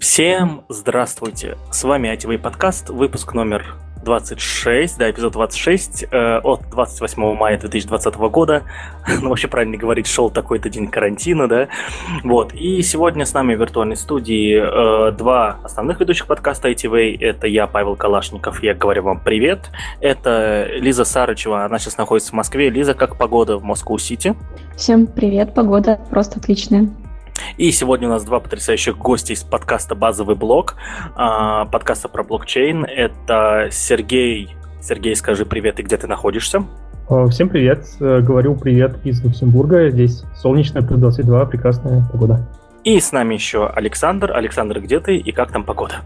Всем здравствуйте! С вами ITV подкаст, выпуск номер 26, да, эпизод 26 э, от 28 мая 2020 года. ну, вообще правильно говорить, шел такой-то день карантина, да. Вот, и сегодня с нами в виртуальной студии э, два основных ведущих подкаста ITV. Это я, Павел Калашников, я говорю вам привет. Это Лиза Сарычева, она сейчас находится в Москве. Лиза, как погода в Москву-Сити? Всем привет, погода просто отличная. И сегодня у нас два потрясающих гостя из подкаста «Базовый блок», а, подкаста про блокчейн. Это Сергей. Сергей, скажи привет и где ты находишься? А, всем привет. Э, говорю привет из Люксембурга. Здесь солнечная, плюс 22, прекрасная погода. И с нами еще Александр. Александр, где ты и как там погода?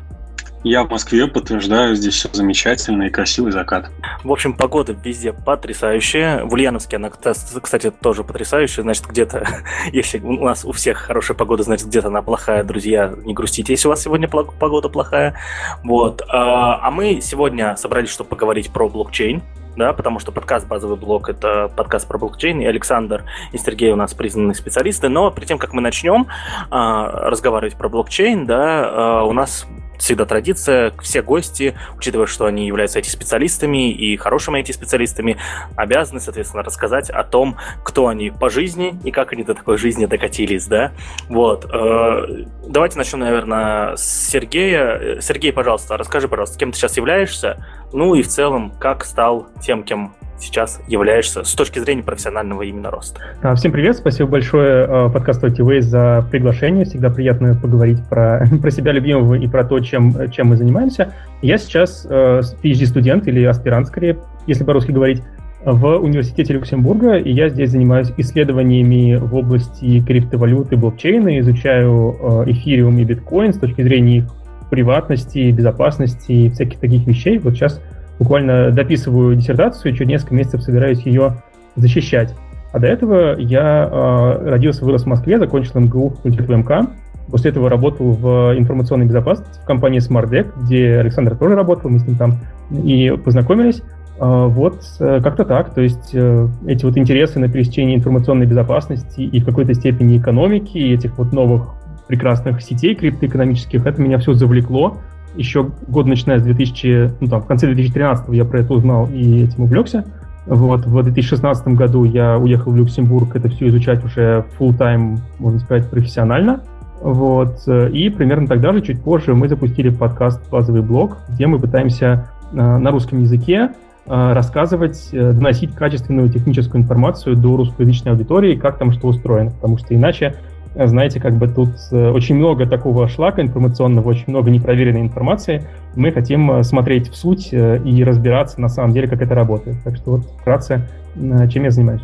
Я в Москве, подтверждаю, здесь все замечательно и красивый закат. В общем, погода везде потрясающая. В Ульяновске она, кстати, тоже потрясающая. Значит, где-то, если у нас у всех хорошая погода, значит, где-то она плохая. Друзья, не грустите, если у вас сегодня погода плохая. Вот. А, а мы сегодня собрались, чтобы поговорить про блокчейн да, потому что подкаст «Базовый блок» — это подкаст про блокчейн, и Александр и Сергей у нас признанные специалисты, но перед тем, как мы начнем а, разговаривать про блокчейн, да, а, у нас всегда традиция, все гости, учитывая, что они являются IT-специалистами и хорошими IT-специалистами, обязаны, соответственно, рассказать о том, кто они по жизни и как они до такой жизни докатились, да. Вот. Э, давайте начнем, наверное, с Сергея. Сергей, пожалуйста, расскажи, пожалуйста, кем ты сейчас являешься, ну и в целом, как стал тем, кем сейчас являешься с точки зрения профессионального именно роста. А, всем привет, спасибо большое а, подкасту ITV за приглашение. Всегда приятно поговорить про, про себя любимого и про то, чем, чем мы занимаемся. Я сейчас PhD-студент или аспирант, скорее, если по-русски говорить, в университете Люксембурга, и я здесь занимаюсь исследованиями в области криптовалюты, блокчейна, изучаю эфириум и биткоин с точки зрения их приватности, безопасности и всяких таких вещей. Вот сейчас буквально дописываю диссертацию, через несколько месяцев собираюсь ее защищать. А до этого я э, родился, вырос в Москве, закончил МГУ факультет ВМК. После этого работал в информационной безопасности в компании SmartDeck, где Александр тоже работал, мы с ним там и познакомились. Э, вот э, как-то так, то есть э, эти вот интересы на пересечении информационной безопасности и в какой-то степени экономики, и этих вот новых прекрасных сетей криптоэкономических, это меня все завлекло еще год начиная с 2000, ну там, в конце 2013 я про это узнал и этим увлекся. Вот, в 2016 году я уехал в Люксембург это все изучать уже full time можно сказать, профессионально. Вот, и примерно тогда же, чуть позже, мы запустили подкаст «Базовый блог», где мы пытаемся э, на русском языке э, рассказывать, э, доносить качественную техническую информацию до русскоязычной аудитории, как там что устроено, потому что иначе знаете, как бы тут э, очень много такого шлака информационного, очень много непроверенной информации. Мы хотим э, смотреть в суть э, и разбираться на самом деле, как это работает. Так что вот вкратце, чем я занимаюсь.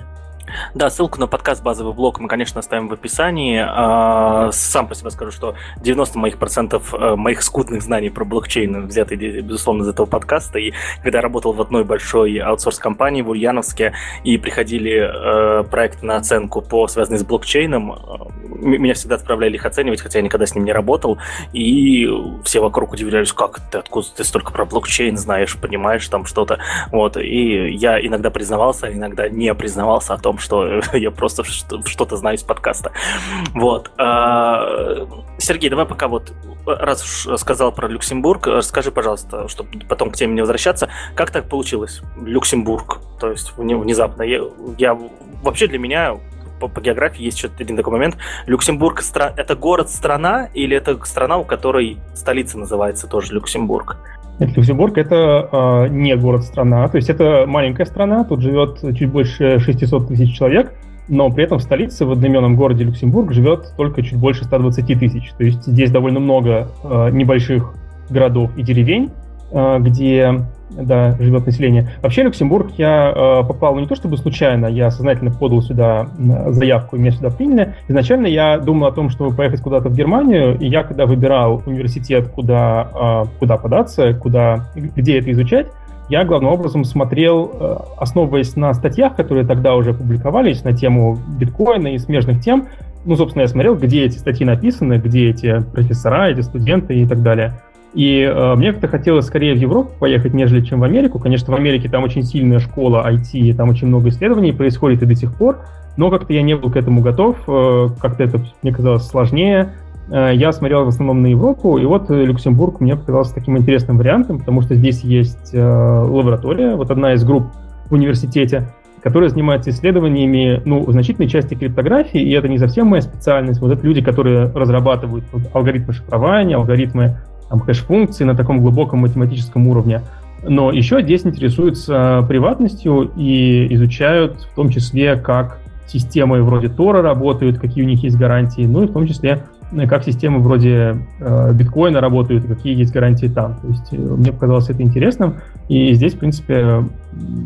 Да, ссылку на подкаст «Базовый блог» мы, конечно, оставим в описании. А, сам по себе скажу, что 90 моих процентов э, моих скудных знаний про блокчейн взяты, безусловно, из этого подкаста. И когда я работал в одной большой аутсорс-компании в Ульяновске, и приходили э, проекты на оценку, по связанные с блокчейном, э, меня всегда отправляли их оценивать, хотя я никогда с ним не работал. И все вокруг удивлялись, как ты, откуда ты столько про блокчейн знаешь, понимаешь там что-то. Вот. И я иногда признавался, иногда не признавался о том, что я просто что-то знаю из подкаста. Вот. А, Сергей, давай пока вот, раз уж сказал про Люксембург, расскажи, пожалуйста, чтобы потом к теме не возвращаться, как так получилось? Люксембург, то есть внезапно. Я, я вообще для меня по, по географии есть еще один такой момент. Люксембург стра- это город-страна или это страна, у которой столица называется тоже Люксембург? Люксембург это э, не город-страна, то есть это маленькая страна, тут живет чуть больше 600 тысяч человек, но при этом в столице, в одноименном городе Люксембург, живет только чуть больше 120 тысяч. То есть здесь довольно много э, небольших городов и деревень, где да, живет население. Вообще Люксембург я э, попал ну, не то чтобы случайно, я сознательно подал сюда заявку, и меня сюда приняли. Изначально я думал о том, чтобы поехать куда-то в Германию, и я когда выбирал университет, куда, э, куда податься, куда, где это изучать, я главным образом смотрел, э, основываясь на статьях, которые тогда уже публиковались на тему биткоина и смежных тем, ну, собственно, я смотрел, где эти статьи написаны, где эти профессора, эти студенты и так далее. И э, мне как-то хотелось скорее в Европу поехать, нежели чем в Америку. Конечно, в Америке там очень сильная школа IT, там очень много исследований происходит и до сих пор, но как-то я не был к этому готов, э, как-то это мне казалось сложнее. Э, я смотрел в основном на Европу, и вот Люксембург мне показался таким интересным вариантом, потому что здесь есть лаборатория, вот одна из групп в университете, которая занимается исследованиями, ну, в значительной части криптографии, и это не совсем моя специальность. Вот это люди, которые разрабатывают алгоритмы шифрования, алгоритмы там, хэш-функций на таком глубоком математическом уровне. Но еще здесь интересуются приватностью и изучают в том числе, как системы вроде Тора работают, какие у них есть гарантии, ну и в том числе э, как системы вроде э, биткоина работают, какие есть гарантии там. То есть э, мне показалось это интересным, и здесь, в принципе,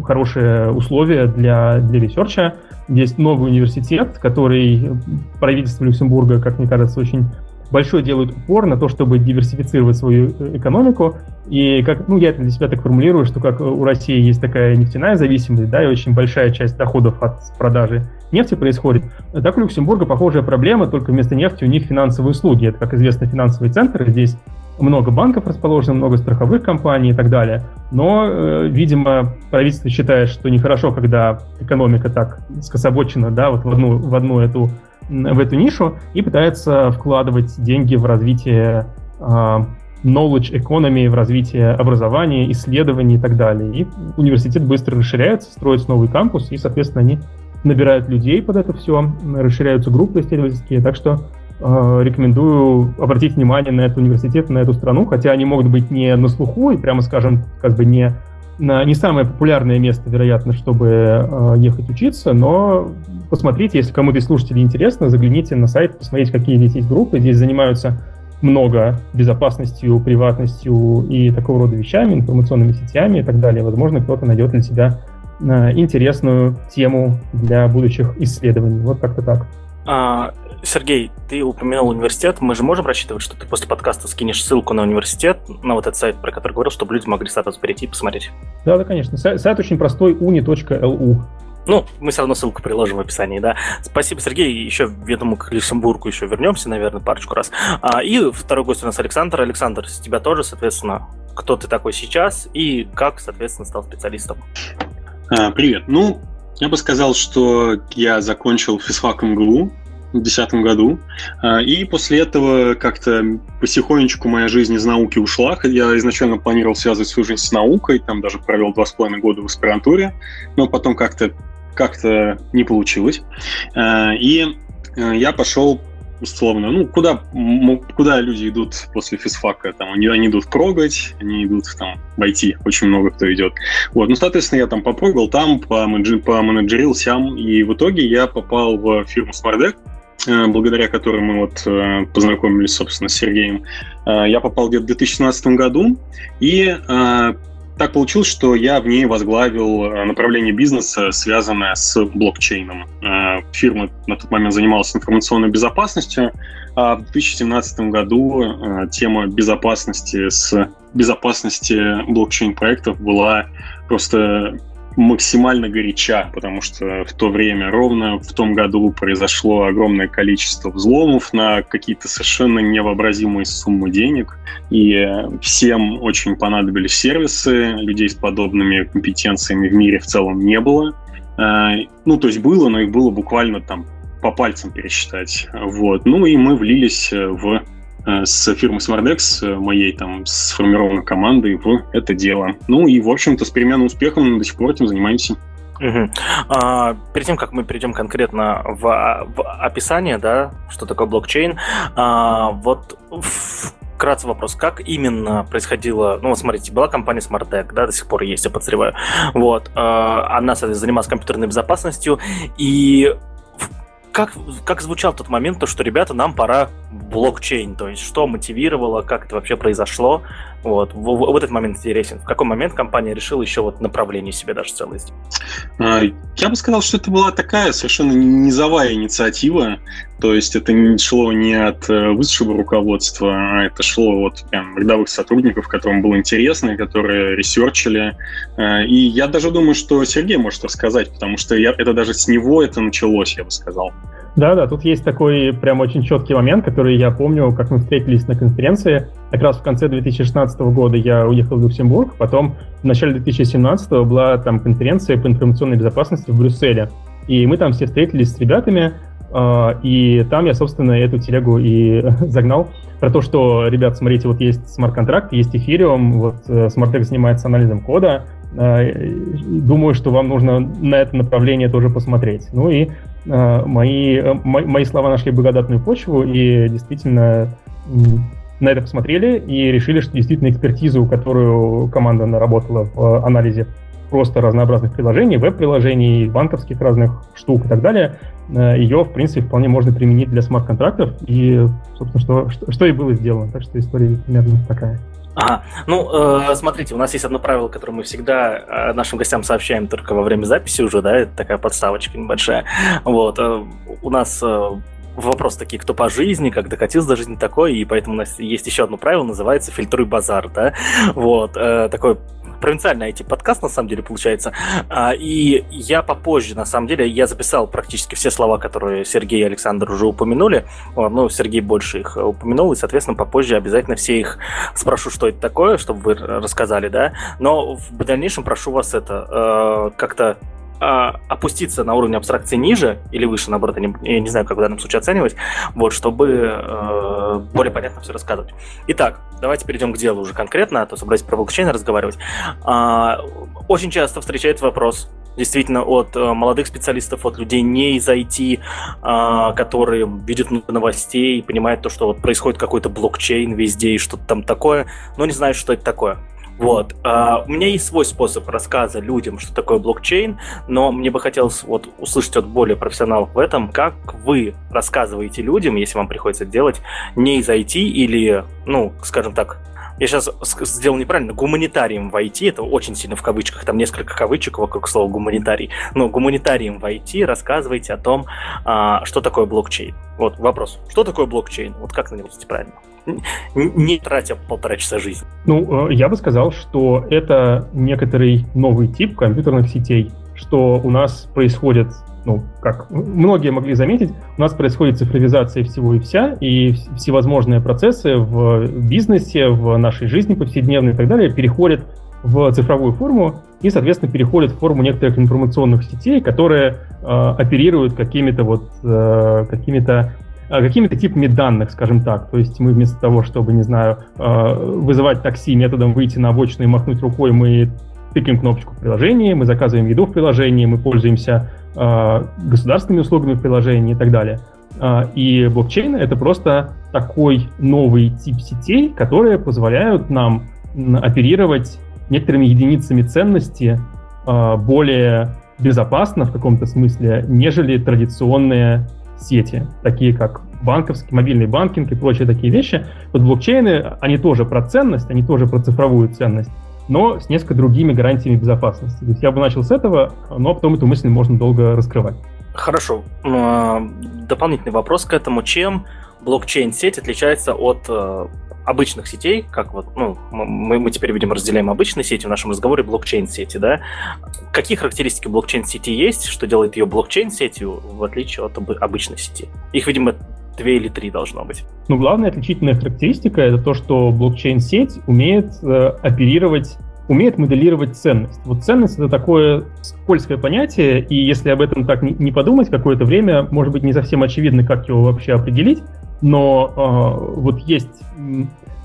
хорошие условия для, для research а. Есть новый университет, который правительство Люксембурга, как мне кажется, очень большой делают упор на то, чтобы диверсифицировать свою э, экономику. И как, ну, я это для себя так формулирую, что как у России есть такая нефтяная зависимость, да, и очень большая часть доходов от продажи нефти происходит, так у Люксембурга похожая проблема, только вместо нефти у них финансовые услуги. Это, как известно, финансовые центры. Здесь много банков расположено, много страховых компаний и так далее. Но, э, видимо, правительство считает, что нехорошо, когда экономика так скособочена, да, вот в одну, в одну эту в эту нишу и пытается вкладывать деньги в развитие uh, knowledge economy, в развитие образования, исследований и так далее. И университет быстро расширяется, строится новый кампус, и, соответственно, они набирают людей под это все, расширяются группы исследовательские, так что э, рекомендую обратить внимание на этот университет, на эту страну, хотя они могут быть не на слуху и, прямо скажем, как бы не не самое популярное место, вероятно, чтобы э, ехать учиться, но посмотрите, если кому-то из слушателей интересно, загляните на сайт, посмотрите, какие здесь есть группы. Здесь занимаются много безопасностью, приватностью и такого рода вещами, информационными сетями и так далее. Возможно, кто-то найдет для себя э, интересную тему для будущих исследований. Вот как-то так. А, Сергей, ты упомянул университет. Мы же можем рассчитывать, что ты после подкаста скинешь ссылку на университет, на вот этот сайт, про который говорил, чтобы люди могли статус перейти и посмотреть. Да, да, конечно. Сайт, сайт очень простой, uni.lu. Ну, мы все равно ссылку приложим в описании, да. Спасибо, Сергей. Еще, я думаю, к Люксембургу еще вернемся, наверное, парочку раз. А, и второй гость у нас Александр. Александр, с тебя тоже, соответственно, кто ты такой сейчас и как, соответственно, стал специалистом? А, привет. Ну, я бы сказал, что я закончил физфак МГУ в 2010 году. А, и после этого как-то потихонечку моя жизнь из науки ушла. Я изначально планировал связывать свою жизнь с наукой, там даже провел два с половиной года в аспирантуре, но потом как-то как-то не получилось. А, и э, я пошел условно, ну, куда, куда люди идут после физфака, там, они, они идут прогать, они идут там в IT, очень много кто идет. Вот, ну, соответственно, я там попрогал там, поменеджерил сям, и в итоге я попал в фирму SmartDeck, благодаря которой мы вот э, познакомились, собственно, с Сергеем. Я попал где-то в 2017 году, и так получилось, что я в ней возглавил э, направление бизнеса, связанное с блокчейном. Э, фирма на тот момент занималась информационной безопасностью, а в 2017 году э, тема безопасности с безопасности блокчейн-проектов была просто максимально горяча, потому что в то время, ровно в том году, произошло огромное количество взломов на какие-то совершенно невообразимые суммы денег, и всем очень понадобились сервисы, людей с подобными компетенциями в мире в целом не было. А, ну, то есть было, но их было буквально там по пальцам пересчитать. Вот. Ну и мы влились в с фирмой Smartdex, э, моей там сформированной командой в это дело. Ну и, в общем-то, с переменным успехом до сих пор этим занимаемся. Угу. А, перед тем, как мы перейдем конкретно в, в описание, да, что такое блокчейн, а, вот вкратце вопрос, как именно происходило, ну, вот смотрите, была компания SmartTech, да, до сих пор есть, я подозреваю, вот, а, она, соответственно, занималась компьютерной безопасностью, и как, как звучал тот момент, то, что, ребята, нам пора блокчейн, то есть что мотивировало, как это вообще произошло, вот, в, в, этот момент интересен. В какой момент компания решила еще вот направление себе даже целое а, Я бы сказал, что это была такая совершенно низовая инициатива, то есть это не шло не от э, высшего руководства, а это шло от прям рядовых сотрудников, которым было интересно, которые ресерчили. А, и я даже думаю, что Сергей может рассказать, потому что я, это даже с него это началось, я бы сказал. Да, да, тут есть такой прям очень четкий момент, который я помню, как мы встретились на конференции. Как раз в конце 2016 года я уехал в Люксембург, потом в начале 2017 была там конференция по информационной безопасности в Брюсселе. и мы там все встретились с ребятами, а, и там я, собственно, эту телегу и загнал про то, что, ребят, смотрите, вот есть смарт-контракт, есть Ethereum, вот э, SmartTech занимается анализом кода, а, думаю, что вам нужно на это направление тоже посмотреть. Ну и мои, э, мои слова нашли благодатную почву, и действительно на это посмотрели и решили, что действительно экспертизу, которую команда наработала в анализе просто разнообразных приложений, веб-приложений, банковских разных штук и так далее, э, ее, в принципе, вполне можно применить для смарт-контрактов, и, собственно, что, что, что и было сделано. Так что история примерно такая. Ага. Ну, э, смотрите, у нас есть одно правило, которое мы всегда э, нашим гостям сообщаем только во время записи уже, да, это такая подставочка небольшая. Вот. Э, у нас э, вопрос такие, кто по жизни, как докатился до жизни такой, и поэтому у нас есть еще одно правило, называется «фильтруй базар», да, вот, э, такой провинциальный IT-подкаст, на самом деле, получается. А, и я попозже, на самом деле, я записал практически все слова, которые Сергей и Александр уже упомянули. Ну, Сергей больше их упомянул, и, соответственно, попозже обязательно все их спрошу, что это такое, чтобы вы рассказали, да. Но в дальнейшем прошу вас это э, как-то опуститься на уровень абстракции ниже или выше, наоборот, я не, я не знаю, как в данном случае оценивать, вот, чтобы э, более понятно все рассказывать. Итак, давайте перейдем к делу уже конкретно, а то собрались про блокчейн разговаривать. А, очень часто встречается вопрос, действительно от э, молодых специалистов, от людей не из IT, э, которые видят новостей, понимают то, что вот происходит какой-то блокчейн везде и что-то там такое, но не знают, что это такое. Вот. Uh, у меня есть свой способ рассказа людям, что такое блокчейн, но мне бы хотелось вот услышать от более профессионалов в этом, как вы рассказываете людям, если вам приходится делать, не из IT или, ну, скажем так, я сейчас сделал неправильно, гуманитарием в IT, это очень сильно в кавычках, там несколько кавычек вокруг слова гуманитарий, но гуманитарием в IT рассказывайте о том, а, что такое блокчейн. Вот вопрос, что такое блокчейн? Вот как на него правильно? Не тратя полтора часа жизни? Ну, э, я бы сказал, что это некоторый новый тип компьютерных сетей, что у нас происходит ну, как многие могли заметить, у нас происходит цифровизация всего и вся, и всевозможные процессы в бизнесе, в нашей жизни повседневной и так далее переходят в цифровую форму и, соответственно, переходят в форму некоторых информационных сетей, которые э, оперируют какими-то вот э, какими-то какими-то типами данных, скажем так. То есть мы вместо того, чтобы, не знаю, а, вызывать такси методом выйти на обочину и махнуть рукой, мы тыкаем кнопочку в приложении, мы заказываем еду в приложении, мы пользуемся э, государственными услугами в приложении и так далее. Э, и блокчейн — это просто такой новый тип сетей, которые позволяют нам оперировать некоторыми единицами ценности э, более безопасно в каком-то смысле, нежели традиционные сети, такие как банковский, мобильный банкинг и прочие такие вещи. Вот блокчейны, они тоже про ценность, они тоже про цифровую ценность, но с несколько другими гарантиями безопасности. То есть я бы начал с этого, но потом эту мысль можно долго раскрывать. Хорошо. А, дополнительный вопрос к этому. Чем блокчейн-сеть отличается от э, обычных сетей, как вот, ну, мы, мы теперь, видимо, разделяем обычные сети в нашем разговоре, блокчейн-сети, да? Какие характеристики блокчейн-сети есть, что делает ее блокчейн-сетью, в отличие от обычной сети? Их, видимо, две или три должно быть. Ну, главная отличительная характеристика — это то, что блокчейн-сеть умеет э, оперировать умеет моделировать ценность. Вот ценность — это такое скользкое понятие, и если об этом так не, подумать какое-то время, может быть, не совсем очевидно, как его вообще определить, но э, вот есть,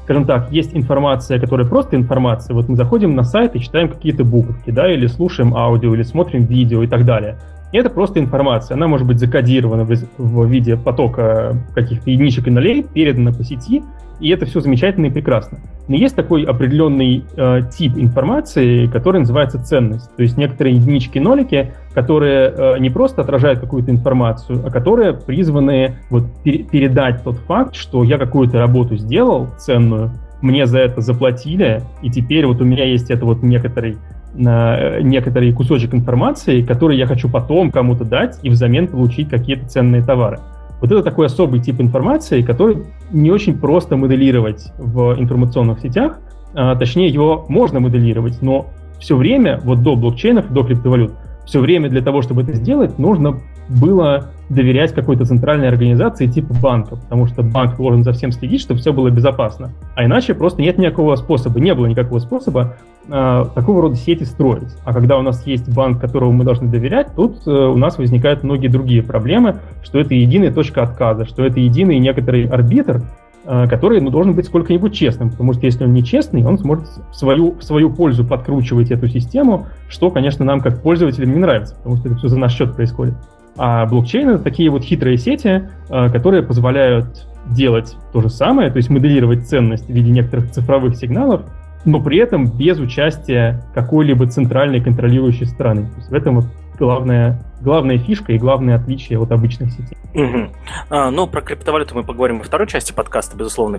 скажем так, есть информация, которая просто информация. Вот мы заходим на сайт и читаем какие-то буковки, да, или слушаем аудио, или смотрим видео и так далее. И это просто информация. Она может быть закодирована в, в виде потока каких-то единичек и нулей, передана по сети, и это все замечательно и прекрасно. Но есть такой определенный э, тип информации, который называется ценность. То есть некоторые единички-нолики, которые э, не просто отражают какую-то информацию, а которые призваны вот, пер- передать тот факт, что я какую-то работу сделал ценную, мне за это заплатили, и теперь вот у меня есть это вот некоторый на некоторый кусочек информации, который я хочу потом кому-то дать и взамен получить какие-то ценные товары. Вот это такой особый тип информации, который не очень просто моделировать в информационных сетях. А, точнее, его можно моделировать, но все время, вот до блокчейнов, до криптовалют, все время для того, чтобы это сделать, нужно было доверять какой-то центральной организации типа банка, потому что банк должен за всем следить, чтобы все было безопасно. А иначе просто нет никакого способа, не было никакого способа э, такого рода сети строить. А когда у нас есть банк, которому мы должны доверять, тут э, у нас возникают многие другие проблемы, что это единая точка отказа, что это единый некоторый арбитр, который ну, должен быть сколько-нибудь честным, потому что если он нечестный, он сможет в свою, в свою пользу подкручивать эту систему, что, конечно, нам как пользователям не нравится, потому что это все за наш счет происходит. А блокчейн — это такие вот хитрые сети, э, которые позволяют делать то же самое, то есть моделировать ценность в виде некоторых цифровых сигналов, но при этом без участия какой-либо центральной контролирующей стороны. То есть в этом вот главная, главная фишка и главное отличие от обычных сетей. Угу. А, ну, про криптовалюту мы поговорим во второй части подкаста, безусловно.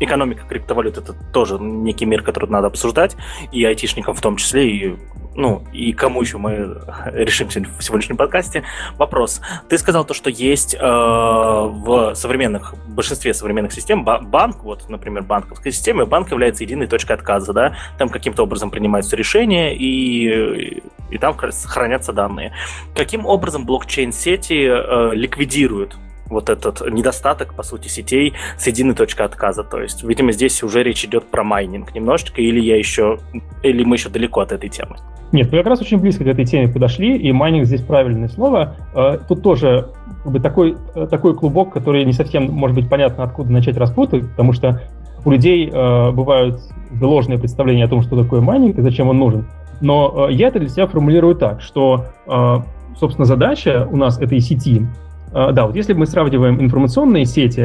Экономика криптовалют — это тоже некий мир, который надо обсуждать, и айтишникам в том числе, и ну, и кому еще мы решимся в сегодняшнем подкасте. Вопрос. Ты сказал то, что есть э, в современных, в большинстве современных систем банк, вот, например, банковской системе, банк является единой точкой отказа, да, там каким-то образом принимаются решения, и, и там хранятся данные. Каким образом блокчейн-сети э, ликвидируют вот этот недостаток, по сути, сетей с единой точкой отказа. То есть, видимо, здесь уже речь идет про майнинг немножечко, или я еще, или мы еще далеко от этой темы. Нет, мы как раз очень близко к этой теме подошли, и майнинг здесь правильное слово. Э, тут тоже как бы, такой, э, такой клубок, который не совсем, может быть, понятно, откуда начать распутывать, потому что у людей э, бывают ложные представления о том, что такое майнинг и зачем он нужен. Но я это для себя формулирую так, что, собственно, задача у нас этой сети да, вот если мы сравниваем информационные сети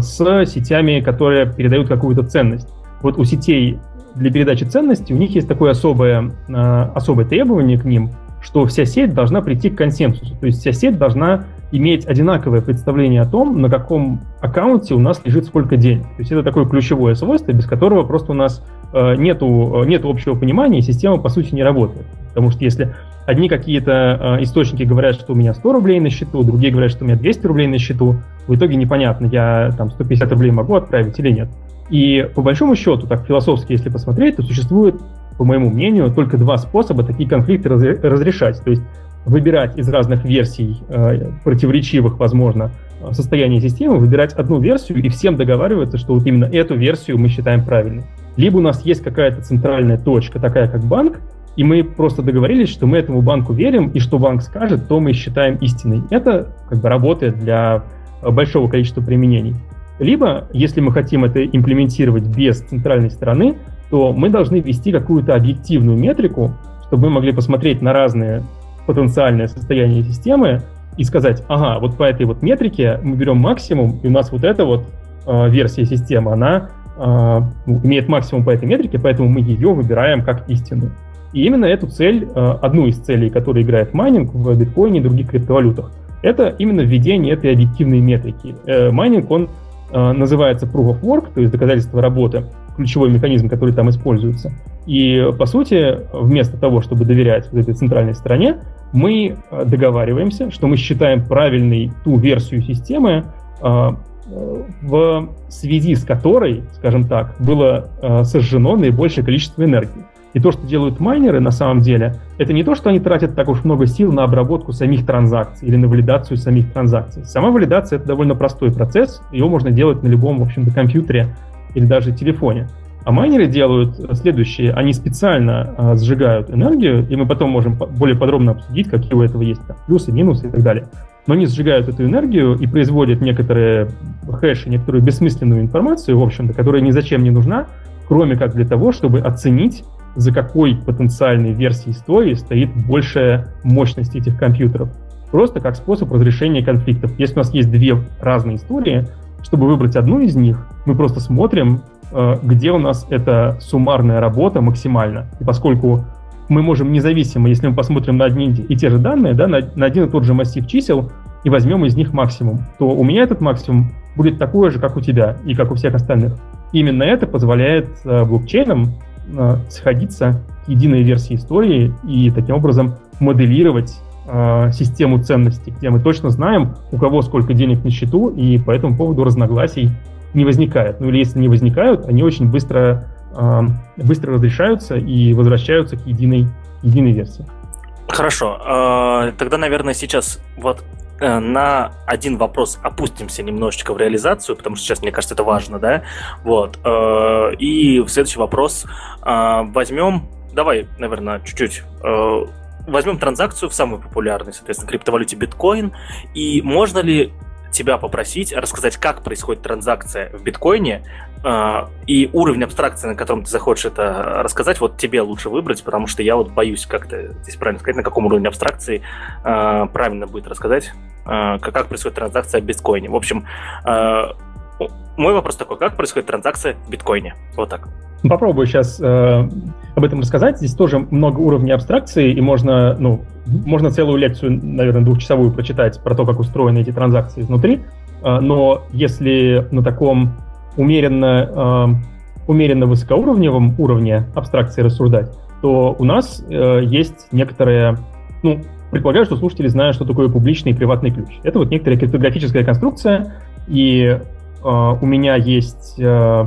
с сетями, которые передают какую-то ценность, вот у сетей для передачи ценностей у них есть такое особое, э, особое требование к ним, что вся сеть должна прийти к консенсусу. То есть вся сеть должна иметь одинаковое представление о том, на каком аккаунте у нас лежит сколько денег. То есть это такое ключевое свойство, без которого просто у нас э, нету, э, нету общего понимания, и система, по сути, не работает. Потому что если одни какие-то источники говорят, что у меня 100 рублей на счету, другие говорят, что у меня 200 рублей на счету, в итоге непонятно, я там 150 рублей могу отправить или нет. И по большому счету, так философски, если посмотреть, то существует, по моему мнению, только два способа такие конфликты разрешать. То есть выбирать из разных версий, э, противоречивых, возможно, состояния системы, выбирать одну версию и всем договариваться, что вот именно эту версию мы считаем правильной. Либо у нас есть какая-то центральная точка, такая как банк, и мы просто договорились, что мы этому банку верим, и что банк скажет, то мы считаем истиной. Это как бы работает для большого количества применений. Либо, если мы хотим это имплементировать без центральной стороны, то мы должны ввести какую-то объективную метрику, чтобы мы могли посмотреть на разные потенциальные состояния системы и сказать, ага, вот по этой вот метрике мы берем максимум, и у нас вот эта вот э, версия системы, она э, имеет максимум по этой метрике, поэтому мы ее выбираем как истину. И именно эту цель, э, одну из целей, которую играет майнинг в биткоине и других криптовалютах, это именно введение этой объективной метрики. Э, майнинг, он называется Proof of Work, то есть доказательство работы, ключевой механизм, который там используется. И, по сути, вместо того, чтобы доверять вот этой центральной стороне, мы э, договариваемся, что мы считаем правильной ту версию системы, э, в связи с которой, скажем так, было сожжено наибольшее количество энергии. И то, что делают майнеры на самом деле, это не то, что они тратят так уж много сил на обработку самих транзакций или на валидацию самих транзакций. Сама валидация — это довольно простой процесс, ее можно делать на любом, в общем-то, компьютере или даже телефоне. А майнеры делают следующее. Они специально а, сжигают энергию, и мы потом можем более подробно обсудить, какие у этого есть там, плюсы, минусы и так далее. Но они сжигают эту энергию и производят некоторые хэши, некоторую бессмысленную информацию, в общем-то, которая ни зачем не нужна, кроме как для того, чтобы оценить за какой потенциальной версией истории стоит большая мощность этих компьютеров. Просто как способ разрешения конфликтов. Если у нас есть две разные истории, чтобы выбрать одну из них, мы просто смотрим, э, где у нас эта суммарная работа максимально. И поскольку мы можем независимо, если мы посмотрим на одни и те же данные, да, на, один и тот же массив чисел, и возьмем из них максимум, то у меня этот максимум будет такой же, как у тебя и как у всех остальных. Именно это позволяет э, блокчейнам сходиться к единой версии истории и таким образом моделировать э, систему ценностей, где мы точно знаем, у кого сколько денег на счету, и по этому поводу разногласий не возникает. Ну или если не возникают, они очень быстро, э, быстро разрешаются и возвращаются к единой, единой версии. Хорошо. А, тогда, наверное, сейчас вот э, на один вопрос опустимся немножечко в реализацию, потому что сейчас, мне кажется, это важно, да? Вот. Э, и следующий вопрос а, возьмем, давай, наверное, чуть-чуть э, возьмем транзакцию в самой популярной, соответственно, криптовалюте биткоин, и можно ли тебя попросить рассказать, как происходит транзакция в биткоине э, и уровень абстракции, на котором ты захочешь это рассказать, вот тебе лучше выбрать, потому что я вот боюсь как-то здесь правильно сказать, на каком уровне абстракции э, правильно будет рассказать, э, как происходит транзакция в биткоине. В общем, мой вопрос такой, как происходит транзакция в биткоине? Вот так. Попробую сейчас э, об этом рассказать. Здесь тоже много уровней абстракции, и можно, ну, можно целую лекцию, наверное, двухчасовую прочитать про то, как устроены эти транзакции изнутри. Э, но если на таком умеренно, э, умеренно высокоуровневом уровне абстракции рассуждать, то у нас э, есть некоторые, ну, предполагаю, что слушатели знают, что такое публичный и приватный ключ. Это вот некоторая криптографическая конструкция, и э, у меня есть э,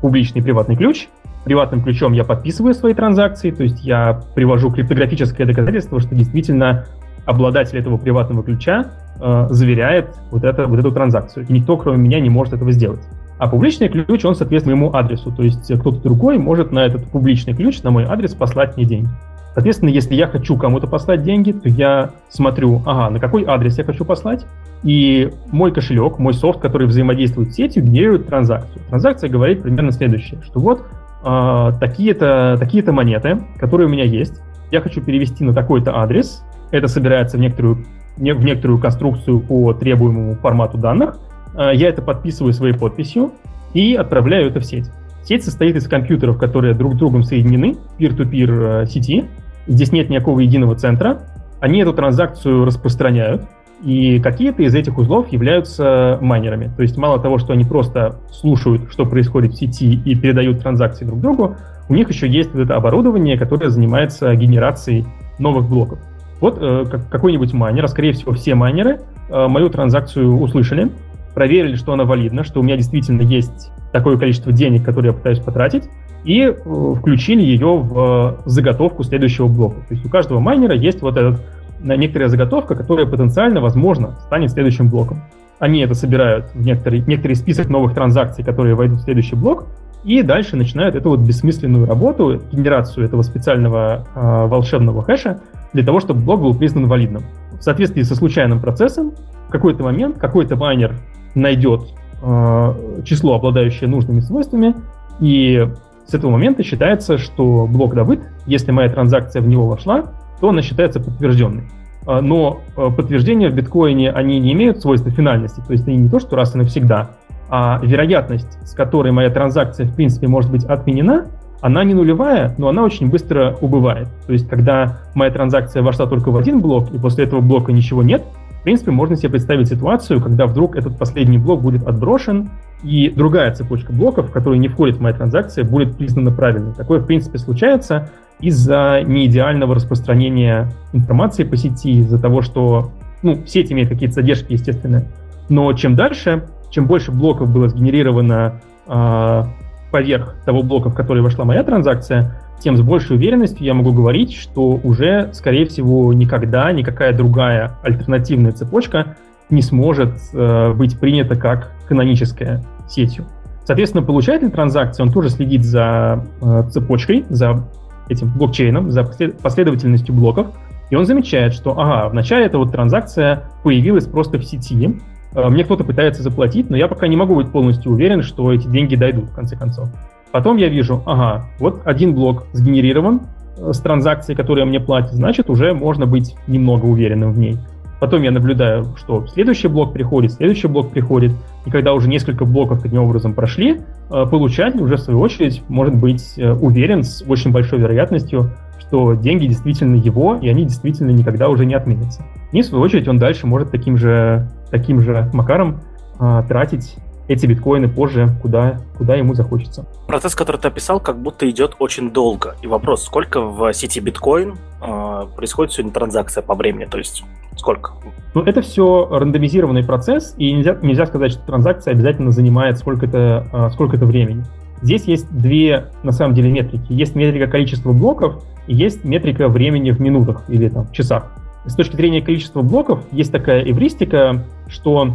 публичный и приватный ключ, приватным ключом я подписываю свои транзакции, то есть я привожу криптографическое доказательство, что действительно обладатель этого приватного ключа э, заверяет вот, это, вот эту транзакцию. И никто, кроме меня, не может этого сделать. А публичный ключ, он соответствует моему адресу. То есть кто-то другой может на этот публичный ключ, на мой адрес послать мне деньги. Соответственно, если я хочу кому-то послать деньги, то я смотрю, ага, на какой адрес я хочу послать, и мой кошелек, мой софт, который взаимодействует с сетью, генерирует транзакцию. Транзакция говорит примерно следующее, что вот э, такие-то такие монеты, которые у меня есть, я хочу перевести на такой-то адрес, это собирается в некоторую, в некоторую конструкцию по требуемому формату данных, э, я это подписываю своей подписью и отправляю это в сеть. Сеть состоит из компьютеров, которые друг с другом соединены, peer-to-peer э, сети, здесь нет никакого единого центра, они эту транзакцию распространяют, и какие-то из этих узлов являются майнерами. То есть мало того, что они просто слушают, что происходит в сети и передают транзакции друг другу, у них еще есть вот это оборудование, которое занимается генерацией новых блоков. Вот э, какой-нибудь майнер, а скорее всего все майнеры, э, мою транзакцию услышали, проверили, что она валидна, что у меня действительно есть такое количество денег, которые я пытаюсь потратить, и э, включили ее в э, заготовку следующего блока. То есть у каждого майнера есть вот этот некоторая заготовка, которая потенциально, возможно, станет следующим блоком. Они это собирают в некоторый, некоторый список новых транзакций, которые войдут в следующий блок, и дальше начинают эту вот бессмысленную работу, генерацию этого специального э, волшебного хэша, для того, чтобы блок был признан валидным. В соответствии со случайным процессом, в какой-то момент какой-то майнер найдет э, число, обладающее нужными свойствами, и с этого момента считается, что блок добыт, если моя транзакция в него вошла, то она считается подтвержденной. А, но а, подтверждения в биткоине, они не имеют свойства финальности, то есть они не то, что раз и навсегда, а вероятность, с которой моя транзакция в принципе может быть отменена, она не нулевая, но она очень быстро убывает. То есть, когда моя транзакция вошла только в один блок, и после этого блока ничего нет, в принципе, можно себе представить ситуацию, когда вдруг этот последний блок будет отброшен, и другая цепочка блоков, в которую не входит моя транзакция, будет признана правильной. Такое, в принципе, случается, из-за неидеального распространения информации по сети, из-за того, что ну, сеть имеет какие-то задержки, естественно. Но чем дальше, чем больше блоков было сгенерировано э, поверх того блока, в который вошла моя транзакция, тем с большей уверенностью я могу говорить, что уже, скорее всего, никогда никакая другая альтернативная цепочка не сможет э, быть принята как каноническая сетью. Соответственно, получатель транзакции, он тоже следит за э, цепочкой, за этим блокчейном, за последовательностью блоков, и он замечает, что, ага, вначале эта вот транзакция появилась просто в сети, э, мне кто-то пытается заплатить, но я пока не могу быть полностью уверен, что эти деньги дойдут в конце концов. Потом я вижу, ага, вот один блок сгенерирован э, с транзакцией, которая мне платит, значит, уже можно быть немного уверенным в ней. Потом я наблюдаю, что следующий блок приходит, следующий блок приходит, и когда уже несколько блоков таким образом прошли, э, получатель уже в свою очередь может быть э, уверен с очень большой вероятностью, что деньги действительно его, и они действительно никогда уже не отменятся. И в свою очередь он дальше может таким же, таким же макаром тратить эти биткоины позже, куда, куда ему захочется. Процесс, который ты описал, как будто идет очень долго. И вопрос, сколько в сети биткоин э, происходит сегодня транзакция по времени? То есть сколько? Ну, это все рандомизированный процесс, и нельзя, нельзя сказать, что транзакция обязательно занимает сколько-то э, сколько времени. Здесь есть две, на самом деле, метрики. Есть метрика количества блоков и есть метрика времени в минутах или там в часах. С точки зрения количества блоков есть такая эвристика, что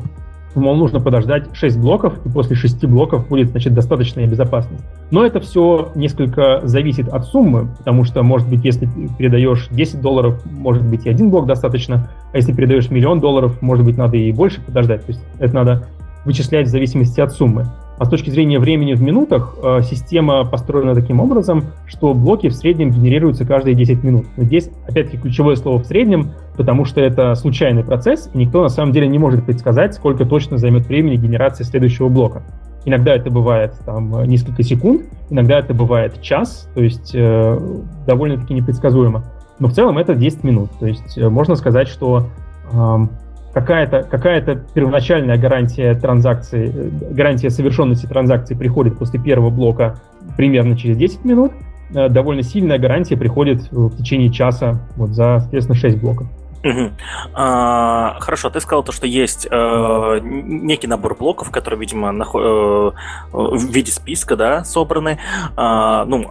мол, нужно подождать 6 блоков, и после 6 блоков будет, значит, достаточная безопасность. Но это все несколько зависит от суммы, потому что, может быть, если передаешь 10 долларов, может быть, и один блок достаточно, а если передаешь миллион долларов, может быть, надо и больше подождать. То есть это надо вычислять в зависимости от суммы. А с точки зрения времени в минутах, э, система построена таким образом, что блоки в среднем генерируются каждые 10 минут. Но здесь, опять-таки, ключевое слово «в среднем», потому что это случайный процесс, и никто на самом деле не может предсказать, сколько точно займет времени генерация следующего блока. Иногда это бывает там, несколько секунд, иногда это бывает час, то есть э, довольно-таки непредсказуемо. Но в целом это 10 минут. То есть э, можно сказать, что какая-то какая первоначальная гарантия транзакции, гарантия совершенности транзакции приходит после первого блока примерно через 10 минут, э, довольно сильная гарантия приходит в течение часа вот за, соответственно, 6 блоков. Угу. А, хорошо, ты сказал то, что есть э, некий набор блоков, которые, видимо, нахо- э, в виде списка, да, собраны. А, ну,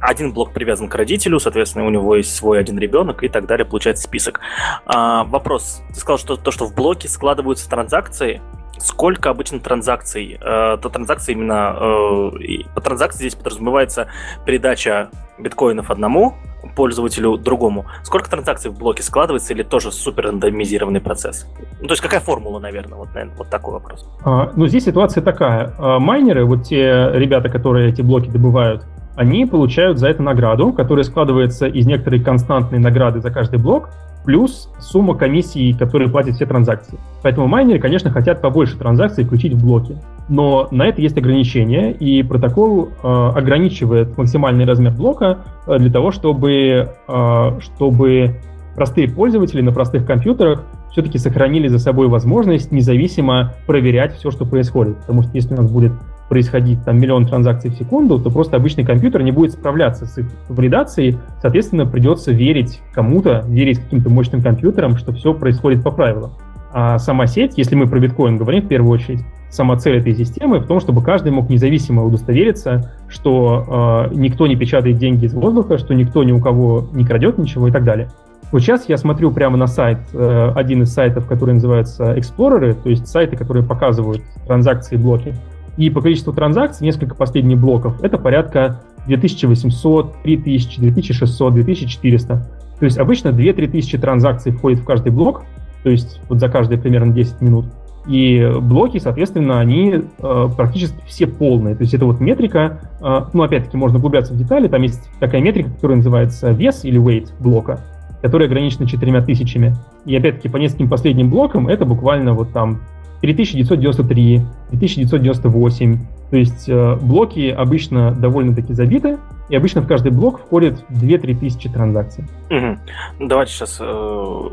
один блок привязан к родителю, соответственно, у него есть свой один ребенок и так далее, получается список. А, вопрос. Ты сказал, что то, что в блоке складываются транзакции, сколько обычно транзакций? Э, то транзакции именно э, по транзакции здесь подразумевается передача биткоинов одному пользователю другому. Сколько транзакций в блоке складывается или тоже супер рандомизированный процесс? Ну, то есть какая формула, наверное, вот, наверное, вот такой вопрос. А, ну, здесь ситуация такая. А, майнеры, вот те ребята, которые эти блоки добывают, они получают за это награду, которая складывается из некоторой константной награды за каждый блок, плюс сумма комиссии, которые платят все транзакции. Поэтому майнеры, конечно, хотят побольше транзакций включить в блоки. Но на это есть ограничения, и протокол э, ограничивает максимальный размер блока э, для того, чтобы, э, чтобы простые пользователи на простых компьютерах все-таки сохранили за собой возможность независимо проверять все, что происходит. Потому что если у нас будет происходить там миллион транзакций в секунду, то просто обычный компьютер не будет справляться с их валидацией, соответственно, придется верить кому-то, верить каким-то мощным компьютерам, что все происходит по правилам. А сама сеть, если мы про биткоин говорим в первую очередь, сама цель этой системы в том, чтобы каждый мог независимо удостовериться, что э, никто не печатает деньги из воздуха, что никто ни у кого не крадет ничего и так далее. Вот сейчас я смотрю прямо на сайт, э, один из сайтов, который называется Explorer, то есть сайты, которые показывают транзакции и блоки. И по количеству транзакций, несколько последних блоков, это порядка 2800, 3000, 2600, 2400. То есть обычно 2-3 тысячи транзакций входит в каждый блок, то есть вот за каждые примерно 10 минут. И блоки, соответственно, они э, практически все полные. То есть это вот метрика, э, ну, опять-таки, можно углубляться в детали, там есть такая метрика, которая называется вес или weight блока, которая ограничена четырьмя тысячами. И опять-таки по нескольким последним блокам это буквально вот там 3993, 3998. То есть э, блоки обычно довольно-таки забиты, и обычно в каждый блок входит 2-3 тысячи транзакций. Угу. Давайте сейчас э,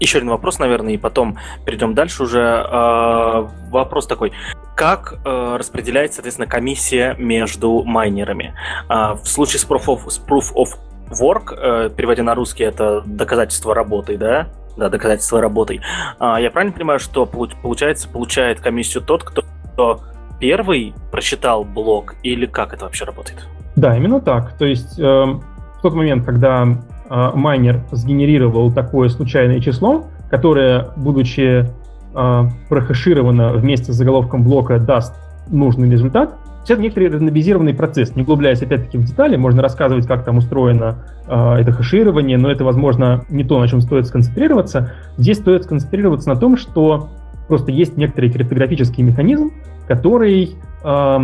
еще один вопрос, наверное, и потом перейдем дальше уже. Э, вопрос такой. Как э, распределяется, соответственно, комиссия между майнерами? Э, в случае с proof of, с proof of work, э, переводя на русский, это доказательство работы, да? Да, доказательства работой. А, я правильно понимаю, что получается, получает комиссию тот, кто, первый прочитал блок, или как это вообще работает? Да, именно так. То есть э, в тот момент, когда э, майнер сгенерировал такое случайное число, которое, будучи э, прохэшировано вместе с заголовком блока, даст нужный результат, это некоторый рандомизированный процесс. Не углубляясь опять-таки в детали, можно рассказывать, как там устроено э, это хеширование, но это, возможно, не то, на чем стоит сконцентрироваться. Здесь стоит сконцентрироваться на том, что просто есть некоторый криптографический механизм, который, э,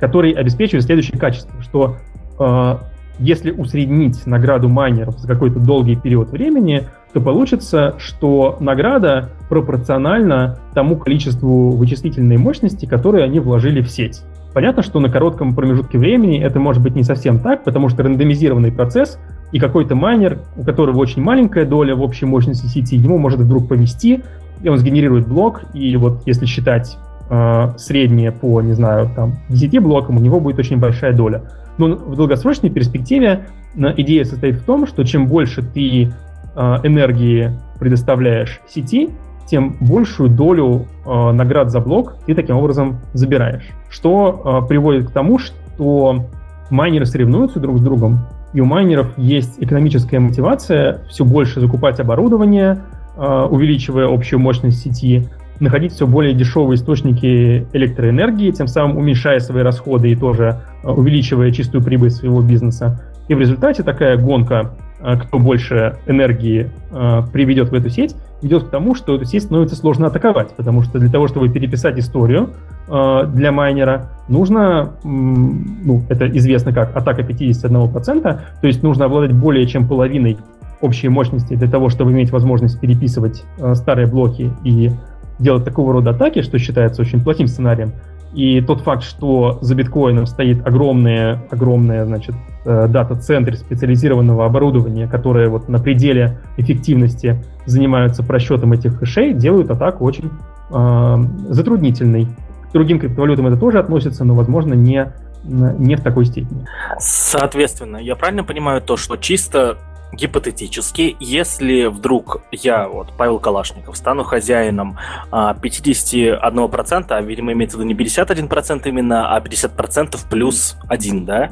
который обеспечивает следующее качество, что э, если усреднить награду майнеров за какой-то долгий период времени, то получится, что награда пропорциональна тому количеству вычислительной мощности, которую они вложили в сеть. Понятно, что на коротком промежутке времени это может быть не совсем так, потому что рандомизированный процесс и какой-то майнер, у которого очень маленькая доля в общей мощности сети, ему может вдруг повести, и он сгенерирует блок, и вот если считать э, среднее по, не знаю, там, 10 блокам, у него будет очень большая доля. Но в долгосрочной перспективе идея состоит в том, что чем больше ты э, энергии предоставляешь сети, тем большую долю э, наград за блок ты таким образом забираешь. Что э, приводит к тому, что майнеры соревнуются друг с другом, и у майнеров есть экономическая мотивация все больше закупать оборудование, э, увеличивая общую мощность сети, находить все более дешевые источники электроэнергии, тем самым уменьшая свои расходы и тоже э, увеличивая чистую прибыль своего бизнеса. И в результате такая гонка, э, кто больше энергии э, приведет в эту сеть, ведет к тому, что эту сеть становится сложно атаковать, потому что для того, чтобы переписать историю для майнера, нужно, ну, это известно как атака 51%, то есть нужно обладать более чем половиной общей мощности для того, чтобы иметь возможность переписывать старые блоки и делать такого рода атаки, что считается очень плохим сценарием. И тот факт, что за биткоином стоит огромное, огромное, значит, э, дата-центр специализированного оборудования, которые вот на пределе эффективности занимаются просчетом этих хэшей, делают атаку очень э, затруднительной. К другим криптовалютам это тоже относится, но, возможно, не, не в такой степени. Соответственно, я правильно понимаю то, что чисто гипотетически, если вдруг я, вот, Павел Калашников, стану хозяином а, 51%, а, видимо, имеется в виду не 51% именно, а 50% плюс 1, да,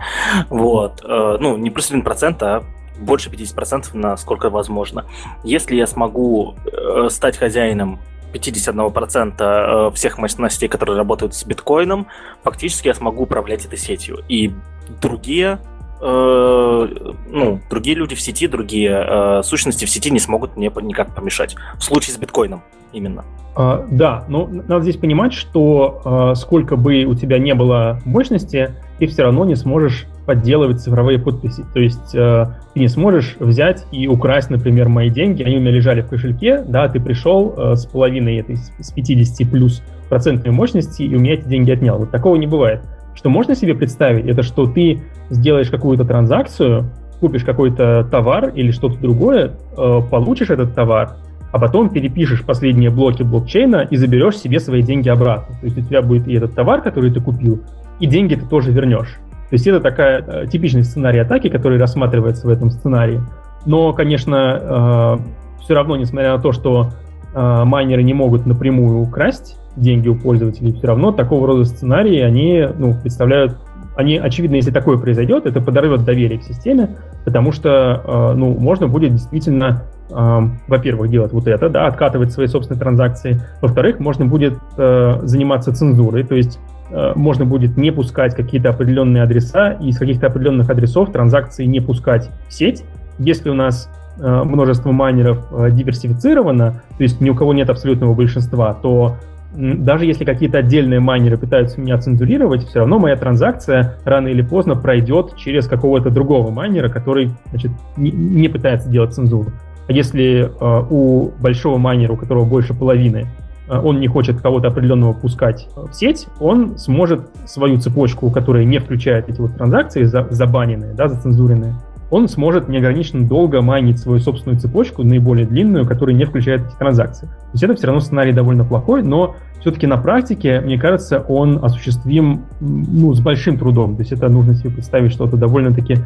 вот, э, ну, не плюс 1%, а больше 50% насколько возможно. Если я смогу э, стать хозяином 51% э, всех мощностей, которые работают с биткоином, фактически я смогу управлять этой сетью. И другие ну, другие люди в сети, другие э, сущности в сети не смогут мне никак помешать. В случае с биткоином именно. А, да, но надо здесь понимать, что а, сколько бы у тебя не было мощности, ты все равно не сможешь подделывать цифровые подписи. То есть э, ты не сможешь взять и украсть, например, мои деньги, они у меня лежали в кошельке, да, ты пришел э, с половиной этой, с 50 плюс процентной мощности, и у меня эти деньги отнял. Вот такого не бывает. Что можно себе представить, это что ты сделаешь какую-то транзакцию, купишь какой-то товар или что-то другое, э, получишь этот товар, а потом перепишешь последние блоки блокчейна и заберешь себе свои деньги обратно. То есть у тебя будет и этот товар, который ты купил, и деньги ты тоже вернешь. То есть это такая э, типичный сценарий атаки, который рассматривается в этом сценарии. Но, конечно, э, все равно, несмотря на то, что майнеры не могут напрямую украсть деньги у пользователей, все равно такого рода сценарии, они ну, представляют они, очевидно, если такое произойдет, это подорвет доверие к системе, потому что, э, ну, можно будет действительно, э, во-первых, делать вот это, да, откатывать свои собственные транзакции, во-вторых, можно будет э, заниматься цензурой, то есть э, можно будет не пускать какие-то определенные адреса и из каких-то определенных адресов транзакции не пускать в сеть. Если у нас э, множество майнеров э, диверсифицировано, то есть ни у кого нет абсолютного большинства, то даже если какие-то отдельные майнеры пытаются меня цензурировать, все равно моя транзакция рано или поздно пройдет через какого-то другого майнера, который значит, не, не пытается делать цензуру. А если э, у большого майнера, у которого больше половины, э, он не хочет кого-то определенного пускать в сеть, он сможет свою цепочку, которая не включает эти вот транзакции за, забаненные, да, зацензуренные, он сможет неограниченно долго майнить свою собственную цепочку, наиболее длинную, которая не включает эти транзакции. То есть это все равно сценарий довольно плохой, но все-таки на практике, мне кажется, он осуществим ну, с большим трудом. То есть это нужно себе представить что-то довольно-таки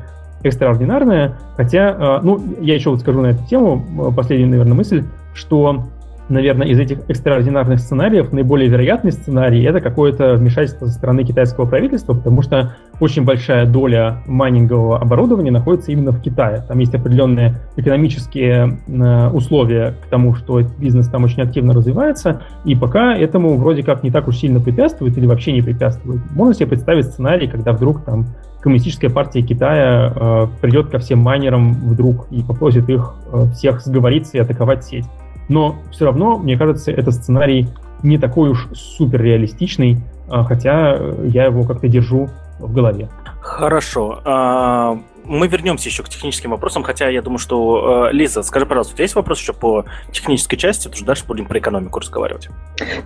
экстраординарное. Хотя, э, ну, я еще вот скажу на эту тему, э, последняя, наверное, мысль, что наверное, из этих экстраординарных сценариев наиболее вероятный сценарий — это какое-то вмешательство со стороны китайского правительства, потому что очень большая доля майнингового оборудования находится именно в Китае. Там есть определенные экономические э, условия к тому, что этот бизнес там очень активно развивается, и пока этому вроде как не так уж сильно препятствует или вообще не препятствует. Можно себе представить сценарий, когда вдруг там коммунистическая партия Китая э, придет ко всем майнерам вдруг и попросит их э, всех сговориться и атаковать сеть. Но все равно, мне кажется, этот сценарий не такой уж супер реалистичный, а, хотя я его как-то держу в голове. Хорошо. А, мы вернемся еще к техническим вопросам, хотя я думаю, что... А, Лиза, скажи, пожалуйста, у тебя есть вопрос еще по технической части, потому что дальше будем про экономику разговаривать.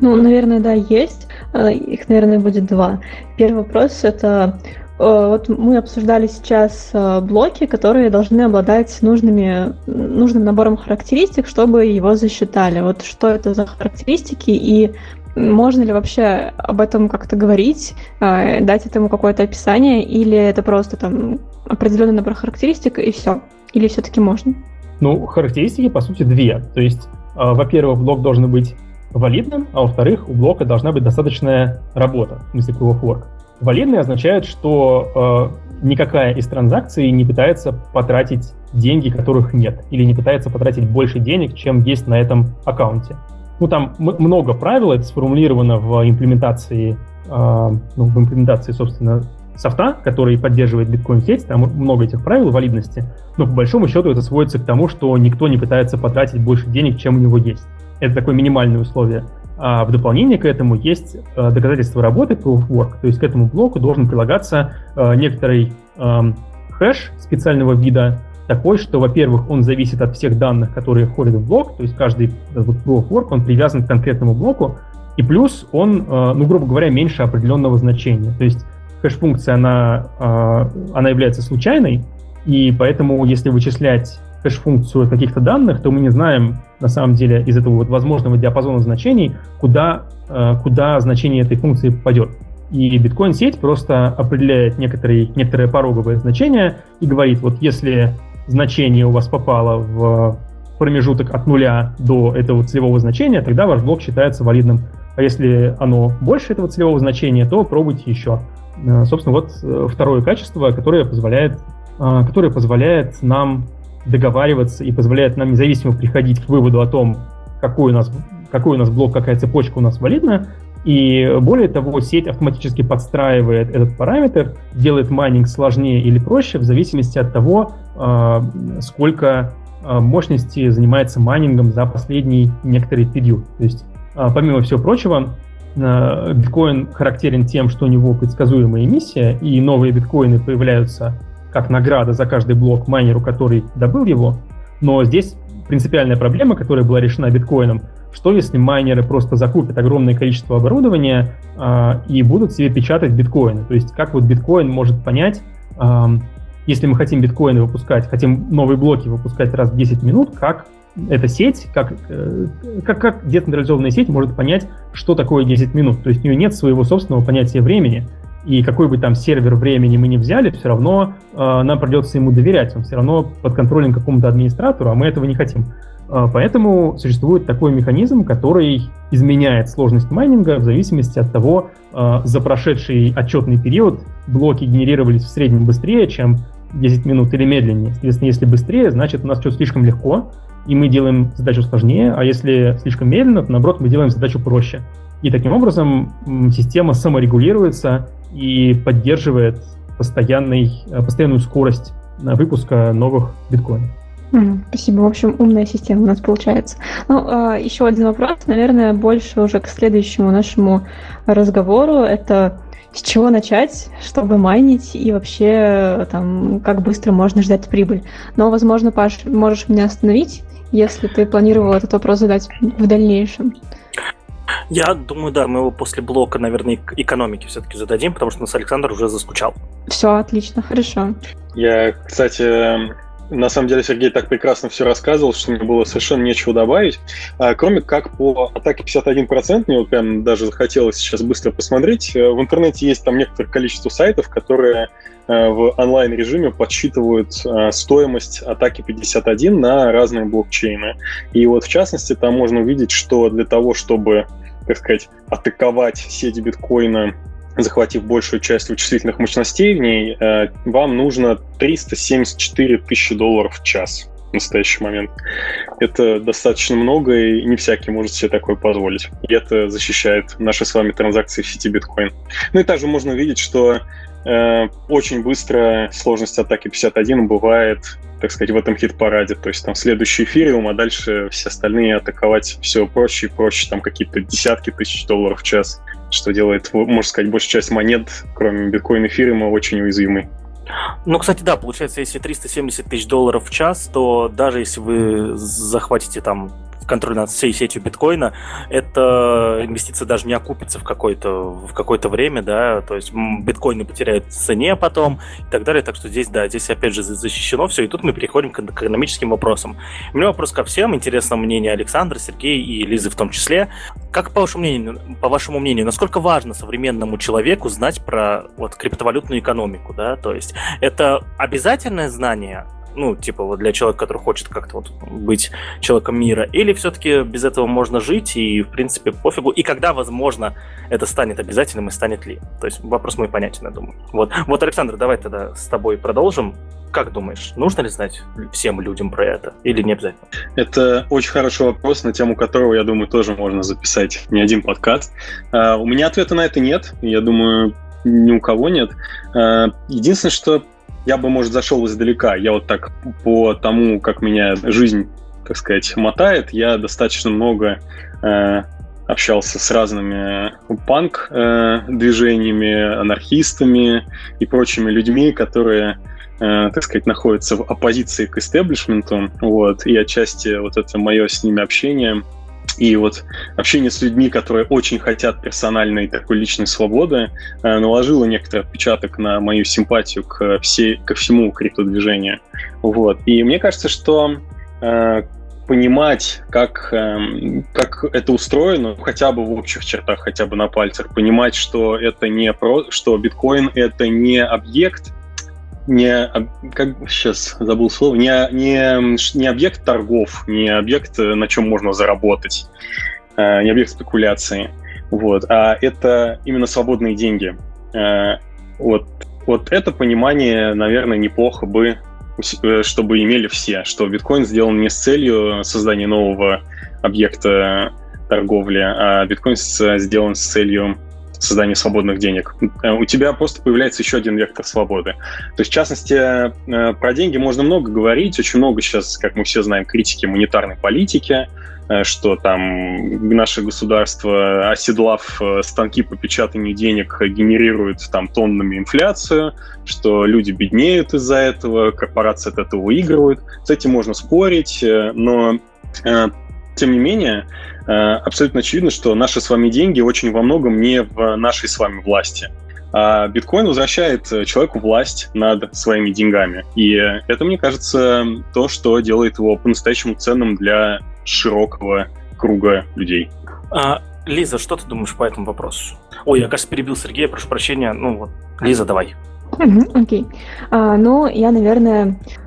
Ну, наверное, да, есть. Их, наверное, будет два. Первый вопрос — это Э, вот мы обсуждали сейчас э, блоки, которые должны обладать нужными, нужным набором характеристик, чтобы его засчитали. Вот что это за характеристики и можно ли вообще об этом как-то говорить, э, дать этому какое-то описание, или это просто там определенный набор характеристик и все? Или все-таки можно? Ну, характеристики, по сути, две. То есть во-первых, блок должен быть валидным, а во-вторых, у блока должна быть достаточная работа, в смысле proof of. Валидный означает, что э, никакая из транзакций не пытается потратить деньги, которых нет, или не пытается потратить больше денег, чем есть на этом аккаунте. Ну, там много правил, это сформулировано в имплементации, э, ну, в имплементации, собственно, софта, который поддерживает биткоин-сеть, там много этих правил валидности, но по большому счету это сводится к тому, что никто не пытается потратить больше денег, чем у него есть. Это такое минимальное условие. А в дополнение к этому есть э, доказательство работы proof of work, то есть к этому блоку должен прилагаться э, некоторый э, хэш специального вида, такой, что, во-первых, он зависит от всех данных, которые входят в блок, то есть каждый вот, proof of work, он привязан к конкретному блоку, и плюс он, э, ну, грубо говоря, меньше определенного значения. То есть хэш-функция, она, э, она является случайной, и поэтому, если вычислять хэш-функцию каких-то данных, то мы не знаем, на самом деле, из этого вот возможного диапазона значений, куда, э, куда значение этой функции попадет. И биткоин-сеть просто определяет некоторые, некоторое пороговое значение и говорит, вот если значение у вас попало в промежуток от нуля до этого целевого значения, тогда ваш блок считается валидным. А если оно больше этого целевого значения, то пробуйте еще. Э, собственно, вот э, второе качество, которое позволяет, которое позволяет нам договариваться и позволяет нам независимо приходить к выводу о том, какой у нас, какой у нас блок, какая цепочка у нас валидна. И более того, сеть автоматически подстраивает этот параметр, делает майнинг сложнее или проще в зависимости от того, а, сколько а, мощности занимается майнингом за последний некоторый период. То есть, а, помимо всего прочего, биткоин характерен тем, что у него предсказуемая эмиссия, и новые биткоины появляются как награда за каждый блок майнеру, который добыл его. Но здесь принципиальная проблема, которая была решена биткоином, что если майнеры просто закупят огромное количество оборудования э, и будут себе печатать биткоины? То есть как вот биткоин может понять, э, если мы хотим биткоины выпускать, хотим новые блоки выпускать раз в 10 минут, как эта сеть, как, э, как, как децентрализованная сеть может понять, что такое 10 минут. То есть у нее нет своего собственного понятия времени. И какой бы там сервер времени мы не взяли, все равно э, нам придется ему доверять. Он все равно под контролем какому-то администратору, а мы этого не хотим. Э, поэтому существует такой механизм, который изменяет сложность майнинга в зависимости от того, э, за прошедший отчетный период блоки генерировались в среднем быстрее, чем 10 минут или медленнее. Соответственно, если быстрее, значит у нас все слишком легко, и мы делаем задачу сложнее, а если слишком медленно, то наоборот мы делаем задачу проще. И таким образом система саморегулируется и поддерживает постоянный, э, постоянную скорость выпуска новых биткоинов. Спасибо. В общем, умная система у нас получается. Ну, а, еще один вопрос, наверное, больше уже к следующему нашему разговору. Это с чего начать, чтобы майнить, и вообще там, как быстро можно ждать прибыль. Но, возможно, Паш, можешь меня остановить, если ты планировал этот вопрос задать в дальнейшем. Я думаю, да, мы его после блока, наверное, экономики все-таки зададим, потому что нас Александр уже заскучал. Все, отлично, хорошо. Я, кстати, на самом деле Сергей так прекрасно все рассказывал, что мне было совершенно нечего добавить. А, кроме как по атаке 51%, мне вот прям даже захотелось сейчас быстро посмотреть. Э, в интернете есть там некоторое количество сайтов, которые э, в онлайн-режиме подсчитывают э, стоимость атаки 51 на разные блокчейны. И вот в частности там можно увидеть, что для того, чтобы так сказать, атаковать сеть биткоина захватив большую часть вычислительных мощностей в ней, э, вам нужно 374 тысячи долларов в час в настоящий момент. Это достаточно много, и не всякий может себе такое позволить. И это защищает наши с вами транзакции в сети биткоин. Ну и также можно увидеть, что э, очень быстро сложность атаки 51 бывает так сказать, в этом хит-параде. То есть там следующий эфириум, а дальше все остальные атаковать все проще и проще. Там какие-то десятки тысяч долларов в час, что делает, можно сказать, большая часть монет, кроме биткоин эфириума, очень уязвимой. Ну, кстати, да, получается, если 370 тысяч долларов в час, то даже если вы захватите там контроль над всей сетью биткоина, эта инвестиция даже не окупится в какое-то в какое-то время, да, то есть биткоины потеряют в цене потом и так далее, так что здесь, да, здесь опять же защищено все, и тут мы переходим к экономическим вопросам. У меня вопрос ко всем, интересно мнение Александра, Сергея и Лизы в том числе. Как по вашему мнению, по вашему мнению, насколько важно современному человеку знать про вот криптовалютную экономику, да, то есть это обязательное знание ну, типа, вот для человека, который хочет как-то вот быть человеком мира, или все-таки без этого можно жить и, в принципе, пофигу, и когда, возможно, это станет обязательным и станет ли? То есть вопрос мой понятен, я думаю. Вот, вот Александр, давай тогда с тобой продолжим. Как думаешь, нужно ли знать всем людям про это или не обязательно? Это очень хороший вопрос, на тему которого, я думаю, тоже можно записать не один подкаст. Uh, у меня ответа на это нет. Я думаю, ни у кого нет. Uh, единственное, что я бы, может, зашел издалека. Я вот так по тому, как меня жизнь, так сказать, мотает, я достаточно много uh, общался с разными панк-движениями, анархистами и прочими людьми, которые Э, так сказать, находятся в оппозиции к истеблишменту, вот, и отчасти вот это мое с ними общение, и вот общение с людьми, которые очень хотят персональной такой личной свободы, э, наложило некоторый отпечаток на мою симпатию к всей, ко всему криптодвижению. Вот. И мне кажется, что э, понимать, как, э, как это устроено, хотя бы в общих чертах, хотя бы на пальцах, понимать, что это не про, что биткоин это не объект, не, как сейчас забыл слово, не, не, не объект торгов, не объект, на чем можно заработать, э, не объект спекуляции, вот, а это именно свободные деньги. Э, вот, вот это понимание, наверное, неплохо бы, э, чтобы имели все, что биткоин сделан не с целью создания нового объекта торговли, а биткоин сделан с целью создания свободных денег. Э, у тебя просто появляется еще один вектор свободы. То есть, в частности, э, про деньги можно много говорить, очень много сейчас, как мы все знаем, критики монетарной политики, э, что там наше государство, оседлав станки по печатанию денег, генерирует там тоннами инфляцию, что люди беднеют из-за этого, корпорации от этого выигрывают. С этим можно спорить, но тем не менее, абсолютно очевидно, что наши с вами деньги очень во многом не в нашей с вами власти. А биткоин возвращает человеку власть над своими деньгами. И это, мне кажется, то, что делает его по-настоящему ценным для широкого круга людей. А, Лиза, что ты думаешь по этому вопросу? Ой, я, кажется, перебил Сергея, прошу прощения. Ну вот, Лиза, давай. Окей. Okay. Uh, ну, я, наверное, а,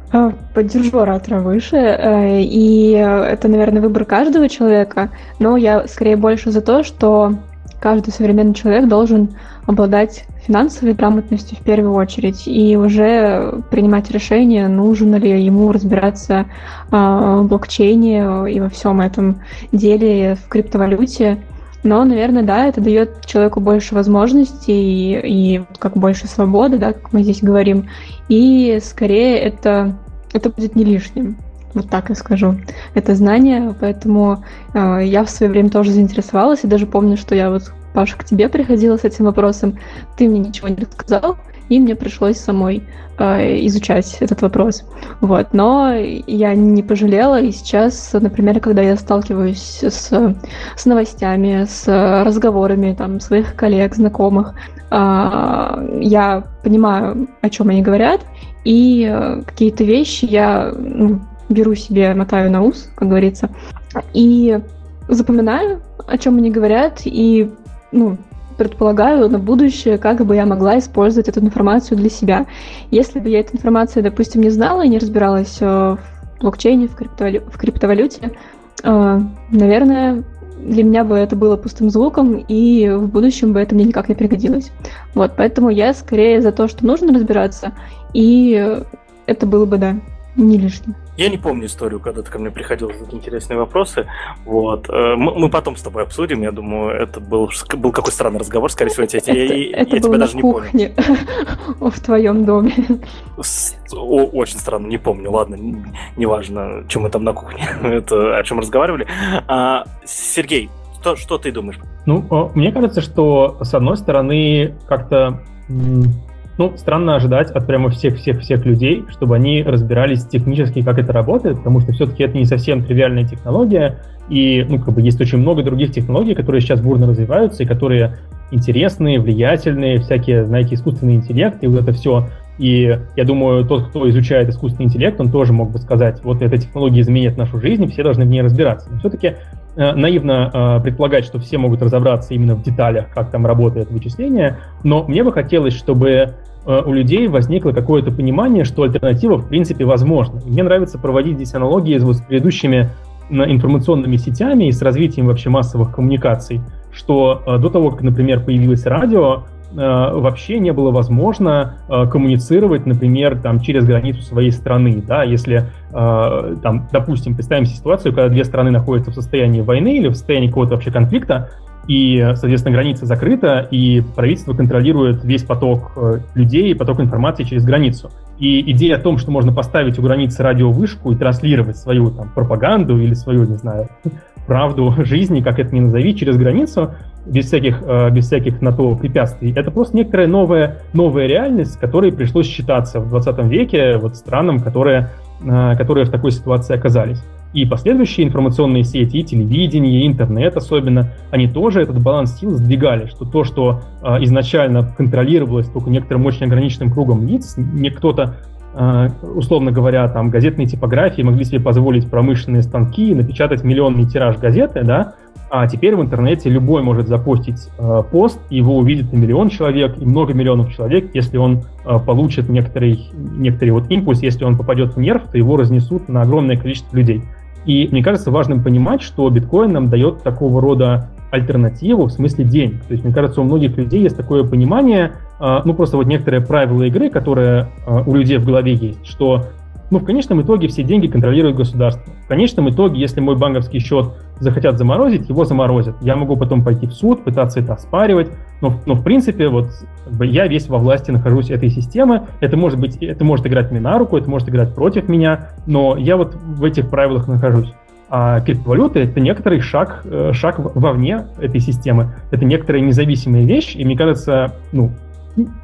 поддержу оратора выше, э, и это, наверное, выбор каждого человека, но я скорее больше за то, что каждый современный человек должен обладать финансовой грамотностью в первую очередь и уже принимать решение, нужно ли ему разбираться а, в блокчейне и во всем этом деле в криптовалюте. Но, наверное, да, это дает человеку больше возможностей и, и как больше свободы, да, как мы здесь говорим. И скорее это, это будет не лишним. Вот так я скажу. Это знание, поэтому э, я в свое время тоже заинтересовалась, и даже помню, что я вот, Паша, к тебе приходила с этим вопросом, ты мне ничего не рассказал, и мне пришлось самой э, изучать этот вопрос. Вот. Но я не пожалела, и сейчас, например, когда я сталкиваюсь с, с новостями, с разговорами там, своих коллег, знакомых, э, я понимаю, о чем они говорят, и какие-то вещи я ну, беру себе, мотаю на ус, как говорится, и запоминаю, о чем они говорят, и ну, предполагаю на будущее, как бы я могла использовать эту информацию для себя. Если бы я эту информацию, допустим, не знала и не разбиралась э, в блокчейне, в, криптовалю... в криптовалюте, э, наверное, для меня бы это было пустым звуком, и в будущем бы это мне никак не пригодилось. Вот, поэтому я скорее за то, что нужно разбираться, и это было бы, да, не лишним. Я не помню историю, когда ты ко мне приходил задать интересные вопросы. Вот. Э, мы, мы потом с тобой обсудим. Я думаю, это был, был какой странный разговор, скорее всего, я, это, я, это я тебя даже кухне, не помню. в твоем доме. О, очень странно, не помню. Ладно, неважно, чем мы там на кухне, это о чем разговаривали. А, Сергей, что, что ты думаешь? Ну, мне кажется, что с одной стороны как-то ну, странно ожидать от прямо всех-всех-всех людей, чтобы они разбирались технически, как это работает, потому что все-таки это не совсем тривиальная технология, и, ну, как бы есть очень много других технологий, которые сейчас бурно развиваются, и которые интересные, влиятельные, всякие, знаете, искусственный интеллект, и вот это все И я думаю, тот, кто изучает искусственный интеллект, он тоже мог бы сказать, вот эта технология изменит нашу жизнь, и все должны в ней разбираться. Но все-таки э, наивно э, предполагать, что все могут разобраться именно в деталях, как там работает вычисление, но мне бы хотелось, чтобы э, у людей возникло какое-то понимание, что альтернатива в принципе возможна. мне нравится проводить здесь аналогии с, вот, с предыдущими информационными сетями и с развитием вообще массовых коммуникаций, что до того, как, например, появилось радио, Э, вообще не было возможно э, коммуницировать, например, там, через границу своей страны. Да? Если, э, там, допустим, представим ситуацию, когда две страны находятся в состоянии войны или в состоянии какого-то вообще конфликта, и, соответственно, граница закрыта, и правительство контролирует весь поток людей, поток информации через границу. И идея о том, что можно поставить у границы радиовышку и транслировать свою там, пропаганду или свою, не знаю, правду жизни, как это ни назови, через границу, без всяких, э, без всяких на то препятствий. Это просто некоторая новая, новая реальность, с которой пришлось считаться в 20 веке вот странам, которые, э, которые в такой ситуации оказались. И последующие информационные сети, и телевидение, и интернет особенно, они тоже этот баланс сил сдвигали, что то, что э, изначально контролировалось только некоторым очень ограниченным кругом лиц, не кто-то условно говоря, там газетные типографии могли себе позволить промышленные станки, напечатать миллионный тираж газеты, да, а теперь в интернете любой может запустить э, пост, его увидит и миллион человек, и много миллионов человек. Если он э, получит некоторый, некоторый вот импульс, если он попадет в нерв, то его разнесут на огромное количество людей. И мне кажется важным понимать, что биткоин нам дает такого рода альтернативу в смысле денег. То есть, мне кажется, у многих людей есть такое понимание, э, ну просто вот некоторые правила игры, которые э, у людей в голове есть, что ну, в конечном итоге все деньги контролирует государство. В конечном итоге, если мой банковский счет захотят заморозить, его заморозят. Я могу потом пойти в суд, пытаться это оспаривать, но, но в принципе вот я весь во власти нахожусь этой системы. Это может быть, это может играть мне на руку, это может играть против меня, но я вот в этих правилах нахожусь. А криптовалюта — это некоторый шаг, э, шаг вовне этой системы. Это некоторая независимая вещь, и мне кажется, ну,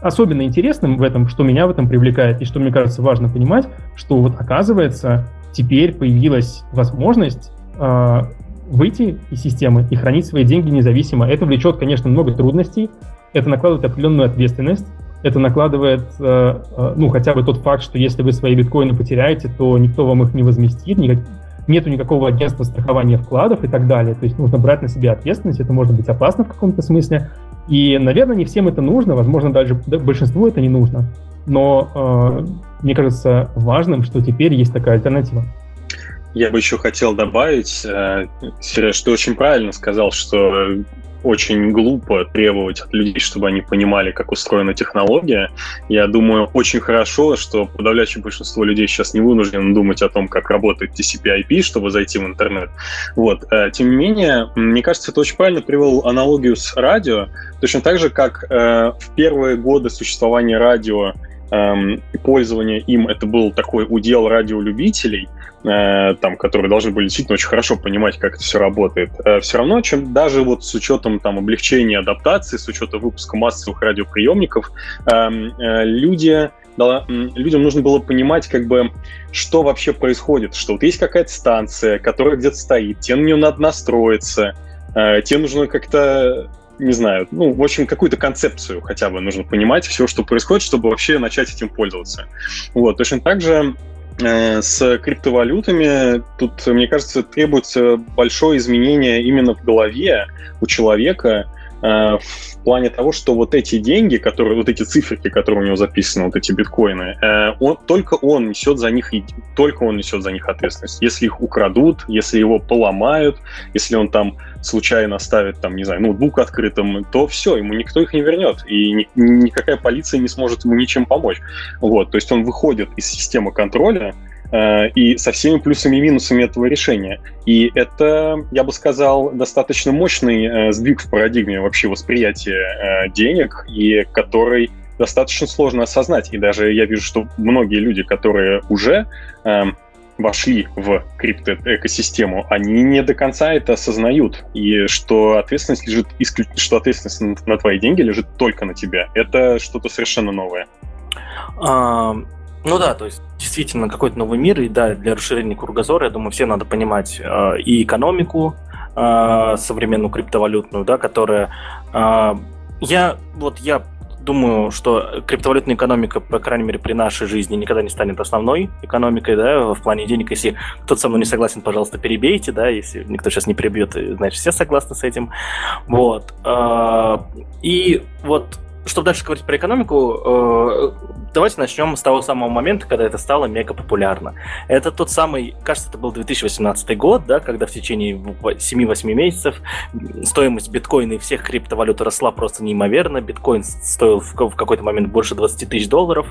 особенно интересным в этом, что меня в этом привлекает, и что мне кажется важно понимать, что вот оказывается теперь появилась возможность э, выйти из системы и хранить свои деньги независимо. Это влечет, конечно, много трудностей, это накладывает определенную ответственность, это накладывает, э, э, ну, хотя бы тот факт, что если вы свои биткоины потеряете, то никто вам их не возместит, никак, нету никакого агентства страхования вкладов и так далее. То есть нужно брать на себя ответственность, это может быть опасно в каком-то смысле. И, наверное, не всем это нужно, возможно, даже большинству это не нужно. Но э, мне кажется важным, что теперь есть такая альтернатива. Я бы еще хотел добавить, э, Сереж, ты очень правильно сказал, что очень глупо требовать от людей, чтобы они понимали, как устроена технология. Я думаю, очень хорошо, что подавляющее большинство людей сейчас не вынуждены думать о том, как работает TCP/IP, чтобы зайти в интернет. Вот. Э, тем не менее, мне кажется, это очень правильно привел аналогию с радио. Точно так же, как э, в первые годы существования радио пользование им это был такой удел радиолюбителей, Э, там, которые должны были действительно очень хорошо понимать, как это все работает. Э, все равно, чем даже вот с учетом там облегчения адаптации, с учетом выпуска массовых радиоприемников, эм, э, люди да, людям нужно было понимать, как бы, что вообще происходит, что вот есть какая-то станция, которая где-то стоит, тебе на нее надо настроиться, тебе нужно как-то не знаю, ну, в общем, какую-то концепцию хотя бы нужно понимать, все, что происходит, чтобы вообще начать этим пользоваться. Вот, точно так же Э, с криптовалютами тут, мне кажется, требуется большое изменение именно в голове у человека, в плане того, что вот эти деньги, которые, вот эти циферки, которые у него записаны, вот эти биткоины, э, он, только он несет за них, только он несет за них ответственность. Если их украдут, если его поломают, если он там случайно оставит, там, не знаю, ноутбук открытым, то все, ему никто их не вернет, и ни, никакая полиция не сможет ему ничем помочь. Вот, то есть он выходит из системы контроля, Э, и со всеми плюсами и минусами этого решения. И это, я бы сказал, достаточно мощный э, сдвиг в парадигме вообще восприятия э, денег, и который достаточно сложно осознать. И даже я вижу, что многие люди, которые уже вошли в криптоэкосистему, они не до конца это осознают. И что ответственность лежит исключ... что ответственность на твои деньги лежит только на тебя. Это что-то совершенно новое. Ну да, то есть действительно какой-то новый мир, и да, для расширения кругозора, я думаю, всем надо понимать э, и экономику э, современную криптовалютную, да, которая... Э, я вот я думаю, что криптовалютная экономика, по крайней мере, при нашей жизни никогда не станет основной экономикой, да, в плане денег. Если кто-то со мной не согласен, пожалуйста, перебейте, да, если никто сейчас не перебьет, значит, все согласны с этим. Вот. А, и вот чтобы дальше говорить про экономику, э, давайте начнем с того самого момента, когда это стало мега популярно. Это тот самый, кажется, это был 2018 год, да, когда в течение 7-8 месяцев стоимость биткоина и всех криптовалют росла просто неимоверно. Биткоин стоил в какой-то момент больше 20 тысяч долларов,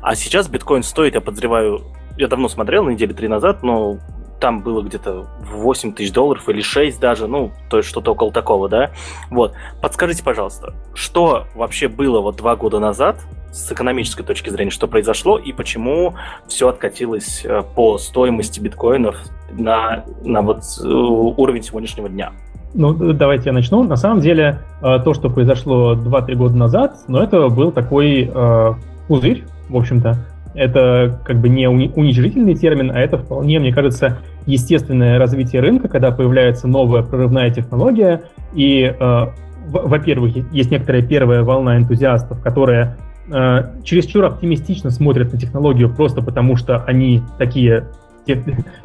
а сейчас биткоин стоит, я подозреваю, я давно смотрел, недели три назад, но там было где-то 8 тысяч долларов или 6 даже, ну, то есть что-то около такого, да. Вот, подскажите, пожалуйста, что вообще было вот два года назад с экономической точки зрения, что произошло и почему все откатилось э, по стоимости биткоинов на, на вот э, уровень сегодняшнего дня? Ну, давайте я начну. На самом деле, э, то, что произошло 2-3 года назад, ну, это был такой э, пузырь, в общем-то, это как бы не уничижительный термин, а это вполне, мне кажется, естественное развитие рынка, когда появляется новая прорывная технология, и, э, во-первых, есть некоторая первая волна энтузиастов, которые э, чересчур оптимистично смотрят на технологию просто потому, что они такие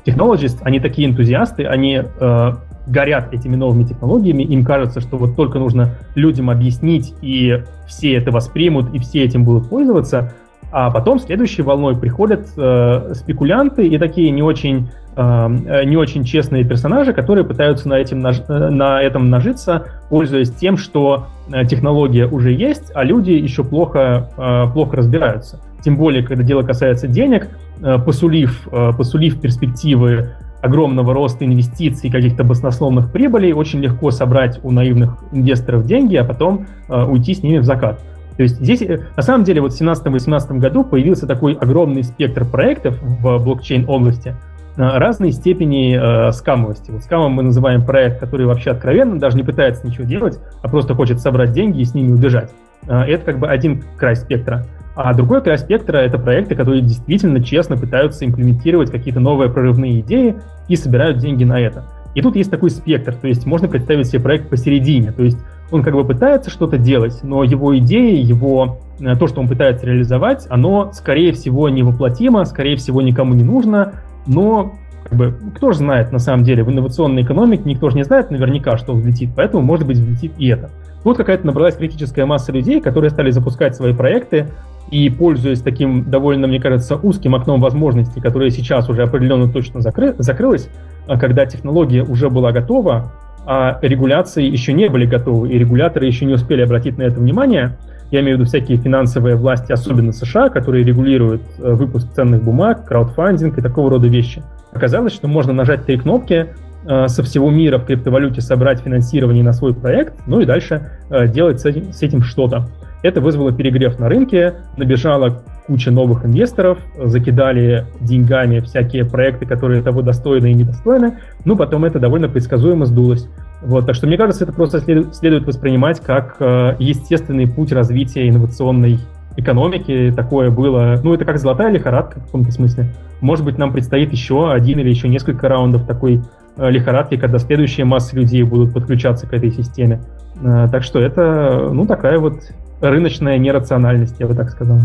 технологисты, они такие энтузиасты, они э, горят этими новыми технологиями, им кажется, что вот только нужно людям объяснить, и все это воспримут, и все этим будут пользоваться, а потом следующей волной приходят э, спекулянты и такие не очень, э, не очень честные персонажи, которые пытаются на, этим наж... Э, на этом нажиться, пользуясь тем, что э, технология уже есть, а люди еще плохо, э, плохо разбираются. Тем более, когда дело касается денег, э, посулив, э, посулив перспективы огромного роста инвестиций, каких-то баснословных прибылей, очень легко собрать у наивных инвесторов деньги, а потом э, уйти с ними в закат. То есть здесь, э, на самом деле, вот в 2017-2018 году появился такой огромный спектр проектов в блокчейн-области разной степени э, скамовости. Вот скамом мы называем проект, который вообще откровенно даже не пытается ничего делать, а просто хочет собрать деньги и с ними убежать. Э, это как бы один край спектра. А другой край спектра — это проекты, которые действительно честно пытаются имплементировать какие-то новые прорывные идеи и собирают деньги на это. И тут есть такой спектр, то есть можно представить себе проект посередине, то есть он как бы пытается что-то делать, но его идеи, его э, то, что он пытается реализовать, оно, скорее всего, невоплотимо, скорее всего, никому не нужно, но как бы, кто же знает, на самом деле, в инновационной экономике никто же не знает наверняка, что взлетит, поэтому, может быть, взлетит и это. Тут какая-то набралась критическая масса людей, которые стали запускать свои проекты, и пользуясь таким довольно, мне кажется, узким окном возможностей, которое сейчас уже определенно точно закры- закрылось, а когда технология уже была готова, а регуляции еще не были готовы, и регуляторы еще не успели обратить на это внимание. Я имею в виду всякие финансовые власти, особенно США, которые регулируют э, выпуск ценных бумаг, краудфандинг и такого рода вещи. Оказалось, что можно нажать три кнопки, э, со всего мира в криптовалюте собрать финансирование на свой проект, ну и дальше э, делать с этим, с этим что-то. Это вызвало перегрев на рынке, набежала куча новых инвесторов, закидали деньгами всякие проекты, которые того достойны и недостойны, ну, потом это довольно предсказуемо сдулось. Вот, так что мне кажется, это просто следует, следует воспринимать как э, естественный путь развития инновационной экономики. Такое было, ну, это как золотая лихорадка в каком-то смысле. Может быть, нам предстоит еще один или еще несколько раундов такой э, лихорадки, когда следующие массы людей будут подключаться к этой системе. Э, так что это, ну, такая вот рыночная нерациональность, я бы так сказал.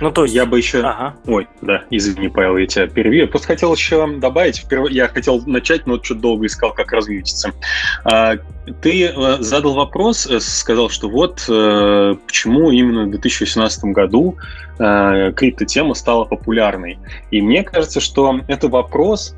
Ну, то есть... Я бы еще... Ага. Ой, да, извини, Павел, я тебя перевью. Я просто хотел еще добавить. Я хотел начать, но что-то долго искал, как развьютиться. А, ты э, задал вопрос, э, сказал, что вот э, почему именно в 2018 году криптотема стала популярной. И мне кажется, что это вопрос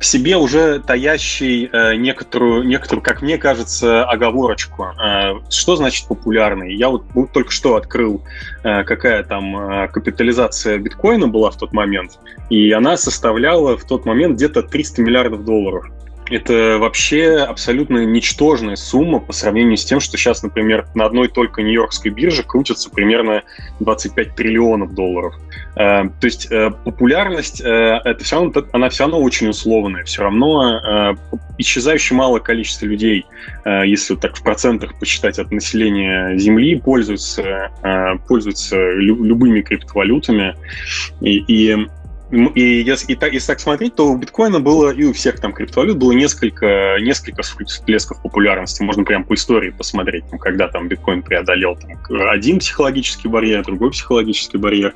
в себе уже таящий э, некоторую, некоторую, как мне кажется, оговорочку. Э, что значит популярный? Я вот только что открыл, э, какая там э, капитализация биткоина была в тот момент, и она составляла в тот момент где-то 300 миллиардов долларов это вообще абсолютно ничтожная сумма по сравнению с тем, что сейчас, например, на одной только Нью-Йоркской бирже крутится примерно 25 триллионов долларов. Э, то есть э, популярность, э, это все равно, она все равно очень условная. Все равно исчезающе мало количество людей, если так в процентах посчитать от населения Земли, пользуются, пользуются любыми криптовалютами. И, и и если, и так, если так смотреть, то у биткоина было, и у всех там криптовалют было несколько, несколько всплесков популярности. Можно прям по истории посмотреть, там, когда там биткоин преодолел там, один психологический барьер, другой психологический барьер.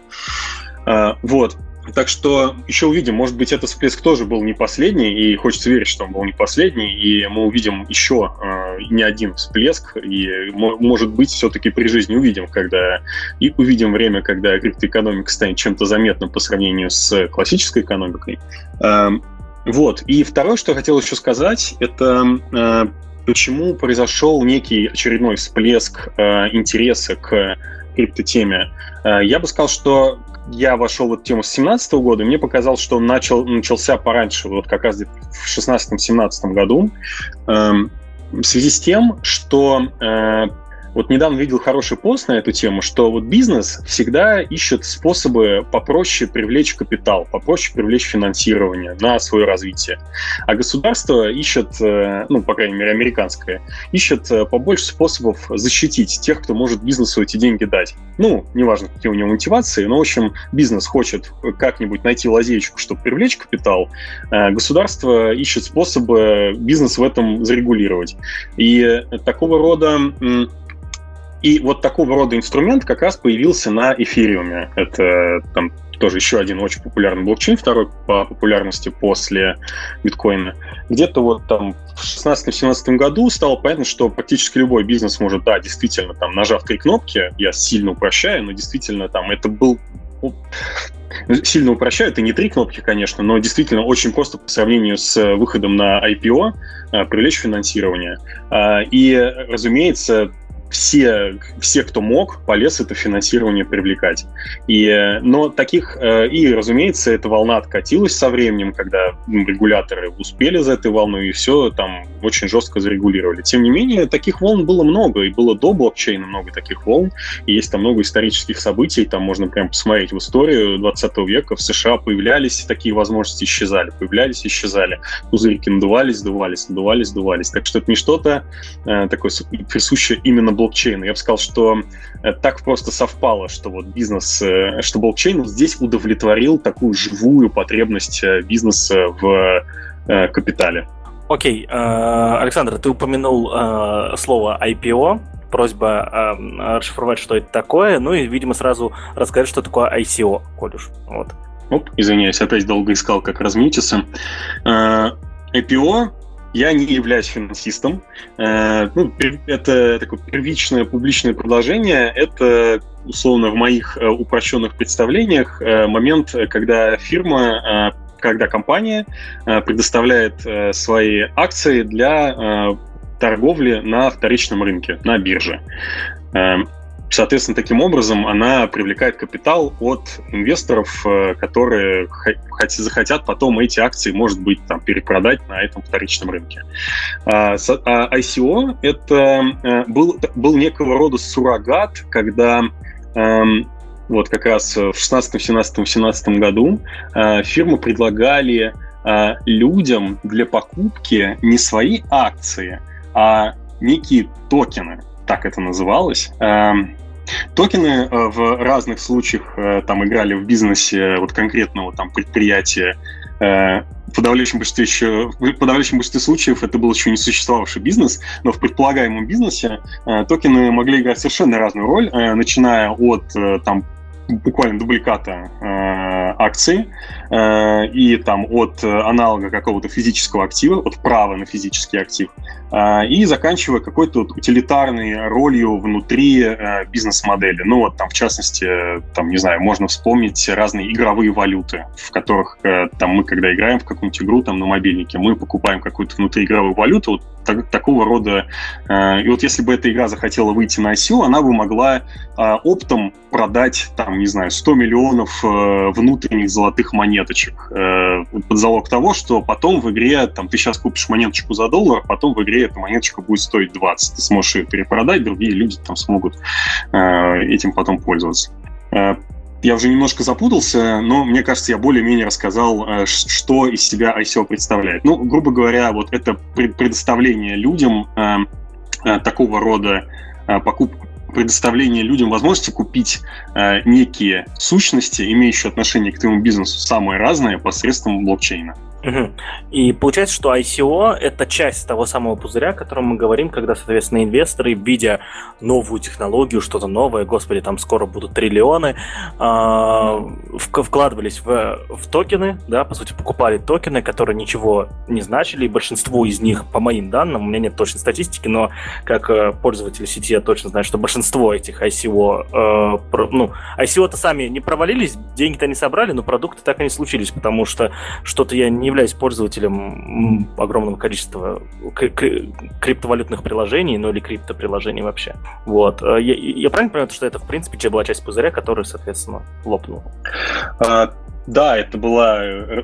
А, вот. Так что еще увидим, может быть, этот всплеск тоже был не последний, и хочется верить, что он был не последний, и мы увидим еще э, не один всплеск, и, может быть, все-таки при жизни увидим, когда и увидим время, когда криптоэкономика станет чем-то заметным по сравнению с классической экономикой. Э, вот. И второе, что я хотел еще сказать, это э, почему произошел некий очередной всплеск э, интереса к криптотеме. Э, я бы сказал, что я вошел в эту тему с 2017 года, и мне показалось, что он начал, начался пораньше, вот как раз в 2016-2017 году, эм, в связи с тем, что э, вот недавно видел хороший пост на эту тему, что вот бизнес всегда ищет способы попроще привлечь капитал, попроще привлечь финансирование на свое развитие. А государство ищет, э, ну, по крайней мере, американское, ищет э, побольше способов защитить тех, кто может бизнесу эти деньги дать. Ну, неважно, какие у него мотивации, но, в общем, бизнес хочет как-нибудь найти лазейку, чтобы привлечь капитал. Э, государство ищет способы бизнес в этом зарегулировать. И такого рода и вот такого рода инструмент как раз появился на эфириуме. Это там тоже еще один очень популярный блокчейн, второй по популярности после биткоина. Где-то вот там в 2016-2017 году стало понятно, что практически любой бизнес может, да, действительно, там, нажав три кнопки, я сильно упрощаю, но действительно там это был ну, сильно упрощаю, это не три кнопки, конечно, но действительно очень просто по сравнению с выходом на IPO э, привлечь финансирование. А, и, разумеется, все, все, кто мог, полез это финансирование привлекать. И, но таких, э, и, разумеется, эта волна откатилась со временем, когда ну, регуляторы успели за этой волной и все там очень жестко зарегулировали. Тем не менее, таких волн было много, и было до блокчейна много таких волн, и есть там много исторических событий, там можно прям посмотреть в историю 20 века, в США появлялись такие возможности, исчезали, появлялись, исчезали, пузырьки надувались, надувались, надувались, надувались. Так что это не что-то э, такое присущее именно блокчейна. Я бы сказал, что э, так просто совпало, что вот бизнес, э, что блокчейн здесь удовлетворил такую живую потребность э, бизнеса в капитале. Окей, Александр, ты упомянул слово IPO, просьба расшифровать, что это такое, ну и, видимо, сразу рассказать, что такое ICO, коль уж. Вот. Оп, извиняюсь, опять долго искал, как размьютиться. IPO я не являюсь финансистом. Э, ну, это такое первичное публичное предложение. Это, условно, в моих э, упрощенных представлениях э, момент, когда фирма, когда компания предоставляет свои акции для торговли на вторичном рынке, на бирже. Соответственно, таким образом она привлекает капитал от инвесторов, э, которые захотят потом эти акции, может быть, там, перепродать на этом вторичном рынке. А, а ICO — это э, был, был некого рода суррогат, когда эм, вот как раз в 16, 17, 17 году э, фирмы предлагали людям для покупки не свои акции, а некие токены так это называлось. Эм, токены э, в разных случаях э, там играли в бизнесе вот конкретного там предприятия. Э, в подавляющем большинстве, еще, в подавляющем большинстве случаев это был еще не существовавший бизнес, но в предполагаемом бизнесе токены могли играть совершенно разную роль, начиная от там буквально дубликата акции э, и там от аналога какого-то физического актива, от права на физический актив, э, и заканчивая какой-то вот утилитарной ролью внутри э, бизнес-модели. Ну вот там в частности, там не знаю, можно вспомнить разные игровые валюты, в которых э, там мы когда играем в какую-нибудь игру там на мобильнике, мы покупаем какую-то внутриигровую валюту, вот так, такого рода. Э, и вот если бы эта игра захотела выйти на ICO, она бы могла э, оптом продать там не знаю, 100 миллионов э, внутренних золотых монеточек э, под залог того, что потом в игре, там, ты сейчас купишь монеточку за доллар, потом в игре эта монеточка будет стоить 20. Ты сможешь ее перепродать, другие люди там смогут э, этим потом пользоваться. Э, я уже немножко запутался, но мне кажется, я более-менее рассказал, э, что из себя ICO представляет. Ну, грубо говоря, вот это предоставление людям э, такого рода покуп, предоставление людям возможности купить э, некие сущности, имеющие отношение к твоему бизнесу, самые разные посредством блокчейна. Угу. И получается, что ICO – это часть того самого пузыря, о котором мы говорим, когда, соответственно, инвесторы, видя новую технологию, что-то новое, господи, там скоро будут триллионы, э, вкладывались в, в токены, да, по сути, покупали токены, которые ничего не значили, и большинство из них, по моим данным, у меня нет точной статистики, но как э, пользователь сети я точно знаю, что большинство этих ICO, э, про, ну, ICO-то сами не провалились, деньги-то не собрали, но продукты так и не случились, потому что что-то я не являюсь пользователем огромного количества криптовалютных приложений, ну или криптоприложений вообще. Вот. Э, я, я правильно понимаю, что это, в принципе, была часть пузыря, которая, соответственно, лопнула? А, да, это была,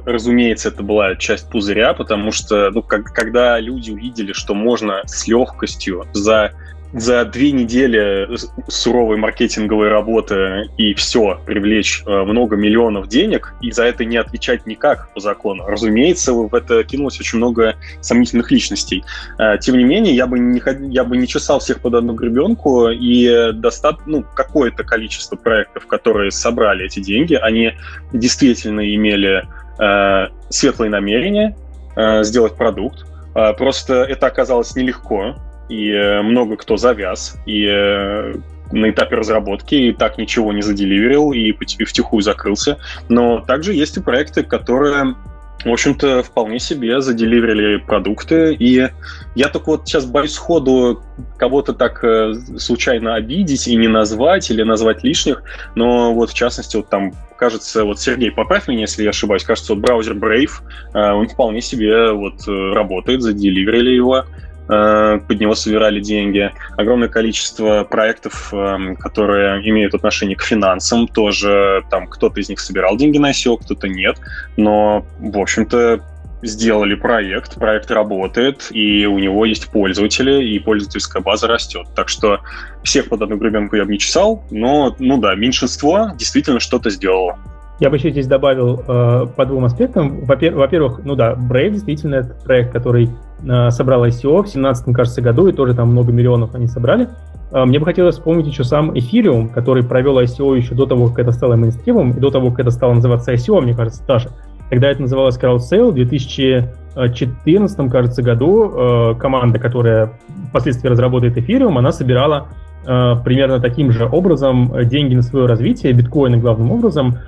разумеется, это была часть пузыря, потому что, ну, как, когда люди увидели, что можно с легкостью за за две недели суровой маркетинговой работы и все, привлечь э, много миллионов денег, и за это не отвечать никак по закону. Разумеется, в это кинулось очень много сомнительных личностей. Э, тем не менее, я бы не, я бы не чесал всех под одну гребенку, и достат, ну, какое-то количество проектов, которые собрали эти деньги, они действительно имели э, светлые намерения э, сделать продукт, э, Просто это оказалось нелегко, и э, много кто завяз, и э, на этапе разработки и так ничего не заделиверил, и втихую закрылся. Но также есть и проекты, которые в общем-то, вполне себе заделиверили продукты. И я только вот сейчас боюсь сходу кого-то так э, случайно обидеть и не назвать, или назвать лишних. Но вот, в частности, вот там, кажется, вот Сергей, поправь меня, если я ошибаюсь, кажется, вот браузер Brave, он вполне себе вот работает, заделиверили его. Э, под него собирали деньги. Огромное количество проектов, эм, которые имеют отношение к финансам, тоже там кто-то из них собирал деньги на ICO, кто-то нет. Но, в общем-то, сделали проект, проект работает, и у него есть пользователи, и пользовательская база растет. Так что всех под одну гребенку я бы не чесал, но, ну да, меньшинство действительно что-то сделало. Я бы еще здесь добавил э, по двум аспектам. Во-первых, ну да, Brave действительно это проект, который э, собрал ICO в 2017, кажется, году, и тоже там много миллионов они собрали. Э, мне бы хотелось вспомнить еще сам Ethereum, который провел ICO еще до того, как это стало мейнстримом, и до того, как это стало называться ICO, мне кажется, даже. Когда это называлось CrowdSale, в 2014, кажется, году э, команда, которая впоследствии разработает Ethereum, она собирала э, примерно таким же образом деньги на свое развитие, биткоины главным образом,